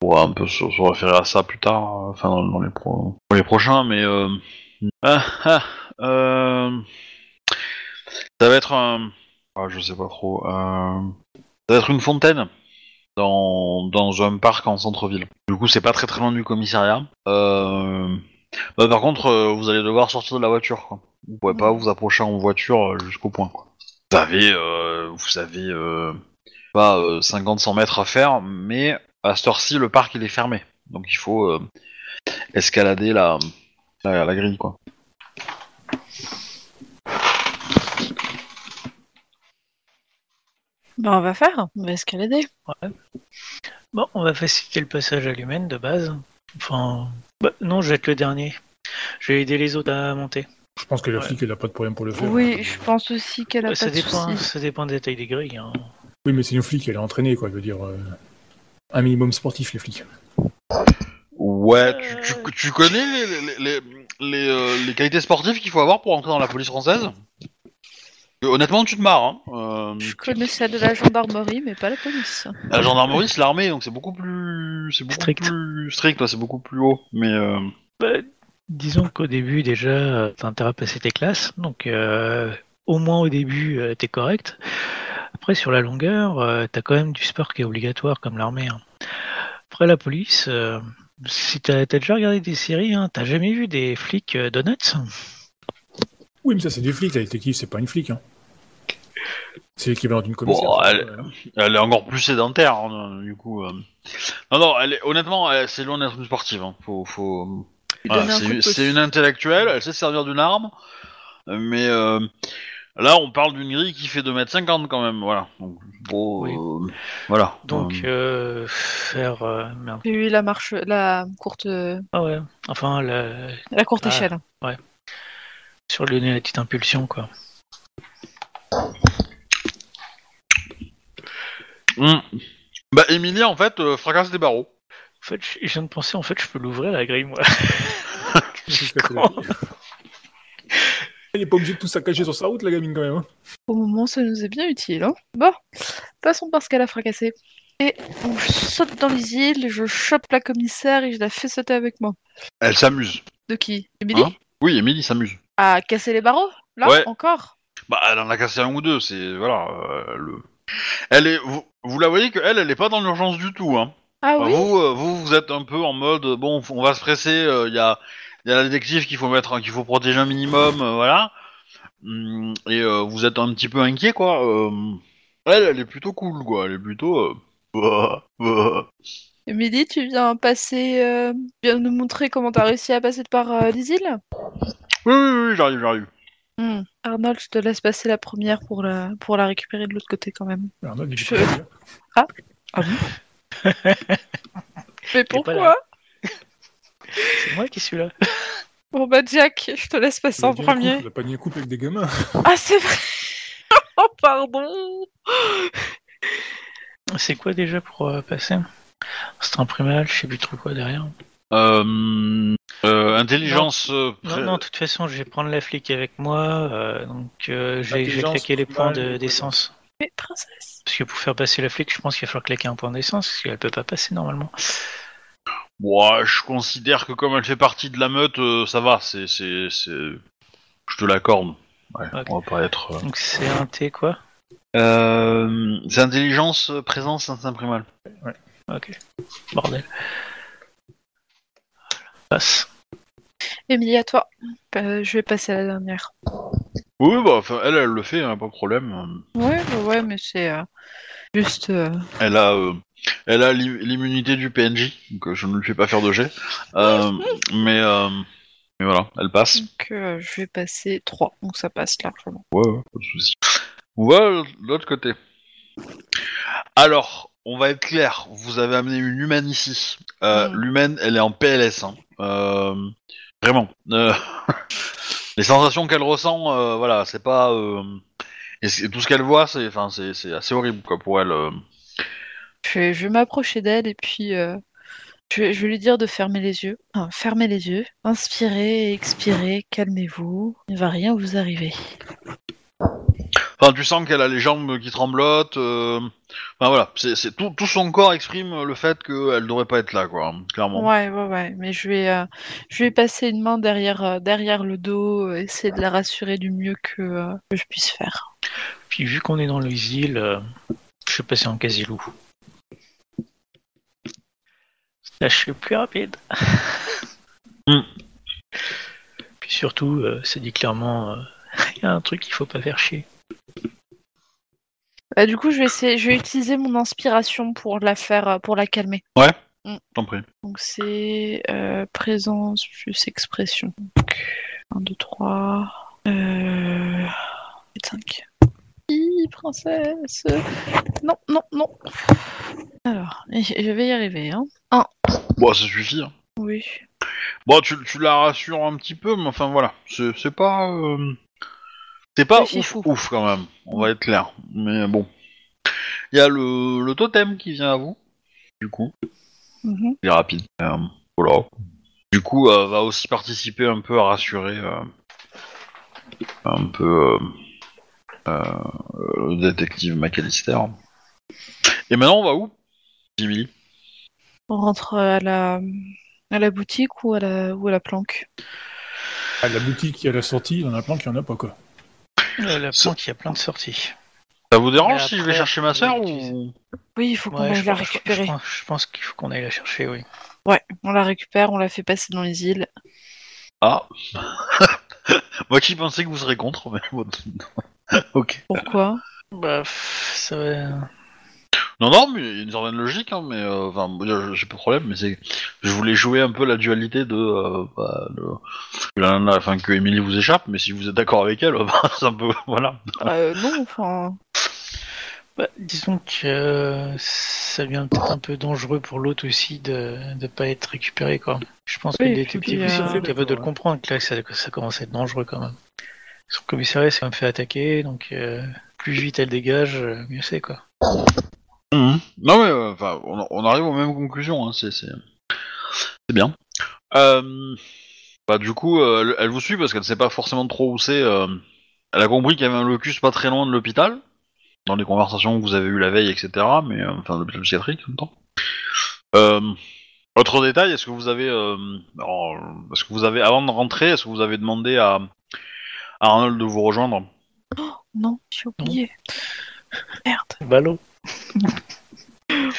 pourra un peu se, se référer à ça plus tard, enfin dans, dans les pro, les prochains, mais euh, [LAUGHS] ah, ah, euh, ça va être un, ah, je sais pas trop, ça va être une fontaine dans dans un parc en centre-ville. Du coup, c'est pas très très loin du commissariat. Euh, bah, par contre, euh, vous allez devoir sortir de la voiture. Quoi. Vous pouvez pas vous approcher en voiture euh, jusqu'au point. Vous avez, euh, vous avez pas euh, 50-100 mètres à faire, mais à cette heure-ci, le parc il est fermé. Donc il faut escalader la, la, la grille. Quoi. Bah, on va faire. On va escalader. Bon, on va faciliter le passage à l'humaine de base. Enfin, bah, non, je vais être le dernier. Je vais aider les autres à monter. Je pense que la Ouais. flic, elle a pas de problème pour le faire. Oui, je pense aussi qu'elle a ça pas de dépend, soucis. ça dépend des tailles des grilles. hein. Oui, mais c'est une flic, elle est entraînée, quoi. Je veux dire, euh, un minimum sportif, les flics. Ouais, Euh. tu, tu, tu connais les, les, les, les, euh, les qualités sportives qu'il faut avoir pour entrer dans la police française? Honnêtement, tu te marres. Hein. Euh, Je connais celle de la gendarmerie, mais pas la police. La gendarmerie, c'est l'armée, donc c'est beaucoup plus, c'est beaucoup Strict. plus strict, ouais, c'est beaucoup plus haut. Mais euh, Bah, disons qu'au début, déjà, euh, t'as intérêt à passer tes classes. Donc, euh, au moins au début, euh, t'es correct. Après, sur la longueur, euh, t'as quand même du sport qui est obligatoire, comme l'armée. hein. Après, la police, euh, si t'as as déjà regardé des séries, hein, t'as jamais vu des flics euh, donuts? Oui, mais ça, c'est des flics, la détective, c'est pas une flic, hein. C'est l'équivalent d'une commissaire. Bon, elle- elle est encore plus sédentaire, hein, du coup. euh. Non, non, elle est, honnêtement, c'est loin d'être une sportive. Hein. Faut, faut... Voilà, c'est, une intellectuelle, elle sait se servir d'une arme, mais euh, là, on parle d'une grille qui fait 2m50 quand même, voilà. Donc, bon, Oui. euh, voilà. Donc, Euh, euh, faire. euh, merde. Eu la marche, la courte, Ah ouais. Enfin, la- la courte Ah. échelle. sur le nez, la petite impulsion, quoi. Peux Bah, Emilia, en fait, euh, fracasse des barreaux. En fait, je je viens de penser, en fait, je peux l'ouvrir la grille, moi. [LAUGHS] Fait, la. Elle est pas obligée de tout saccager sur sa route, la gamine, quand même. hein. Au moment, ça nous est bien utile. Hein bon, passons par ce qu'elle a fracassé. Et on saute dans les îles, je chope la commissaire et je la fais sauter avec moi. Elle s'amuse. De qui? Emily Hein? Oui, Emily s'amuse. À casser les barreaux? Là? Ouais. Encore? Bah, elle en a cassé un ou deux, c'est... Voilà, euh, le... Elle est... Vous, vous la voyez que elle, elle est pas dans l'urgence du tout, hein. Ah oui? Vous, euh, vous, vous êtes un peu en mode, euh, bon, on va se presser, il y, a, y a la détective qu'il faut mettre, qu'il faut protéger un minimum, euh, voilà. Hum, Et euh, vous êtes un petit peu inquiet, quoi. euh, elle, elle est plutôt cool, quoi. Elle est plutôt... euh, bah, bah. Emily, tu viens passer. Euh, tu viens nous montrer comment t'as réussi à passer par euh, les îles? Oui, oui, oui, j'arrive, j'arrive. Hmm. Arnold, je te laisse passer la première pour la, pour la récupérer de l'autre côté quand même. Arnaud, il est Je- bien. Ah bon [LAUGHS] Mais pourquoi. C'est moi qui suis là. [LAUGHS] Bon bah Jack, je te laisse passer en premier. pas ni un couple avec des gamins. Ah c'est vrai [LAUGHS] Oh pardon C'est quoi déjà pour euh, passer? C'est un primal, je sais plus trop quoi derrière. Euh, euh, intelligence... euh, Non, pré- non, de toute façon, je vais prendre la flic avec moi, euh, donc euh, Intelligence, claquer les points primal, de- d'essence. Mais princesse Parce que pour faire passer la flic, je pense qu'il va falloir claquer un point d'essence, parce qu'elle peut pas passer normalement. Ouais, je considère que comme elle fait partie de la meute, euh, ça va, c'est... c'est, c'est... Je te l'accorde. Ouais, on va pas être... euh, Donc c'est un T quoi Euh, c'est intelligence, présence, instinct primal. Ok. Bordel. Passe. À toi. Euh, je vais passer à la dernière. Oui, bah, enfin, elle, elle le fait, hein, pas de problème. Ouais, bah ouais, mais c'est euh, juste... euh, Elle a, euh, elle a l'i- l'immunité du PNJ, donc euh, je ne lui fais pas faire de jet. Euh, [LAUGHS] mais, euh, mais voilà, elle passe. Donc euh, je vais passer 3, donc ça passe largement. Ouais, ouais, pas de souci. On va de l'autre côté. Alors, on va être clair. Vous avez amené une humaine ici. Euh, Mm. L'humaine, elle est en PLS. hein. Euh, vraiment. Euh, [LAUGHS] les sensations qu'elle ressent, voilà, c'est pas. et tout ce qu'elle voit, c'est, enfin, c'est, assez horrible quoi pour elle. Je vais, je vais m'approcher d'elle et puis je, vais, je vais lui dire de fermer les yeux. Enfin, fermez les yeux, inspirez, expirez, calmez-vous. Il ne va rien vous arriver. Enfin, tu sens qu'elle a les jambes qui tremblotent. euh, Enfin voilà, c'est, c'est tout, tout son corps exprime le fait qu'elle devrait pas être là, quoi, clairement. Ouais, ouais, ouais. Mais je vais, euh, je vais passer une main derrière, euh, derrière le dos, essayer de la rassurer du mieux que, euh, que je puisse faire. Puis vu qu'on est dans les îles, euh, je vais passer en quasi-loup. Là, je suis plus rapide. [LAUGHS] Hmm. Puis surtout, euh, ça dit clairement, euh, [LAUGHS] il y a un truc qu'il faut pas faire chier. Bah, du coup, je vais essayer, je vais utiliser mon inspiration pour la faire, euh, pour la calmer. T'en prie. Donc c'est euh, présence plus expression. Donc 1, 2, 3. Euh... 5. Hi, princesse Non, non, non. Alors, [LAUGHS] je vais y arriver. Hein. Bon, ça suffit. hein. Oui. Bon, tu, tu la rassures un petit peu, mais enfin voilà, c'est c'est pas. euh, C'est pas ouf, ouf quand même, on va être clair. Mais bon. Il y a le, le totem qui vient à vous, du coup, Mhm. il est rapide. Euh, voilà. Du coup, euh, va aussi participer un peu à rassurer euh, un peu euh, euh, le détective McAllister. Et maintenant, on va où Jimmy? On rentre à la, à la boutique ou à la, ou à la planque? À la boutique, il y a la sortie, dans la planque, il n'y en a pas, quoi. La planque, il y a plein de sorties. Ça vous dérange si je vais chercher ma soeur ou Oui, il faut qu'on Ouais, aille la pense- récupérer. Je, pense, qu'il faut qu'on aille la chercher, oui. Ouais, on la récupère, on la fait passer dans les îles. Ah [LAUGHS] Moi qui pensais que vous serez contre, mais bon. [LAUGHS] ok. Pourquoi? Bah, ça va. Non, non, mais il y a une certaine logique, hein, mais euh, enfin, j'ai pas de problème, mais c'est. Je voulais jouer un peu la dualité de. euh, bah, de- la nana- enfin, que Emily vous échappe, mais si vous êtes d'accord avec elle, [LAUGHS] bah, c'est un peu. Voilà. euh, Non, enfin. Bah, disons que euh, ça devient peut-être un peu dangereux pour l'autre aussi de ne pas être récupéré, quoi. Je pense que Oui, le et détective puis, aussi euh, est capable de le comprendre, que là, ça, commence à être dangereux quand même. Son commissariat s'est quand même fait attaquer, donc euh, plus vite elle dégage, euh, mieux c'est, quoi. Mhm. Non mais euh, enfin, on, on arrive aux mêmes conclusions. Hein, c'est bien. Euh, bah du coup, euh, elle, elle vous suit parce qu'elle sait pas forcément trop où c'est. euh, elle a compris qu'il y avait un locus pas très loin de l'hôpital, dans les conversations que vous avez eues la veille, etc. Mais euh, enfin, l'hôpital psychiatrique en même temps. Euh, autre détail, est-ce que vous avez, euh, alors, est-ce que vous avez, avant de rentrer, est-ce que vous avez demandé à, à Arnold de vous rejoindre? Non, j'ai oublié. Merde. Ballot.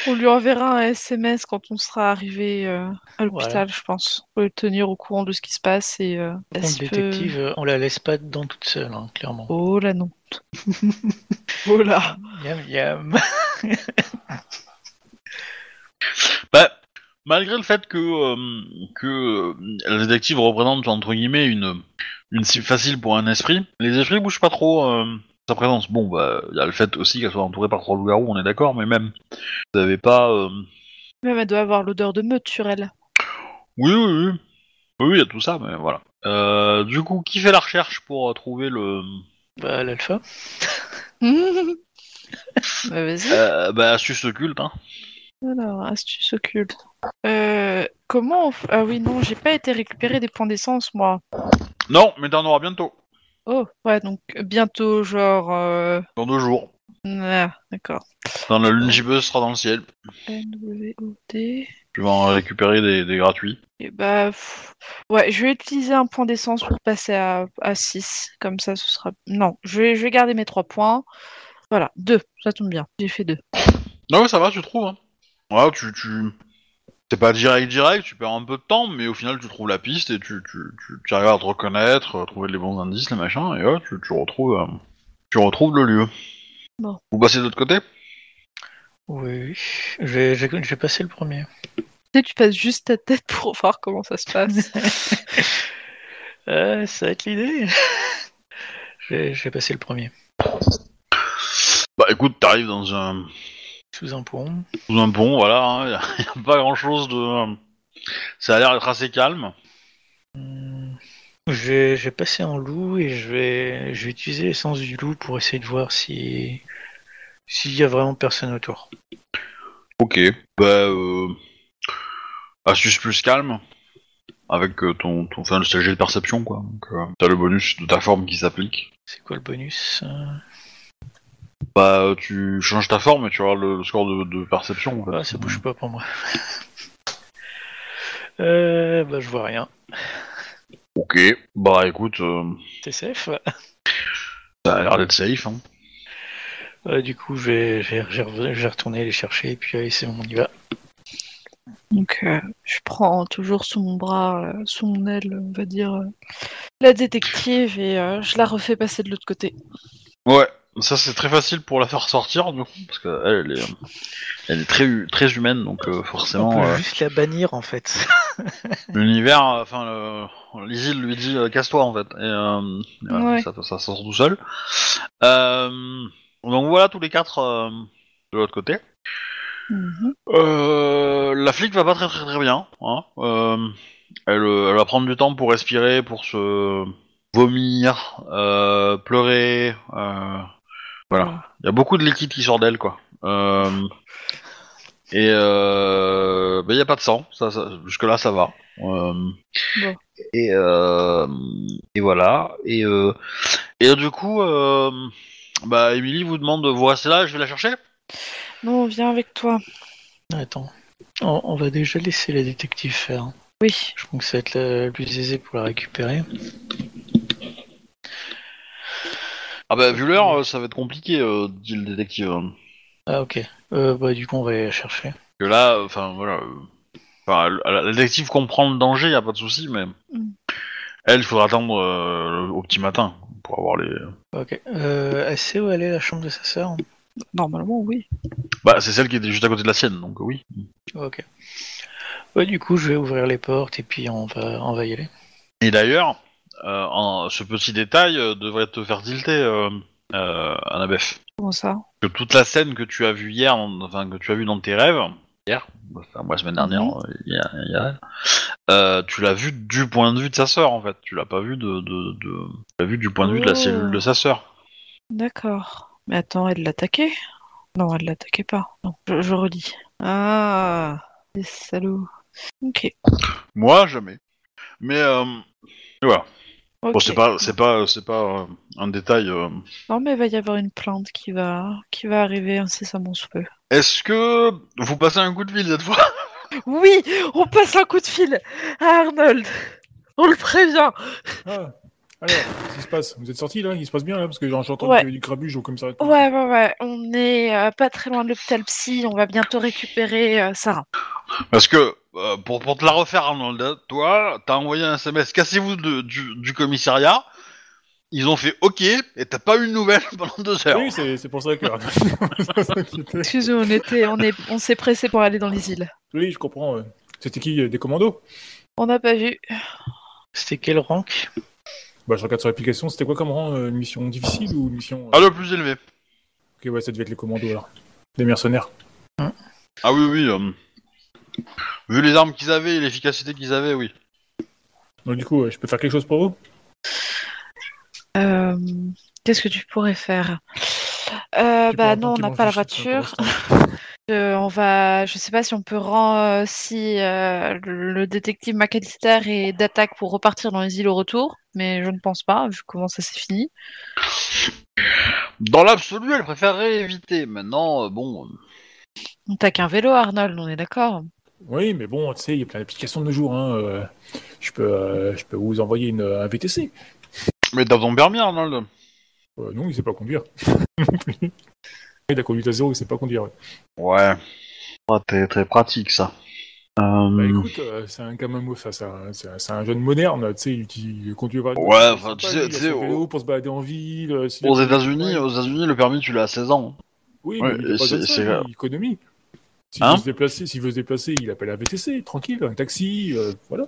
On lui enverra un SMS quand on sera arrivé euh, à l'hôpital, Voilà. je pense. Pour le tenir au courant de ce qui se passe et. Euh, détective, euh, on la laisse pas dedans toute seule, hein, clairement. Oh là non. [LAUGHS] oh là. Yam yam. [LAUGHS] Bah, malgré le fait que, euh, que le détective représente entre guillemets une, une cible facile pour un esprit, les esprits bougent pas trop euh, sa présence. Bon, bah, il y a le fait aussi qu'elle soit entourée par trois loups-garous, on est d'accord, mais même, vous avez pas. euh, Même elle doit avoir l'odeur de meute sur elle. Oui, oui, oui. Oui, il y a tout ça, mais voilà. Euh, du coup, qui fait la recherche pour euh, trouver le. Bah, l'alpha. [LAUGHS] bah, vas-y. Euh, bah, astuce occulte, hein. Alors, astuce occulte. Euh, comment on f- Ah oui, non, j'ai pas été récupérer des points d'essence, moi. Non, mais t'en auras bientôt. Oh, ouais, donc bientôt, genre... Euh... Dans deux jours. Ah, d'accord. Dans la lune gibeuse sera dans le ciel. NWOD... Tu vas en récupérer des, des gratuits. Et bah... pff, Ouais, je vais utiliser un point d'essence pour passer à, à 6. Comme ça, ce sera... Non, je vais, je vais garder mes 3 points. Voilà, 2, ça tombe bien. J'ai fait 2. Non, mais ça va, tu trouves. Hein. Ouais, tu, tu... C'est pas direct, direct, tu perds un peu de temps, mais au final, tu trouves la piste et tu, tu, tu, tu arrives à te reconnaître, à trouver les bons indices, les machins, et ouais, tu, tu retrouves, euh, tu retrouves le lieu. Bon. Vous passez de l'autre côté? Oui, j'ai- j'ai passé le premier. Tu sais, tu passes juste ta tête pour voir comment ça se passe. [LAUGHS] Euh, ça va être l'idée. J'ai j'ai passé le premier. Bah écoute, t'arrives dans un, Sous un pont. sous un pont, voilà, hein, [LAUGHS] y, a, y a pas grand chose de. Ça a l'air d'être assez calme. Hmm. J'ai j'ai passé en loup et je vais, je vais utiliser l'essence du loup pour essayer de voir si s'il y a vraiment personne autour. Ok, bah euh, astuce plus calme avec euh, ton ton enfin, le de perception quoi. Donc euh, t'as le bonus de ta forme qui s'applique. C'est quoi le bonus euh? Bah euh, tu changes ta forme et tu auras le, le score de, de perception. En fait. Ah, ça bouge pas pour moi. [LAUGHS] euh, bah je vois rien. Ok, bah écoute, euh, T'es safe? ça a l'air d'être safe. Hein. Euh, Du coup, je vais, je vais, je vais- je vais retourner les chercher et puis allez, c'est bon, on y va. Donc, euh, je prends toujours sous mon bras, euh, sous mon aile, on va dire, euh, la détective et euh, je la refais passer de l'autre côté. Ouais, ça c'est très facile pour la faire sortir du coup parce qu'elle elle est elle est très très humaine donc euh, On forcément peut euh, juste la bannir en fait. [LAUGHS] l'univers enfin le Lysil lui dit euh, casse-toi en fait et euh, voilà, Ouais. ça, ça sort tout seul. Euh, donc voilà tous les quatre euh, de l'autre côté. Mhm. Euh, la flic va pas très très très bien. Hein. Euh, elle, elle va prendre du temps pour respirer, pour se vomir, euh, pleurer. Euh, voilà. Il y a beaucoup de liquide qui sort d'elle, quoi. Euh, et euh, il y a pas de sang. Ça, ça- jusque là, ça va. Euh, Bon. Et euh, et voilà. Et euh, et du coup, euh, bah, Emily vous demande de vous rester là. Je vais la chercher. Non, viens avec toi. Attends. On, on va déjà laisser la détective faire. Oui. Je pense que ça va être la- le plus aisé pour la récupérer. Ah bah vu l'heure, euh, ça va être compliqué, euh, dit le détective. Ah ok. Euh, bah du coup on va aller la chercher. Que là, enfin voilà, euh, enfin, la- la détective comprend le danger, y a pas de souci, mais Mm. elle, il faudra attendre euh, au petit matin pour avoir les. Ok. Euh, elle sait où elle est la chambre de sa sœur? Normalement, oui. Bah c'est celle qui était juste à côté de la sienne, donc oui. Ok. Ouais du coup je vais ouvrir les portes et puis on va, on va y aller. Et d'ailleurs, en- ce petit détail euh, devrait te faire tilter, euh, euh, Annabeth. Comment ça? Que toute la scène que tu as vue hier, en- enfin que tu as vue dans tes rêves, hier, enfin moi la semaine dernière, euh, hier, hier, euh, tu l'as vue du point de vue de sa sœur en fait. Tu l'as pas vue de, de, de... tu l'as vue du point de vue de la Oh. cellule de sa sœur. D'accord. Mais attends, elle l'a attaqué Non, elle l'attaquait pas. Non, je, je redis. Ah, des salauds. Ok. Moi, jamais. Mais euh, voilà. Bon, c'est pas, c'est pas, c'est pas euh, un détail. euh. Non, mais il va y avoir une plainte qui va, qui va arriver incessamment sous peu. Est-ce que vous passez un coup de fil cette fois? Oui, on passe un coup de fil à Arnold. On le prévient. Ah, alors, qu'est-ce qui se passe? Vous êtes sortis là? Il se passe bien là? Parce que j'entends Ouais. du, du grabuge au commissariat. de Ouais, ouais, ouais. On est euh, pas très loin de l'hôpital psy. On va bientôt récupérer euh, Sarah. Parce que euh, pour, pour te la refaire, Arnold, toi, t'as envoyé un SMS. Cassez-vous de- du, du commissariat. Ils ont fait OK et t'as pas eu de nouvelles [LAUGHS] pendant deux heures. Oui, c'est c'est pour ça que. [LAUGHS] Excuse-nous, on était, on est, on s'est pressé pour aller dans les îles. oui, je comprends. C'était qui euh, Des commandos? On n'a pas vu. C'était quel rank? Bah, je regarde sur l'application. C'était quoi comme rang euh, Une mission difficile ou une mission. euh, Ah, le plus élevé. Ok, ouais, ça devait être les commandos alors. Des mercenaires. Ah oui, oui. euh, Vu les armes qu'ils avaient et l'efficacité qu'ils avaient, oui. Donc, du coup, euh, je peux faire quelque chose pour vous? Euh, Qu'est-ce que tu pourrais faire? Euh, Tu Bah non, on n'a pas la voiture. [LAUGHS] Euh, on va, je sais pas si on peut rendre si euh, le détective McAllister est d'attaque pour repartir dans les îles au retour, mais je ne pense pas vu comment ça s'est fini. Dans l'absolu, elle préférerait éviter. Maintenant, euh, bon. euh, On t'a qu'un vélo, Arnold, on est d'accord. Oui, mais bon, tu sais, il y a plein d'applications de nos jours. Hein. euh, Je, peux, euh, je peux vous envoyer une, un VTC. Mais t'as ton permis, Arnold Euh, non, il sait pas conduire. [LAUGHS] Il a conduit à zéro, il sait pas conduire. ouais. Ouais. Ah, très, très pratique, ça. Euh, Bah écoute, euh, c'est un ça, ça, c'est un- c'est un jeune moderne, tu sais, il, il conduit pas. Ouais, enfin, tu sais- tu sais, vélo pour se balader en ville. euh, aux États-Unis, aux États-Unis, le permis, tu l'as à 16 ans. Oui, ouais, mais il a et pas besoin de c'est- économie. S'il Hein veut se déplacer, s'il veut se déplacer, il appelle un VTC, tranquille, un taxi, euh, voilà.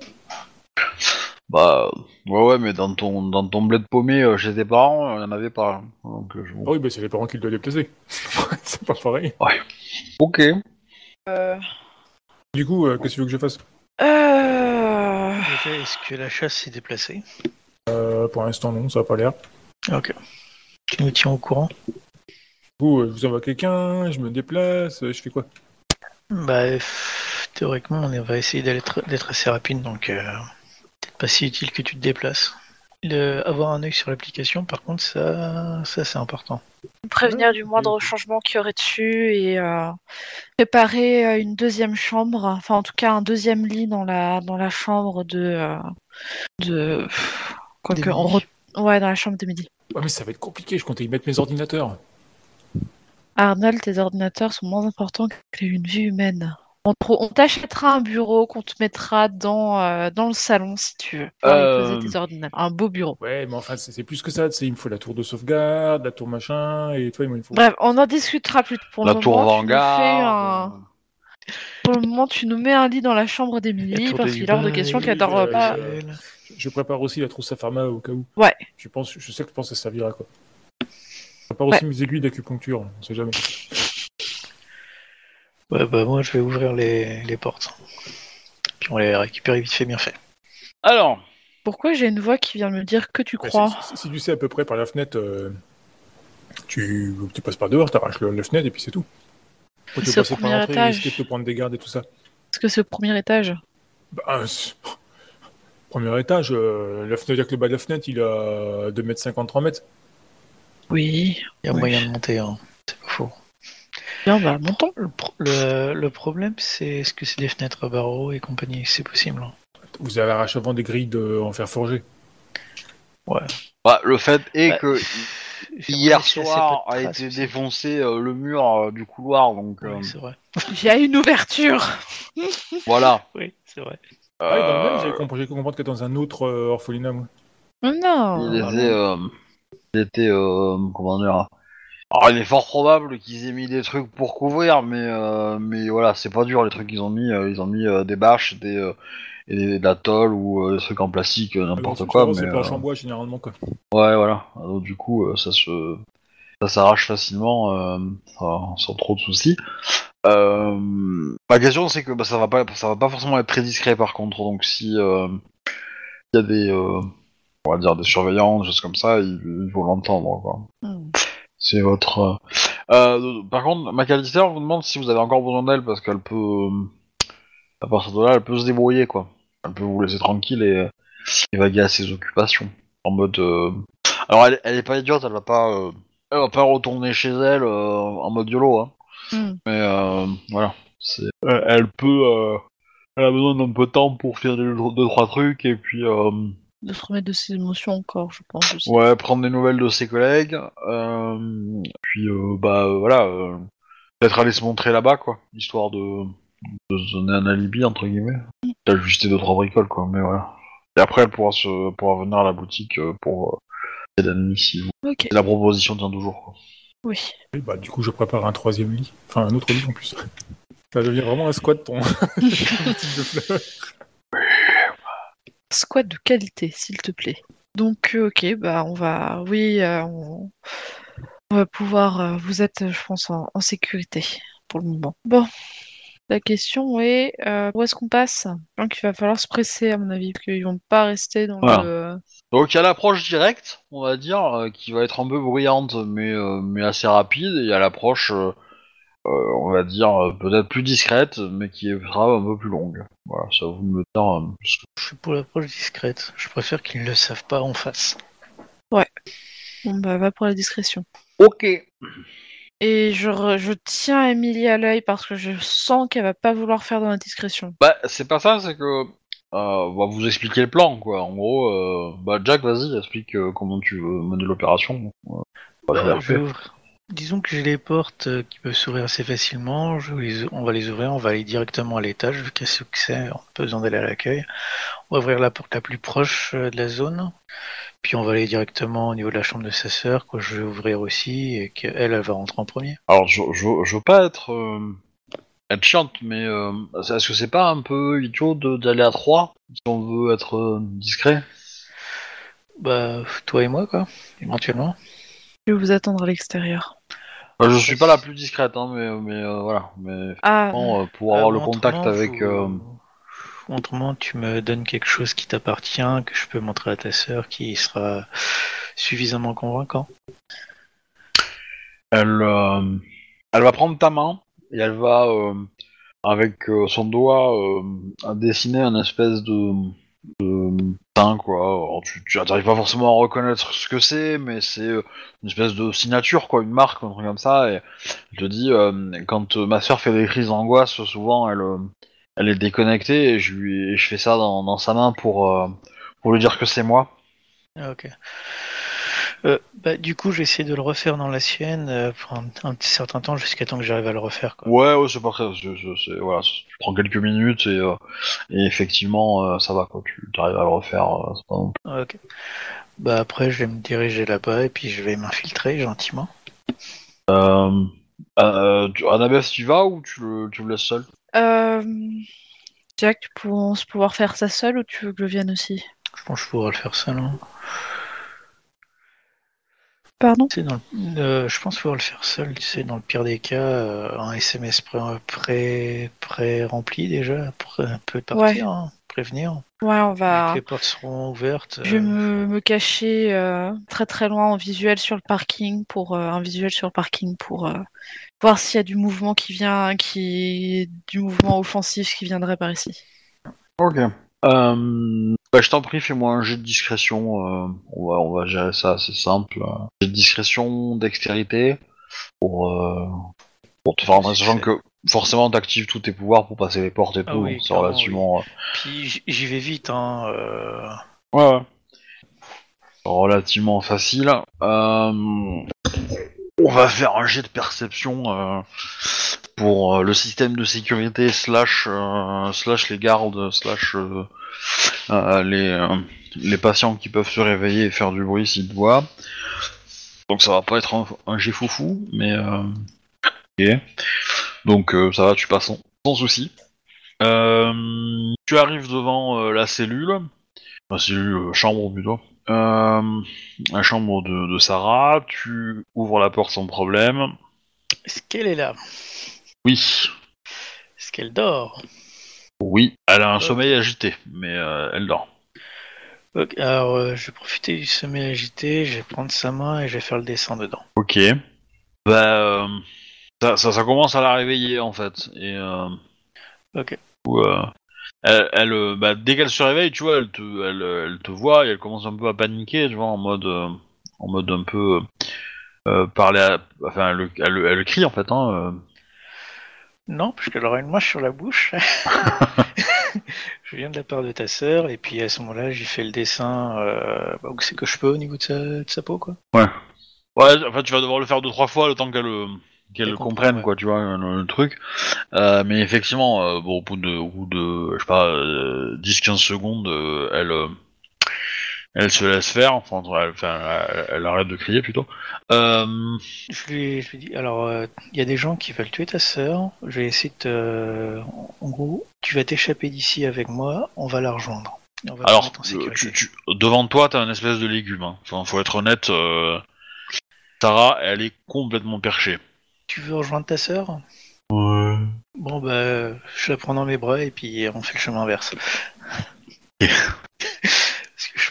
Bah, ouais, ouais, mais dans ton, dans ton bled paumé euh, chez tes parents, il n'y en avait pas. Donc, euh, je- Ah oui, bah c'est les parents qui le doivent déplacer. [LAUGHS] c'est pas pareil. Ok. Du coup, euh, qu'est-ce que tu veux que je fasse? Euh... Déjà, est-ce que la chasse s'est déplacée? Euh, Pour l'instant, non, ça a pas l'air. Ok. Tu nous tiens au courant? Du coup, euh, je vous envoie quelqu'un, je me déplace, euh, je fais quoi? Bah, f- théoriquement, on va essayer d'être d'être assez rapide, donc euh, pas si utile que tu te déplaces. Le- avoir un œil sur l'application, par contre, ça, ça c'est important. Prévenir du moindre changement qu'il y aurait dessus et euh, préparer euh, une deuxième chambre, enfin en tout cas un deuxième lit dans la dans la chambre de euh, de quoique on D'Emily. re- ouais dans la chambre de midi. Ouais, mais ça va être compliqué, je comptais y mettre mes ordinateurs. Arnold, tes ordinateurs sont moins importants que une vie humaine. On, t'achètera un bureau qu'on te mettra dans, euh, dans le salon si tu veux. Pour Euh. poser tes ordinateurs. Un beau bureau. Ouais, mais enfin, c'est plus que ça, il me faut la tour de sauvegarde, la tour machin, et toi, il me faut... Bref, on en discutera plus. Pour La le tour moment, Vanguard. un- Pour le moment, tu nous mets un lit dans la chambre tour parce qu'il est hors de question qu'elle euh, dort pas. euh, Je prépare aussi la trousse à pharma au cas où. Ouais. Je pense, je sais que je pense que ça servira, quoi. Je prépare aussi mes aiguilles d'acupuncture, on sait jamais. Ouais, bah moi, je vais ouvrir les, les portes. Puis on les récupère vite fait, bien fait. Alors, Pourquoi j'ai une voix qui vient me dire que tu crois si, si- si tu sais à peu près par la fenêtre, euh, tu, tu passes par dehors, t'arraches le- la fenêtre et puis c'est tout. Après, tu passer par premier l'entrée, risquer de te prendre des gardes et tout ça. Est-ce que c'est au premier étage Bah, premier étage, euh, la fenêtre, avec le bas de la fenêtre, il a 2 mètres 50, 3 mètres. Oui. Il y a Oui. moyen de monter, hein. c'est pas faux. Bien, bah montons. Le, pro- le- le problème, c'est est-ce que c'est des fenêtres à barreaux et compagnie? C'est possible. hein. Vous avez arraché avant des grilles de, en fer forgé. Ouais. bah, le fait est Bah, que [LAUGHS] J'ai hier assez soir peu de a traces été aussi. défoncé euh, le mur euh, du couloir, donc euh, Ouais, c'est vrai. Il y a une ouverture. [LAUGHS] voilà. Oui, c'est vrai. Ah, et dans le même, Euh, j'avais compris, j'ai cru comprendre que dans un autre euh, orphelinat, moi. Non. il était, euh, il était, euh, comment dire. Alors, il est fort probable qu'ils aient mis des trucs pour couvrir, mais euh, mais voilà, c'est pas dur les trucs qu'ils ont mis. euh, ils ont mis euh, des bâches, des euh, et des- de la tôle ou euh, des trucs en plastique, euh, n'importe quoi. Mais C'est planche euh, en bois, généralement, quoi. ouais, voilà. Donc, du coup, euh, ça se ça s'arrache facilement euh, sans, sans trop de soucis. Euh, ma question c'est que bah, ça va pas ça va pas forcément être très discret par contre. Donc si euh, il y a des euh, on va dire des surveillants, des choses comme ça, ils, ils vont l'entendre quoi. Hmm. C'est votre. Euh, par contre, McAllister vous demande si vous avez encore besoin d'elle parce qu'elle peut, à partir de là, elle peut se débrouiller quoi. Elle peut vous laisser tranquille et, et vaguer à ses occupations. En mode, euh, alors elle, elle est pas idiote, elle va pas, euh, elle va pas retourner chez elle euh, en mode YOLO, hein. Hmm. Mais euh, voilà, c'est, elle, elle peut, euh, elle a besoin d'un peu de temps pour faire deux, deux trois trucs et puis. Euh, De se remettre de ses émotions encore, je pense aussi. Ouais, prendre des nouvelles de ses collègues, euh, puis euh, bah euh, voilà, euh, peut-être aller se montrer là-bas quoi, histoire de, de se donner un alibi entre guillemets, d'ajuster deux trois bricoles quoi, mais voilà. Et après elle pourra se pourra venir à la boutique pour euh, aider l'ennemi si vous. La proposition tient toujours quoi. oui. Et bah, du coup, je prépare un troisième lit. Enfin, un autre lit en plus. [LAUGHS] Ça devient vraiment un squat, ton [LAUGHS] type de fleur. Squat de qualité, s'il te plaît. Donc, euh, ok, bah on va, oui, euh, on... on va pouvoir. euh, vous êtes, je pense, en, en sécurité pour le moment. Bon, la question est, euh, où est-ce qu'on passe? Donc, il va falloir se presser, à mon avis, parce qu'ils vont pas rester dans Voilà. le. Donc il y a l'approche directe, on va dire, euh, qui va être un peu bruyante mais euh, mais assez rapide, il y a l'approche, on va dire euh, peut-être plus discrète, mais qui sera un peu plus longue. Voilà, ça vous me euh, que- Je suis pour l'approche discrète. Je préfère qu'ils ne le savent pas en face. Bon, bah, va pour la discrétion. Ok. Et je, re- je tiens Émilie à l'œil parce que je sens qu'elle va pas vouloir faire dans la discrétion. Bah, c'est pas ça, c'est que. Euh, on va vous expliquer le plan, quoi. En gros, euh, bah, Jack, vas-y, explique euh, comment tu veux mener l'opération. Ouais. Bah, je vais ouvrir- Disons que j'ai les portes euh, qui peuvent s'ouvrir assez facilement. Je vais les- On va les ouvrir, on va aller directement à l'étage, vu qu'à succès, on n'a pas besoin d'aller à l'accueil. On va ouvrir la porte la plus proche euh, de la zone. Puis on va aller directement au niveau de la chambre de sa sœur, que je vais ouvrir aussi, et qu'elle, elle va rentrer en premier. Alors, je, je, je veux pas être, euh, être chiante, mais euh, est-ce que c'est pas un peu idiot d'aller à 3 si on veut être euh, discret? Bah, toi et moi, quoi, éventuellement. Je vais vous attendre à l'extérieur. Je suis pas la plus discrète, hein, mais, mais euh, voilà. Mais Ah, bon, euh, pour avoir Ah, le contact avec. euh, Autrement, tu me donnes quelque chose qui t'appartient, que je peux montrer à ta sœur, qui sera suffisamment convaincant. elle, euh, elle va prendre ta main et elle va, euh, avec euh, son doigt, euh, dessiner un espèce de, de teint, quoi. Alors, tu n'arrives pas forcément à reconnaître ce que c'est, mais c'est euh, une espèce de signature, quoi, une marque, un truc comme ça. Et elle te dit, euh, quand euh, ma soeur fait des crises d'angoisse, souvent elle, elle est déconnectée et je, lui, je fais ça dans, dans sa main pour, pour lui dire que c'est moi. Ah, ok. Euh, bah, du coup, j'ai essayé de le refaire dans la sienne euh, pour un, un petit certain temps jusqu'à temps que j'arrive à le refaire. Quoi. Ouais, ouais, c'est pas très. c'est- c'est- c'est- voilà, tu prends quelques minutes et, euh, et effectivement, euh, ça va, quoi. Tu arrives à le refaire. euh, c'est pas non plus- Ah, ok. Bah, après, je vais me diriger là-bas et puis je vais m'infiltrer gentiment. Euh, tu- tu y vas ou tu le, tu le laisses seul euh, Jack, tu penses pouvoir faire ça seul ou tu veux que je vienne aussi? Je pense que je pourrais le faire seul. hein. Pardon dans le- euh, je pense pouvoir le faire seul. Tu sais, dans le pire des cas, euh, un SMS pré, pré, pré rempli déjà pour un peu partir, hein, prévenir. Ouais, on va. les portes seront ouvertes. Je vais euh, me, me cacher euh, très très loin en visuel sur le parking pour euh, un visuel sur le parking pour euh, voir s'il y a du mouvement qui vient, qui du mouvement offensif qui viendrait par ici. Ok. Euh, bah, je t'en prie, fais-moi un jet de discrétion. euh, on, va, on va gérer ça assez simple. Un jet de discrétion, dextérité, pour, euh, pour te faire entrer, sachant que forcément t'actives tous tes pouvoirs pour passer les portes et Ah tout. oui, c'est relativement. euh, Puis j'y vais vite. Hein, euh, Ouais, ouais. Relativement facile. Euh, on va faire un jet de perception euh, pour euh, le système de sécurité slash euh, slash les gardes slash euh, les euh, les patients qui peuvent se réveiller et faire du bruit s'ils te voient. Donc ça va pas être un, un jet foufou, mais euh, ok. Donc euh, ça va, tu passes sans, sans souci. Tu arrives devant la cellule. La cellule, chambre plutôt. Euh, la chambre de, de Sarah, tu ouvres la porte sans problème. Est-ce qu'elle est là? Oui, Est-ce qu'elle dort? Oui, elle a un Ok. sommeil agité, mais euh, elle dort. Ok, Alors, euh, je vais profiter du sommeil agité, je vais prendre sa main et je vais faire le dessin dedans. Ok. bah, euh, ça, ça, ça commence à la réveiller en fait. Et euh, Ok. ou, euh, elle, elle, euh, bah, dès qu'elle se réveille, tu vois, elle te, elle, euh, elle te voit et elle commence un peu à paniquer, tu vois, en mode, euh, en mode un peu euh, euh, parler, à, enfin, elle, elle, elle crie en fait. Hein, Non, puisqu'elle aura une mouche sur la bouche. [LAUGHS] je viens de la part de ta sœur, et puis à ce moment-là, j'ai fait le dessin euh, bah, où c'est que je peux au niveau de sa, de sa peau, quoi. Ouais, enfin, tu vas devoir le faire deux trois fois le temps qu'elle euh, qu'elle Qu'elle comprenne, comprenne, ouais. quoi, tu vois, le, le truc. Euh, mais effectivement, euh, bon, au bout de, au bout de, je sais pas, euh, 10-15 secondes, euh, elle, euh, elle se laisse faire, enfin, elle, enfin, elle, elle arrête de crier plutôt. Euh, Je lui, je lui dis, alors, euh, il y a des gens qui veulent tuer ta sœur, je vais essayer de te... En gros, tu vas t'échapper d'ici avec moi, on va la rejoindre. On va alors, euh, tu, tu- devant toi, t'as une espèce de légume. Hein. Enfin, faut être honnête. euh, Sarah, elle est complètement perchée. Tu veux rejoindre ta sœur? Ouais. Bon, bah, je la prends dans mes bras et puis on fait le chemin inverse. [LAUGHS]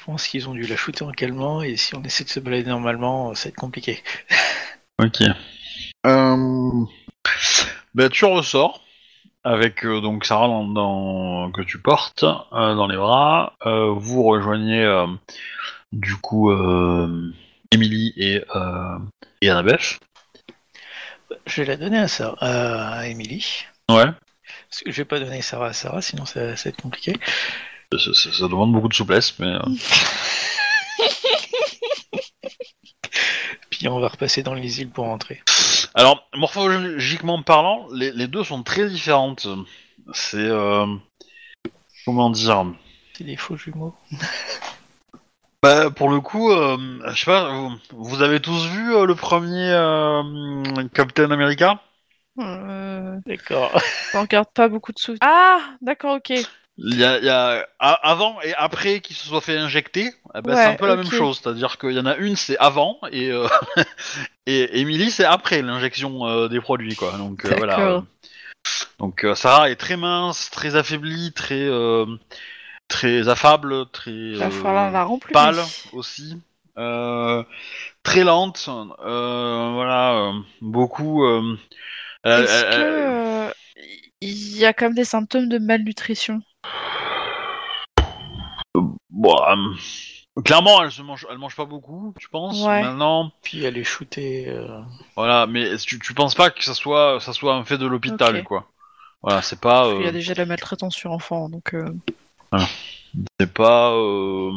Pense qu'ils ont dû la shooter en calmant et si on essaie de se balader normalement, ça va être compliqué. [LAUGHS] Ok. Euh... Ben, tu ressors avec euh, donc Sarah dans, dans- que tu portes euh, dans les bras. Euh, vous rejoignez euh, du coup euh, Emily et, euh, et Annabeth. Je vais la donner à Sarah, à Emily. Ouais. Parce que je vais pas donner Sarah à Sarah, sinon ça, ça va être compliqué. Ça, ça- ça demande beaucoup de souplesse, mais euh, [LAUGHS] Puis on va repasser dans les îles pour rentrer. alors morphologiquement parlant, les, les deux sont très différentes. C'est euh, comment dire? C'est des faux jumeaux. [LAUGHS] Bah, pour le coup, euh, je sais pas, vous, vous avez tous vu euh, le premier euh, Captain America? Euh, D'accord. [LAUGHS] on regarde pas beaucoup de souvenirs. Ah, d'accord, ok. Il y a, il y a a- avant et après qu'il se soit fait injecter, eh ben, c'est Ouais, un peu la ok. même chose. C'est-à-dire qu'il y en a une, c'est avant et euh, [LAUGHS] et Emily, c'est après l'injection euh, des produits, quoi. Donc euh, voilà. D'accord. Donc euh, Sarah est très mince, très affaiblie, très euh, très affable, très Il va euh, falloir la remplir. pâle aussi, euh, très lente, euh, voilà, euh, beaucoup. euh, elle- Est-ce elle- que euh, il y a quand même des symptômes de malnutrition bon, euh, clairement, elle se mange, elle mange pas beaucoup, tu penses Ouais. Maintenant, Puis elle est shootée. euh, voilà, mais tu, tu penses pas que ça soit, ça soit un fait de l'hôpital, Ok. quoi? Voilà, c'est pas, Il y euh, a déjà de la maltraitance sur enfant, donc euh, c'est pas. euh,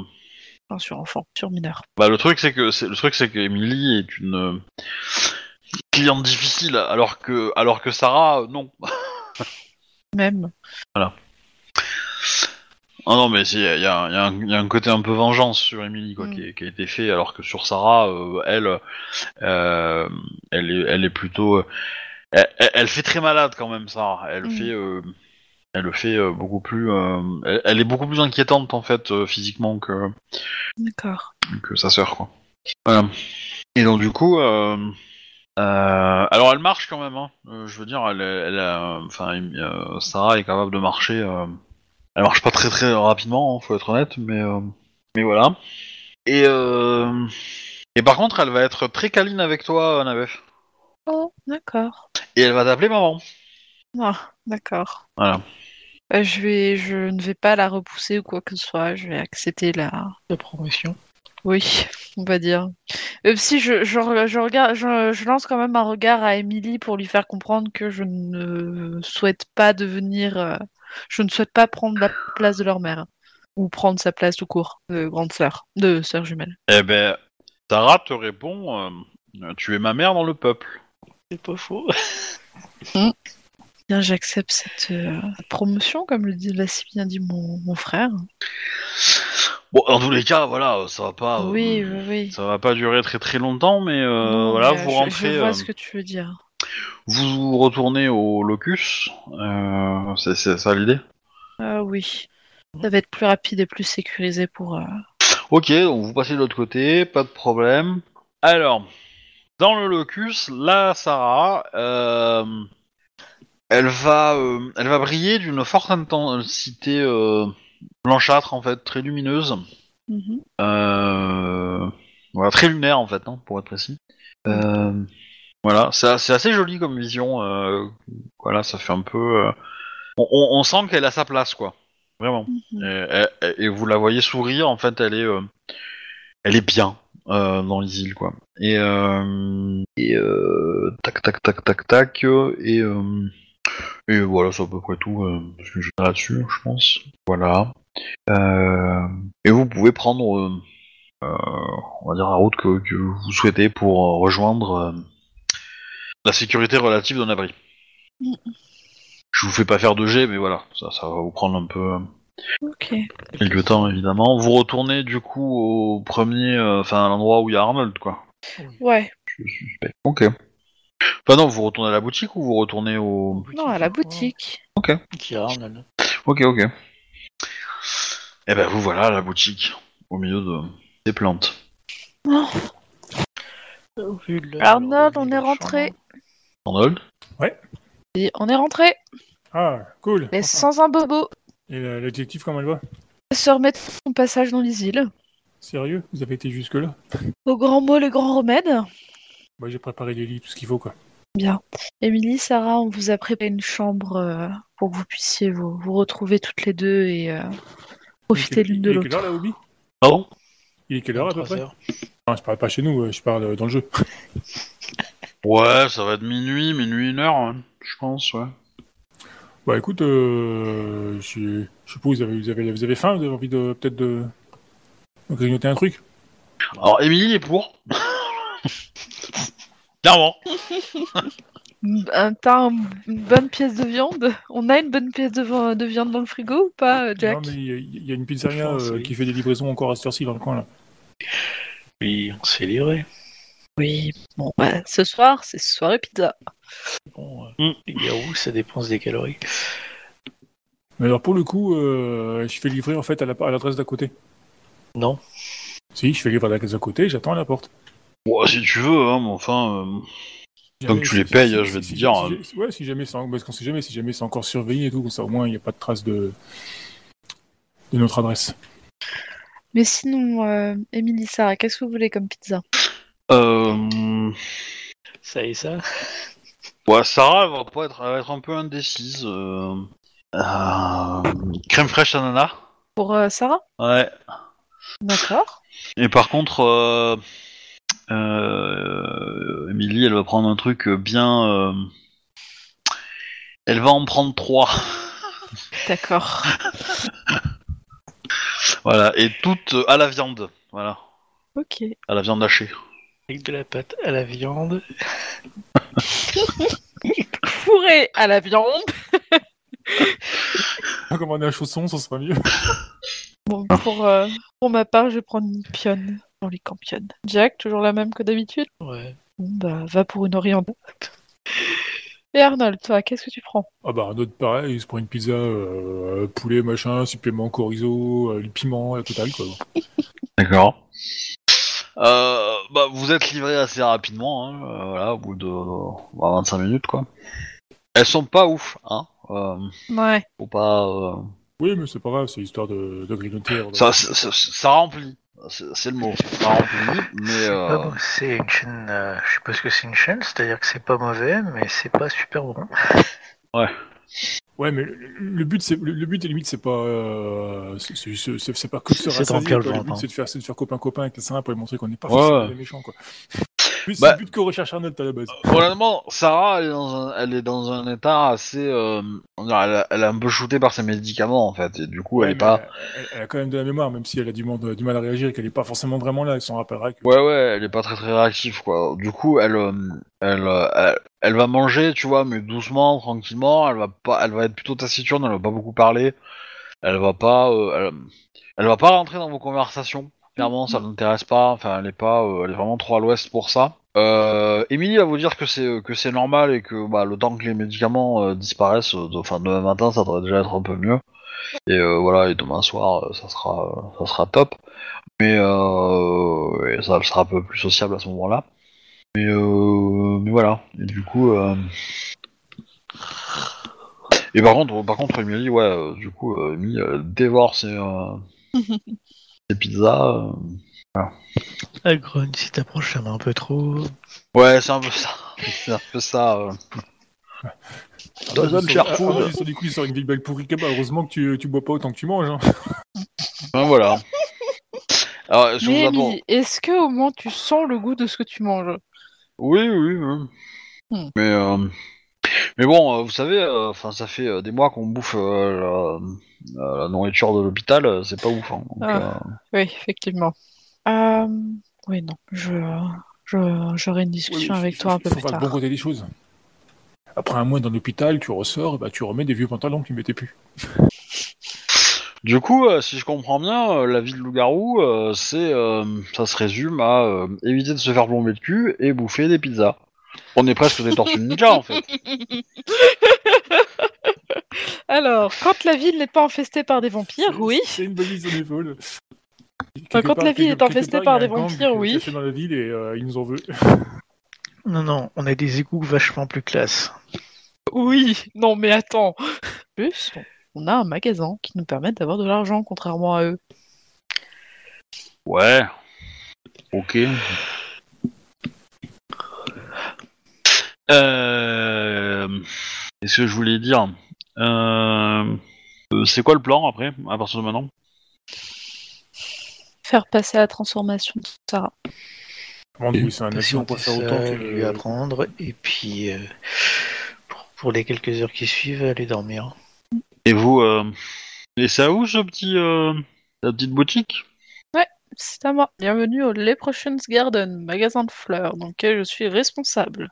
enfin, sur enfant, sur mineur. Bah le truc c'est que c'est le truc c'est que Emily est une euh, cliente difficile alors que alors que Sarah euh, non. [LAUGHS] Même. Ah non mais il y a, y, a, y a un- côté un peu vengeance sur Emily quoi Mm. qui, a été fait alors que sur Sarah euh, elle euh, elle est elle est plutôt euh, elle, fait très malade quand même Sarah. Elle Mm. fait elle le fait beaucoup plus elle, elle est beaucoup plus inquiétante en fait physiquement que D'accord. que sa sœur quoi. Voilà. Et donc du coup, euh, alors elle marche quand même. Hein. Euh, je veux dire, elle, elle, a- enfin, euh, Sarah est capable de marcher. euh, elle marche pas très très rapidement, hein, faut être honnête, mais mais voilà. Et et par contre, elle va être très câline avec toi, Nabef. Oh, d'accord. Et elle va t'appeler maman. Ah, d'accord. Voilà. Je vais, je ne vais pas la repousser ou quoi que ce soit. Je vais accepter la. La promotion. Oui, on va dire. Même si je, je, re- je regarde, je, je lance quand même un regard à Emily pour lui faire comprendre que je ne souhaite pas devenir, euh, je ne souhaite pas prendre la place de leur mère ou prendre sa place tout court de grande sœur, de sœur jumelle. Eh ben, Sarah te répond, euh, tu es ma mère dans le peuple. C'est pas faux. [LAUGHS] Bien, j'accepte cette, euh, promotion, comme le dit, l'a si bien dit mon, mon frère. Bon, dans tous les cas, voilà, ça va pas. euh, oui, oui, oui. Ça va pas durer très très longtemps, mais euh, Non, voilà, mais, euh, vous je- rentrez, Je, vois euh, ce que tu veux dire. vous retournez au locus. Euh, c'est ça l'idée? Oui. Ça va être plus rapide et plus sécurisé pour. euh, Ok, donc vous passez de l'autre côté, pas de problème. Alors, dans le locus, là, Sarah, euh, elle va, euh, elle va briller d'une forte intensité euh, blanchâtre en fait, très lumineuse. mhm. Euh, voilà, très lunaire en fait, hein, pour être précis. Euh, Voilà, c'est assez joli comme vision. euh, voilà, ça fait un peu. on, on- on sent qu'elle a sa place, quoi. Vraiment. Mhm. Et, et- et vous la voyez sourire. En fait, elle est, euh, elle est bien euh, dans les îles, quoi. Et, euh, et tac, tac, tac, tac, tac. Et, et voilà, c'est à peu près tout euh, ce que je là-dessus, je pense. Voilà. Euh, et vous pouvez prendre, euh, euh, on va dire, la route que, que vous souhaitez pour rejoindre euh, la sécurité relative d'un abri. Mm. Je vous fais pas faire de G, mais voilà, ça, ça va vous prendre un peu euh, Ok. quelques temps évidemment. Vous retournez du coup au premier, euh, enfin à l'endroit où il y a Arnold, quoi. Ouais. Je suspecte. Ok. Enfin non, vous retournez à la boutique ou vous retournez au. Non, à la boutique. Qui a Arnold. Ok, ok. Et ben vous voilà à la boutique, au milieu de des plantes. Oh, Arnold, on est rentré. Arnold Et on est rentré, Ah, cool. mais Enfin. sans un bobo. Et la- l'adjectif, comment elle va? Se remettre son passage dans les îles. Sérieux? Vous avez été jusque-là? Au grand mot, le grand remède. Moi, j'ai préparé les lits, tout ce qu'il faut, quoi. Bien. Émilie, Sarah, on vous a préparé une chambre euh, pour que vous puissiez vous, vous retrouver toutes les deux et euh, profiter l'une de Il est quelle l'autre. heure, là, Obi? Pardon? Il est quelle heure, à peu près? heures. Non, je parle pas chez nous, euh, je parle euh, dans le jeu. [LAUGHS] Ouais, ça va être minuit, minuit, une heure, hein, je pense, ouais. Bah, écoute, euh, je je suppose vous avez, vous, avez, vous avez faim Vous avez envie de, peut-être de... de grignoter un truc? Alors, Émilie est pour. Clairement. [LAUGHS] Un- T'as un- une bonne pièce de viande? On a une bonne pièce de, vi- de viande dans le frigo ou pas, euh, Jack? Non, mais il y, a- il y a une pizzeria pense, euh, oui. qui fait des livraisons encore à cette heure-ci dans le coin, là. Oui, on s'est livré. Oui. Bon, bah, ce soir, c'est soirée pizza. Bon, euh, Mm. les garous, ça dépense des calories. Mais alors, pour le coup, euh, je fais livrer, en fait, à la- à l'adresse d'à côté. Non. Si, je fais livrer à l'adresse d'à côté, j'attends à la porte. Bon, si tu veux, hein, mais enfin. euh, Tant que tu les payes, si- je vais si- te si- dire, si- euh. si- ouais, si jamais parce qu'on sait jamais, si jamais c'est encore surveillé et tout, ça au moins il n'y a pas de trace de de notre adresse. Mais sinon, euh, Émilie, Sarah, qu'est-ce que vous voulez comme pizza? Euh... Ça et ça. Ouais, Sarah, elle va pas être, elle va être un peu indécise. Euh... euh, Crème fraîche ananas. Pour euh, Sarah? Ouais. D'accord. Et par contre, euh... Emily, elle va prendre un truc bien. euh, Elle va en prendre trois. [LAUGHS] D'accord. [LAUGHS] voilà, et toutes à la viande. Voilà, Ok. à la viande hachée. Avec de la pâte à la viande. [LAUGHS] Fourré à la viande. On commander un chausson, ça sera mieux. Bon, pour, euh, pour ma part, je vais prendre une pionne dans les campionnes. Jack, toujours la même que d'habitude? Ouais. Bon, bah, va pour une orientale. Et Arnold, toi, qu'est-ce que tu prends? Ah bah un autre pareil, il se prend une pizza, euh, poulet machin, supplément chorizo, euh, le piment, la totale quoi. [LAUGHS] D'accord. Euh, bah, vous êtes livré assez rapidement, hein, euh, voilà, au bout de euh, 25 minutes, quoi. Elles sont pas ouf, hein. Euh, Ouais. faut pas. euh, Oui mais c'est pas grave, c'est histoire de, de grignoter. avant Ça, d'aller- ça, ça- ça remplit. C'est c'est le mot. Ça remplit, mais. Euh... c'est une chaîne. euh, je suppose que c'est une chaîne, c'est-à-dire que c'est pas mauvais, mais c'est pas super bon. [LAUGHS] Ouais mais le, le but c'est le, le but limite c'est pas euh, c'est- c'est c'est- c'est- c'est pas que de se C'est de rassasier, remplir le quoi. Le ventre, but hein. c'est de faire c'est de faire copain copain avec les seins pour lui montrer qu'on n'est pas Ouais. forcément des méchants quoi. Plus Bah- but que recherche Arnold à la base. Honnêtement, Sarah, elle est dans un, elle est dans un état assez. Euh, elle, a- elle un peu shootée par ses médicaments, en fait. Et du coup, elle est pas. Elle, elle a quand même de la mémoire, même si elle a du, mal- du mal à réagir et qu'elle est pas forcément vraiment là. Elle s'en rappellera que. Ouais, ouais, elle est pas très très réactive, quoi. Du coup, elle, euh, elle, euh, elle, va manger, tu vois, mais doucement, tranquillement. Elle va pas, elle va être plutôt taciturne, elle va pas beaucoup parler. Elle va pas, euh, elle, elle va pas rentrer dans vos conversations. Clairement, ça l'intéresse pas. Enfin, elle est pas, euh, elle est vraiment trop à l'ouest pour ça. Euh, Émilie va vous dire que c'est que c'est normal et que bah, le temps que les médicaments euh, disparaissent, euh, enfin demain matin, ça devrait déjà être un peu mieux. Et voilà, et demain soir, ça sera, ça sera top. Mais ça sera un peu plus sociable à ce moment-là. Mais, mais voilà. Et du coup. Et par contre, par contre, Emily, ouais, du coup, Emily dévore ses, [LAUGHS] pizzas. euh. Ah, grogne, si t'approches la main un peu trop. Ouais, c'est un peu ça. [LAUGHS] C'est un peu ça. euh. Ah, share ah, ah, bah, du coup, il sort une Big Bag pourri kebab. Heureusement que tu, tu bois pas autant que tu manges. Hein. [LAUGHS] Ben, voilà. Alors, je Mais vous est-ce que au moins tu sens le goût de ce que tu manges? Oui, oui, oui. Hmm. Mais, euh, mais bon, euh, vous savez, euh, enfin, ça fait euh, des mois qu'on bouffe euh, la, la nourriture de l'hôpital, c'est pas ouf. hein. Donc, Ah. euh, Oui, effectivement. Euh, Oui, non, je, je- j'aurai une discussion Oui, avec toi un peu faut plus voir le tard. bon côté des choses. Après un mois dans l'hôpital, tu ressors, bah, tu remets des vieux pantalons que tu mettais plus. Du coup, euh, si je comprends bien, euh, la vie de loup-garou, euh, c'est, euh, ça se résume à euh, éviter de se faire plomber le cul et bouffer des pizzas. On est presque des tortues ninja en fait. [LAUGHS] Alors, quand la ville n'est pas infestée par des vampires, oui. C'est une bonne mise en épaule. Enfin, quand la ville est infestée par des vampires, oui. dans la ville et euh, il nous en veut. [LAUGHS] Non, non, on a des égouts vachement plus classe. Oui, non mais attends. Plus, on a un magasin qui nous permet d'avoir de l'argent, contrairement à eux. Ouais. Ok. Euh... Qu'est-ce que je voulais dire? Euh... euh, C'est quoi le plan après, à partir de maintenant? Faire passer la transformation de Sarah. Oui, c'est un avion pour faire autant Ça, que. lui apprendre, et puis euh, pour, pour les quelques heures qui suivent, aller dormir. Et vous, euh... et c'est à où ce petit, euh... la petite boutique? C'est à moi. Bienvenue au Leprechauns Garden, magasin de fleurs, dans lequel je suis responsable.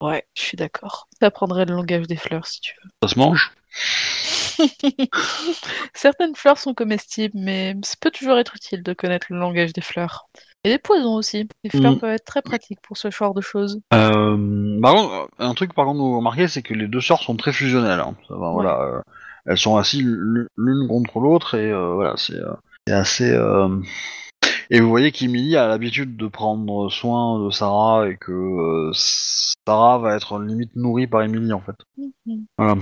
Ouais, je suis d'accord. T'apprendrais le langage des fleurs si tu veux. Ça se mange? [LAUGHS] Certaines fleurs sont comestibles, mais ça peut toujours être utile de connaître le langage des fleurs. Et des poisons aussi. Les fleurs Mm. peuvent être très pratiques pour ce genre de choses. Euh, par contre, un truc par contre, vous remarquez, c'est que les deux sœurs sont très fusionnelles. hein. Ça va, voilà, euh, elles sont assises l'une contre l'autre et euh, voilà, c'est euh, c'est assez. Et vous voyez qu'Emily a l'habitude de prendre soin de Sarah et que euh, Sarah va être limite nourrie par Emily en fait. Mhm. Voilà.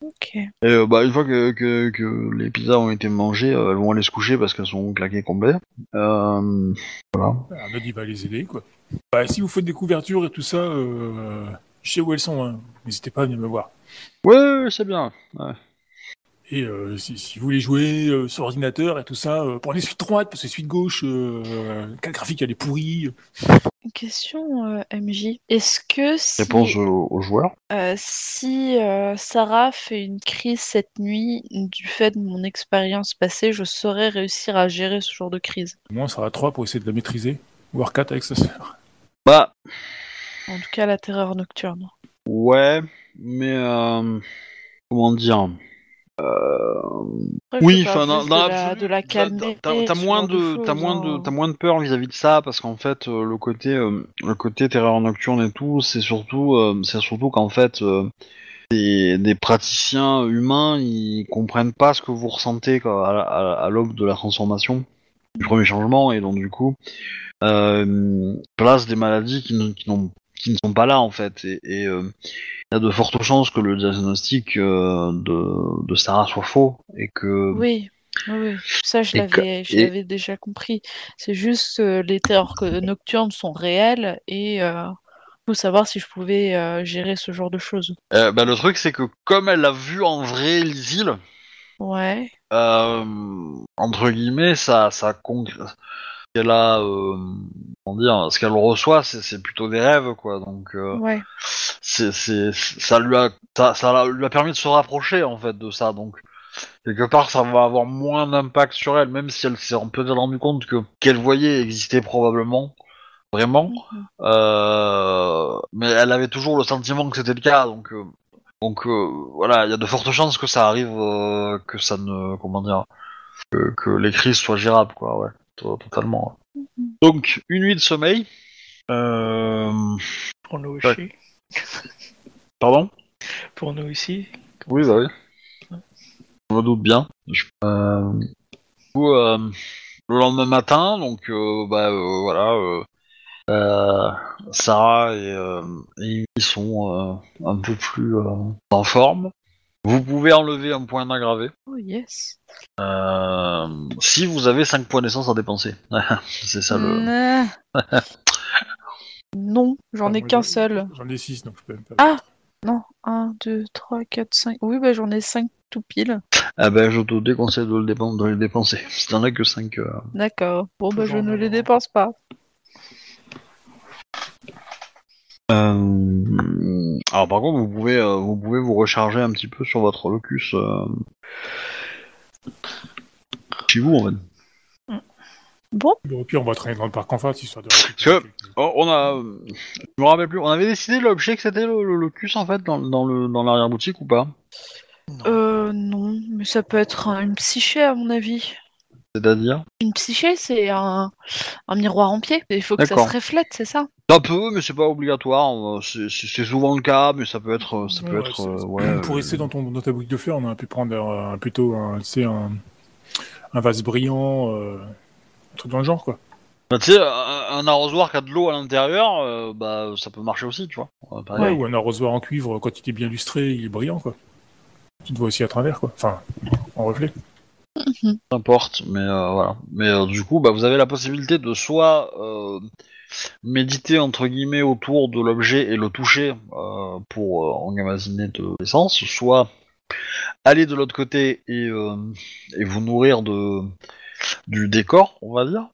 Ok. Et euh, bah, une fois que, que, que les pizzas ont été mangées, euh, elles vont aller se coucher parce qu'elles sont claquées complet. Euh, voilà. Arnaud, il va les aider, quoi. Bah, si vous faites des couvertures et tout ça, euh, je sais où elles sont, hein. N'hésitez pas à venir me voir. Ouais, ouais, c'est bien. Ouais. Et euh, si, si vous voulez jouer euh, sur ordinateur et tout ça, euh, prenez suite droite, parce que suite gauche, euh, le graphique, elle est pourrie. Une question, euh, MJ. Est-ce que si, Réponse aux, aux joueurs. euh, si euh, Sarah fait une crise cette nuit, du fait de mon expérience passée, je saurais réussir à gérer ce genre de crise Au moins, ça sera 3 pour essayer de la maîtriser. Voire 4 avec sa sœur. Bah, En tout cas, la terreur nocturne. ouais, mais euh, comment dire? Oui, enfin, dans, de, la, de calmer. T'as moins de, t'as moins de, t'as moins de peur vis-à-vis de ça parce qu'en fait, euh, le côté, euh, le côté terreur nocturne et tout, c'est surtout, euh, c'est surtout qu'en fait, euh, des, des praticiens humains, ils comprennent pas ce que vous ressentez quoi, à, à- à l'aube de la transformation, du premier changement, et donc du coup, euh, place des maladies qui, qui n'ont qui ne sont pas là en fait et, et, euh, il y a de fortes chances que le diagnostic euh, de, de Sarah soit faux et que Oui, oui, ça je l'avais, je et- l'avais déjà compris. C'est juste euh, les terreurs que- nocturnes sont réelles et euh, faut savoir si je pouvais euh, gérer ce genre de choses. Euh, bah, le truc, c'est que comme elle a vu en vrai Lysil, Ouais, euh, entre guillemets, ça, ça qu'elle a, euh, comment dire, ce qu'elle reçoit, c'est, plutôt des rêves, quoi. Donc, euh, ouais. c'est, c'est, ça lui a, ça, ça l'a- lui a permis de se rapprocher en fait de ça. Donc, quelque part, ça va avoir moins d'impact sur elle, même si elle s'est peut-être rendue compte que qu'elle voyait existait probablement. Vraiment, Mhm. Euh, mais elle avait toujours le sentiment que c'était le cas, donc euh, donc voilà, il y a de fortes chances que ça arrive, que ça ne, comment dire, que, que les crises soient gérables, quoi, ouais, totalement. ouais. Donc une nuit de sommeil. Euh... Pour nous Ouais. aussi. Pardon? Pour nous aussi. Oui, bah oui. Je me doute bien. Je- Euh... du coup, euh, le lendemain matin, donc euh, bah euh, voilà, euh, euh, Sarah et, euh, et ils sont euh, un peu plus euh, en forme. Vous pouvez enlever un point d'aggravé Oh yes. euh, si vous avez 5 points d'essence à dépenser. [LAUGHS] C'est ça le. [LAUGHS] Non, j'en Ah, ai qu'un seul. J'en ai 6, donc je peux même pas. Ah Non, 1, 2, 3, 4, 5. Oui, bah j'en ai 5 tout pile. Ah ben, je te déconseille de, le dépen- de les dépenser. Si t'en as que 5. D'accord. Bon, bah je Toujours ne les dépense pas. Euh... Alors par contre, vous pouvez, euh, vous pouvez vous recharger un petit peu sur votre locus euh, chez vous en fait. Bon, Bon, Au pire, on va traîner dans le parc en face, histoire de. que- Oh, on a, je me rappelle plus. On avait décidé l'objet que c'était le, le locus en fait dans, dans le dans l'arrière boutique ou pas? Non. euh, non, mais ça peut être un- une psyché à mon avis. C'est-à-dire Une psyché, c'est un, un miroir en pied. Il faut que ça D'accord. se reflète, c'est ça? Ça peut, mais c'est pas obligatoire. euh, C'est c'est- c'est souvent le cas, mais ça peut être, ça peut Ouais, être, c'est- euh, ouais. Pour euh, rester dans, ton, dans ta boucle de fleurs, on aurait pu prendre un, plutôt un, tu sais, un, un vase brillant, euh, un truc dans le genre, quoi. bah, tu sais, un, un arrosoir qui a de l'eau à l'intérieur, euh, bah ça peut marcher aussi, tu vois. Euh, Ouais, ou un arrosoir en cuivre, quand il est bien lustré, il est brillant, quoi. Tu te vois aussi à travers, quoi. Enfin, en reflet. N'importe, mais euh, voilà. Mais euh, du coup, bah, vous avez la possibilité de soit euh, méditer entre guillemets autour de l'objet et le toucher pour emmagasiner de l'essence, soit aller de l'autre côté et, et vous nourrir de du décor, on va dire,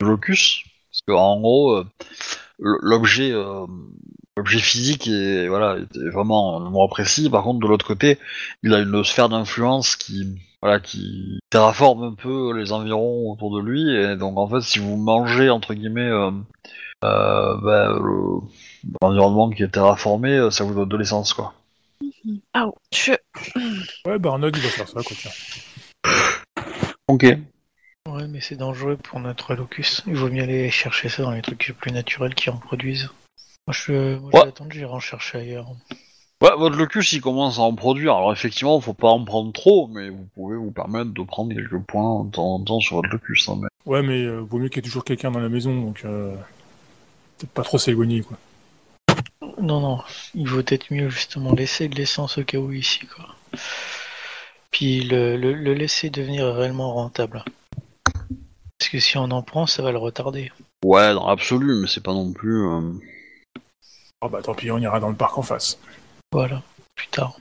de locus, parce que en gros, l'objet l'objet physique est voilà est vraiment un précis. Par contre, de l'autre côté, il a une sphère d'influence qui voilà, qui terraforme un peu les environs autour de lui, et donc en fait, si vous mangez entre guillemets euh, euh, bah, le- l'environnement qui est terraformé, euh, ça vous donne de l'essence, quoi. Ah, je... Ouais, bah Arnold, il va faire ça, quoi, tiens. Ok. Ouais, mais c'est dangereux pour notre locus. Il vaut mieux aller chercher ça dans les trucs plus naturels qui en produisent. Moi, je, moi, je Ouais. vais attendre, j'irai en chercher ailleurs. Ouais, votre locus, il commence à en produire. Alors effectivement, faut pas en prendre trop, mais vous pouvez vous permettre de prendre quelques points de temps en temps sur votre locus. hein, mais... Ouais, mais euh, vaut mieux qu'il y ait toujours quelqu'un dans la maison, donc euh, peut-être pas trop s'éloigner, quoi. Non, non, il vaut peut-être mieux justement laisser de l'essence au cas où ici, quoi. Puis le, le, le laisser devenir réellement rentable. Parce que si on en prend, ça va le retarder. Ouais, dans l'absolu, mais c'est pas non plus. euh, Ah bah tant pis, on ira dans le parc en face. Voilà, plus tard.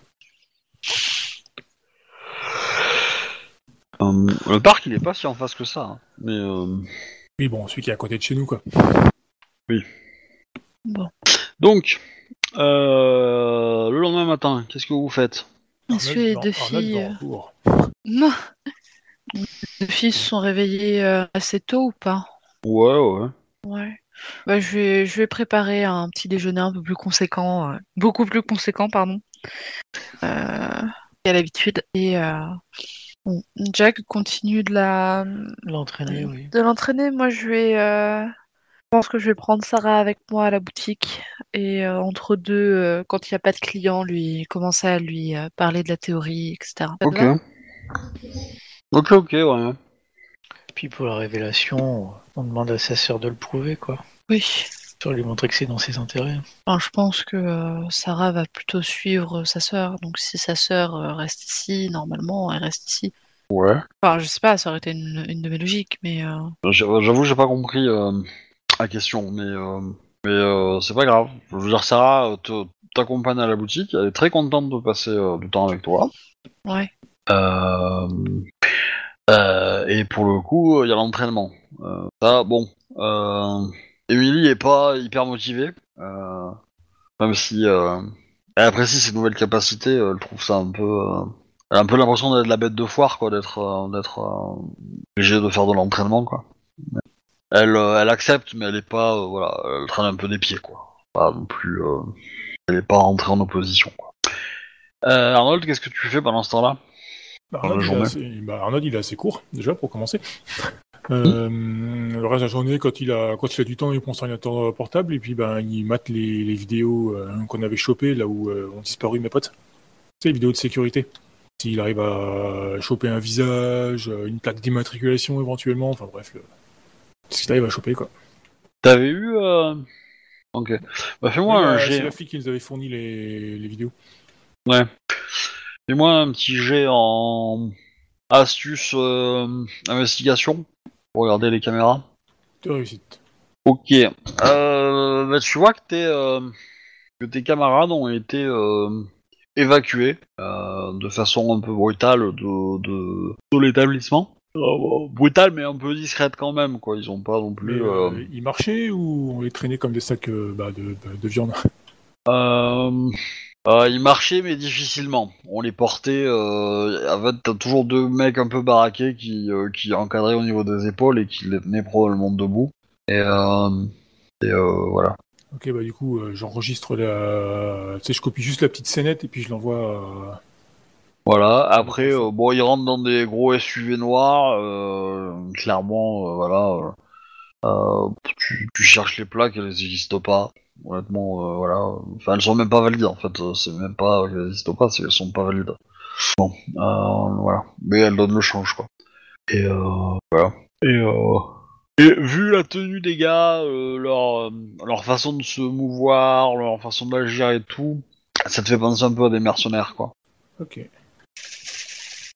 euh, le parc, il est pas si en face que ça. hein, Mais euh, Oui, bon, celui qui est à côté de chez nous, quoi. Bon. donc, euh, le lendemain matin, qu'est-ce que vous faites? Est-ce que les deux Arnold filles... va en cours. Non Les deux filles se sont réveillées euh, assez tôt ou pas? Ouais, ouais. Ouais. Bah, je vais, je vais préparer un petit déjeuner un peu plus conséquent, euh, beaucoup plus conséquent, pardon, euh, qu'à l'habitude. Et euh, bon, Jack continue de la, L'entraîner, oui. de l'entraîner. Moi, je vais, euh, je pense que je vais prendre Sarah avec moi à la boutique et euh, entre deux, euh, quand il n'y a pas de clients, lui commencer à lui euh, parler de la théorie, etc. Ok. Ok, ok, ouais. Puis pour la révélation, on demande à sa sœur de le prouver, quoi. Oui. Pour lui montrer que c'est dans ses intérêts. Enfin, je pense que euh, Sarah va plutôt suivre sa sœur. Donc, si sa sœur euh, reste ici, normalement, elle reste ici. Ouais. Enfin, je sais pas, ça aurait été une, une de mes logiques, mais euh, J'a- J'avoue, j'ai pas compris euh, la question, mais, euh, mais euh, c'est pas grave. Je veux dire, Sarah euh, te- t'accompagne à la boutique, elle est très contente de passer euh, du temps avec toi. ouais. Euh, euh, et pour le coup, il y a l'entraînement. Euh, ça, bon. Euh, Emily est pas hyper motivée, euh, même si euh, elle apprécie ses nouvelles capacités, euh, elle trouve ça un peu. elle a un peu l'impression d'être la bête de foire, quoi, d'être d'être obligée de faire de l'entraînement, quoi. Elle, elle accepte, mais elle est pas, voilà, elle traîne un peu des pieds, quoi. Pas non plus, elle est pas rentrée en opposition, quoi. Arnold, qu'est-ce que tu fais pendant ce temps-là? Bah, Dans la Arnold, il est journée. assez, bah, Arnold, il est assez court, déjà, pour commencer. Euh, Le reste de la journée, quand il a, quand il a du temps, il prend son ordinateur portable et puis ben, il mate les, les vidéos euh, qu'on avait chopées là où euh, ont disparu mes potes. Sais, les vidéos de sécurité. S'il arrive à choper un visage, une plaque d'immatriculation éventuellement, enfin bref, le... ce qu'il arrive à choper quoi. T'avais eu. Ok. Bah, fais-moi un jet. C'est la fille qui nous avait fourni les, les vidéos. Ouais. Fais-moi un petit jet en astuce investigation pour regarder les caméras. De réussite. Ok. Euh, bah, tu vois que, tes, euh, que tes camarades ont été euh, évacués de façon un peu brutale de, de, de l'établissement. Brutale mais un peu discrète quand même, quoi. Ils ont pas non plus... ils marchaient ou on les traînait comme des sacs bah, de, de viande? Euh, ils marchaient mais difficilement. On les portait. Euh, en fait, t'as toujours deux mecs un peu baraqués qui, euh, qui encadraient au niveau des épaules et qui les tenaient probablement debout. Et, euh, et euh, voilà. Ok, bah du coup, j'enregistre la. Tu sais, je copie juste la petite scénette et puis je l'envoie. euh, Voilà. Après, bon, ils rentrent dans des gros SUV noirs. euh, clairement, voilà. tu, tu cherches les plaques, elles n'existent pas. Honnêtement, euh, voilà. Enfin, elles sont même pas valides en fait. C'est même pas qu'elles n'existent pas, c'est qu'elles sont pas valides. Bon, euh, voilà. Mais elles donnent le change, quoi. Et euh, voilà. Et, euh, et vu la tenue des gars, euh, leur, euh, leur façon de se mouvoir, leur façon d'agir et tout, ça te fait penser un peu à des mercenaires, quoi. Ok.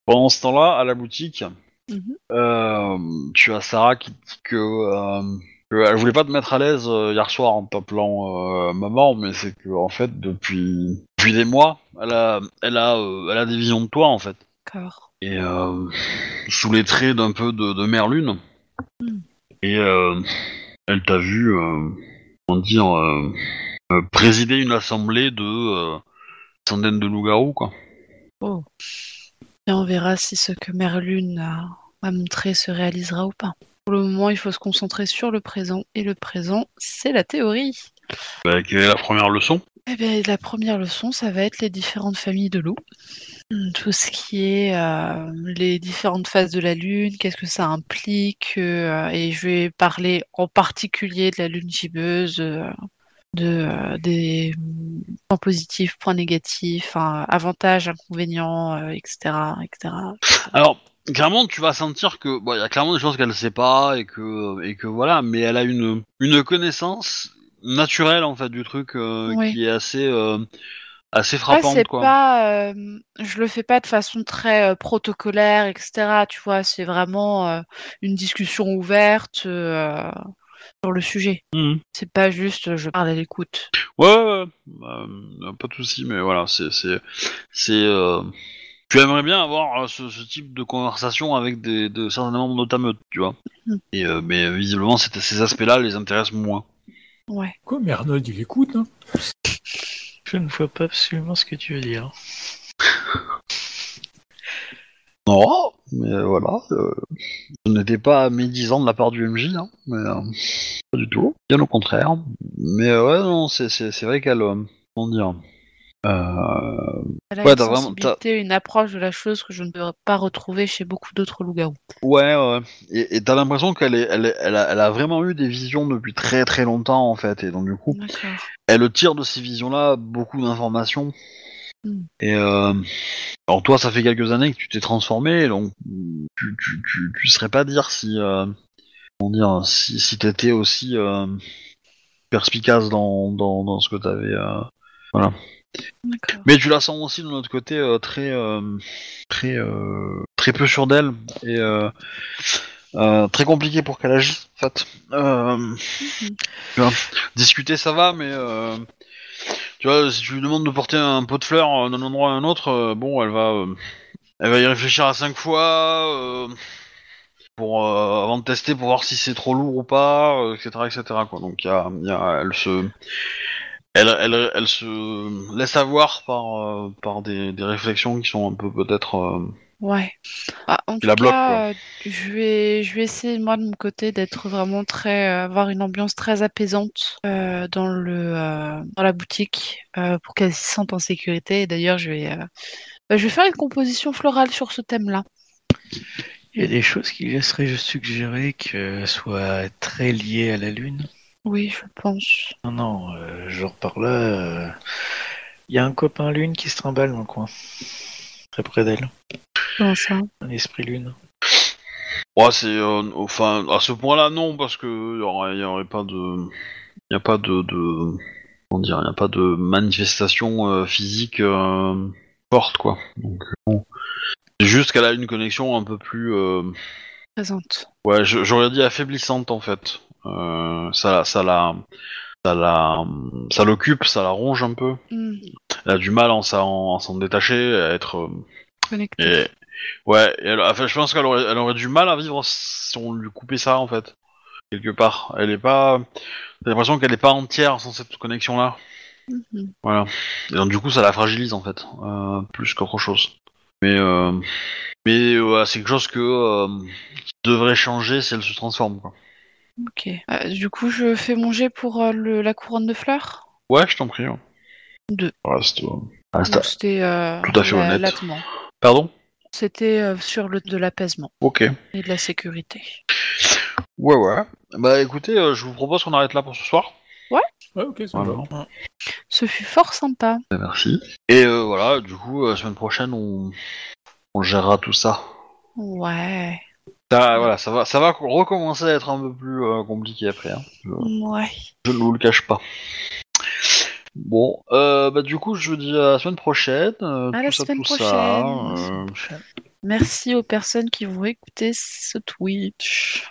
Pendant ce temps-là, à la boutique, Mhm. euh, tu as Sarah qui dit que, euh, que elle voulait pas te mettre à l'aise euh, hier soir en t'appelant euh, maman, mais c'est que en fait depuis depuis des mois, elle a elle a euh, elle a des visions de toi en fait. D'accord. Et euh, sous les traits d'un peu de, de Merlune. Hmm. Et euh, elle t'a vu, euh, comment dire, euh, euh, présider une assemblée de euh, centaines de loups-garous quoi. Oh. Et on verra si ce que Merlune a, a montré se réalisera ou pas. Pour le moment, il faut se concentrer sur le présent. Et le présent, c'est la théorie. Bah, quelle est la première leçon? Eh bien, la première leçon, ça va être les différentes familles de loups. Hum, Tout ce qui est euh, les différentes phases de la lune, qu'est-ce que ça implique, euh, et je vais parler en particulier de la lune gibbeuse, euh, de euh, des points positifs, points négatifs, hein, avantages, inconvénients, euh, etc., etc. Alors, clairement, tu vas sentir que bon, il y a clairement des choses qu'elle sait pas et que et que voilà, mais elle a une une connaissance naturelle en fait du truc euh, Oui. qui est assez euh, assez Ouais, frappante c'est quoi. pas, euh, je le fais pas de façon très protocolaire, etc. Tu vois, c'est vraiment une discussion ouverte sur le sujet. Mhm. C'est pas juste je parle à l'écoute. Ouais, ouais, ouais. Euh, pas de souci, mais voilà, c'est c'est c'est tu aimerais bien avoir euh, ce, ce type de conversation avec des de certains membres de ta meute, tu vois. Mhm. Et euh, mais visiblement, c'est- ces aspects-là les intéressent moins. Ouais. Quoi, mais Arnold, il écoute, non Je ne vois pas absolument ce que tu veux dire. Non, mais euh, voilà. Euh, ce n'était pas médisant de la part du MJ, hein, mais euh, pas du tout. Bien au contraire. Mais euh, ouais, non, c'est vrai qu'elle euh, comment dire? Euh, Elle a Ouais, une t'as vraiment- sensibilité, une approche de la chose que je ne peux pas retrouver chez beaucoup d'autres loups-garous. Ouais, ouais. Et t'as l'impression qu'elle est, elle, est- elle, a, elle a vraiment eu des visions depuis très très longtemps en fait, et donc du coup, elle tire de ces visions-là beaucoup d'informations. Hmm. Et euh, alors toi, ça fait quelques années que tu t'es transformé, donc tu, tu, tu, tu serais pas dire si euh, comment dire si, si t'étais aussi euh, perspicace dans, dans, dans ce que t'avais. Euh... Mais tu la sens aussi de notre côté euh, très euh, très euh, très peu sûre d'elle et très compliqué pour qu'elle agisse en fait. Mhm. tu vois, discuter ça va, mais tu vois si tu lui demandes de porter un pot de fleurs d'un endroit à un autre, bon elle va elle va y réfléchir à cinq fois. pour avant de tester pour voir si c'est trop lourd ou pas, etc., etc. Quoi. Donc a, y a- elle se, elle, elle, elle se laisse avoir par, euh, par des, des réflexions qui sont un peu peut-être. euh, Ouais. Ah, en tout la bloque, cas, euh, je vais, je vais essayer moi de mon côté d'être vraiment très, euh, avoir une ambiance très apaisante euh, dans le, euh, dans la boutique euh, pour qu'elle s'y sente en sécurité. Et d'ailleurs, je vais, euh, bah, je vais faire une composition florale sur ce thème-là. Il y a des choses qui laisseraient suggérer qu'elles soient très liées à la Lune. Oui, je pense. Non, non, euh, genre par là, euh, il y a un copain Lune qui se trimballe dans le coin. Très près d'elle. Comment ça? Un esprit Lune. Ouais, c'est, euh, enfin, à ce point-là, non, parce que il y aurait, y aurait pas de, y a pas de, de, comment dire, il y a pas de manifestation euh, physique euh, forte, quoi. Donc, euh, bon. c'est juste qu'elle a une connexion un peu plus. euh, Présente. Ouais, j'aurais dit affaiblissante en fait. Euh, ça, ça la, ça la, ça l'occupe, ça la ronge un peu. Hmm, Elle a du mal en s'en en s'en détacher, à être. euh, connecté. Et, ouais, et elle- enfin, je pense qu'elle aurait, elle aurait du mal à vivre si on lui coupait ça en fait. Quelque part. Elle est pas. J'ai l'impression qu'elle est pas entière sans cette connexion là. Mhm. Voilà. Et donc du coup ça la fragilise en fait. euh, plus qu'autre chose. Mais euh, mais euh, c'est quelque chose que qui devrait changer si elle se transforme quoi. Ok. Euh, du coup, je fais mon jet pour euh, le- la couronne de fleurs. Ouais, je t'en prie. ouais. Deux. Reste, euh, reste- Donc, C'était euh, Tout à fait la- honnête. l'attement. Pardon? C'était euh, sur le de l'apaisement Ok. et de la sécurité. Ouais ouais. Bah écoutez, euh, je vous propose qu'on arrête là pour ce soir. Ouais, ok, ça Voilà. va. Ce fut fort sympa. Bah, Merci. Et euh, voilà, du coup, euh, semaine prochaine, on, on gérera tout ça. Ouais. Ça, voilà, ça va, ça va recommencer à être un peu plus euh, compliqué après. hein. Je, Ouais. je ne vous le cache pas. Bon, euh, bah du coup, je vous dis à la semaine prochaine. euh, À tout la ça, semaine tout prochaine. ça. euh, Merci aux personnes qui vont écouter ce Twitch.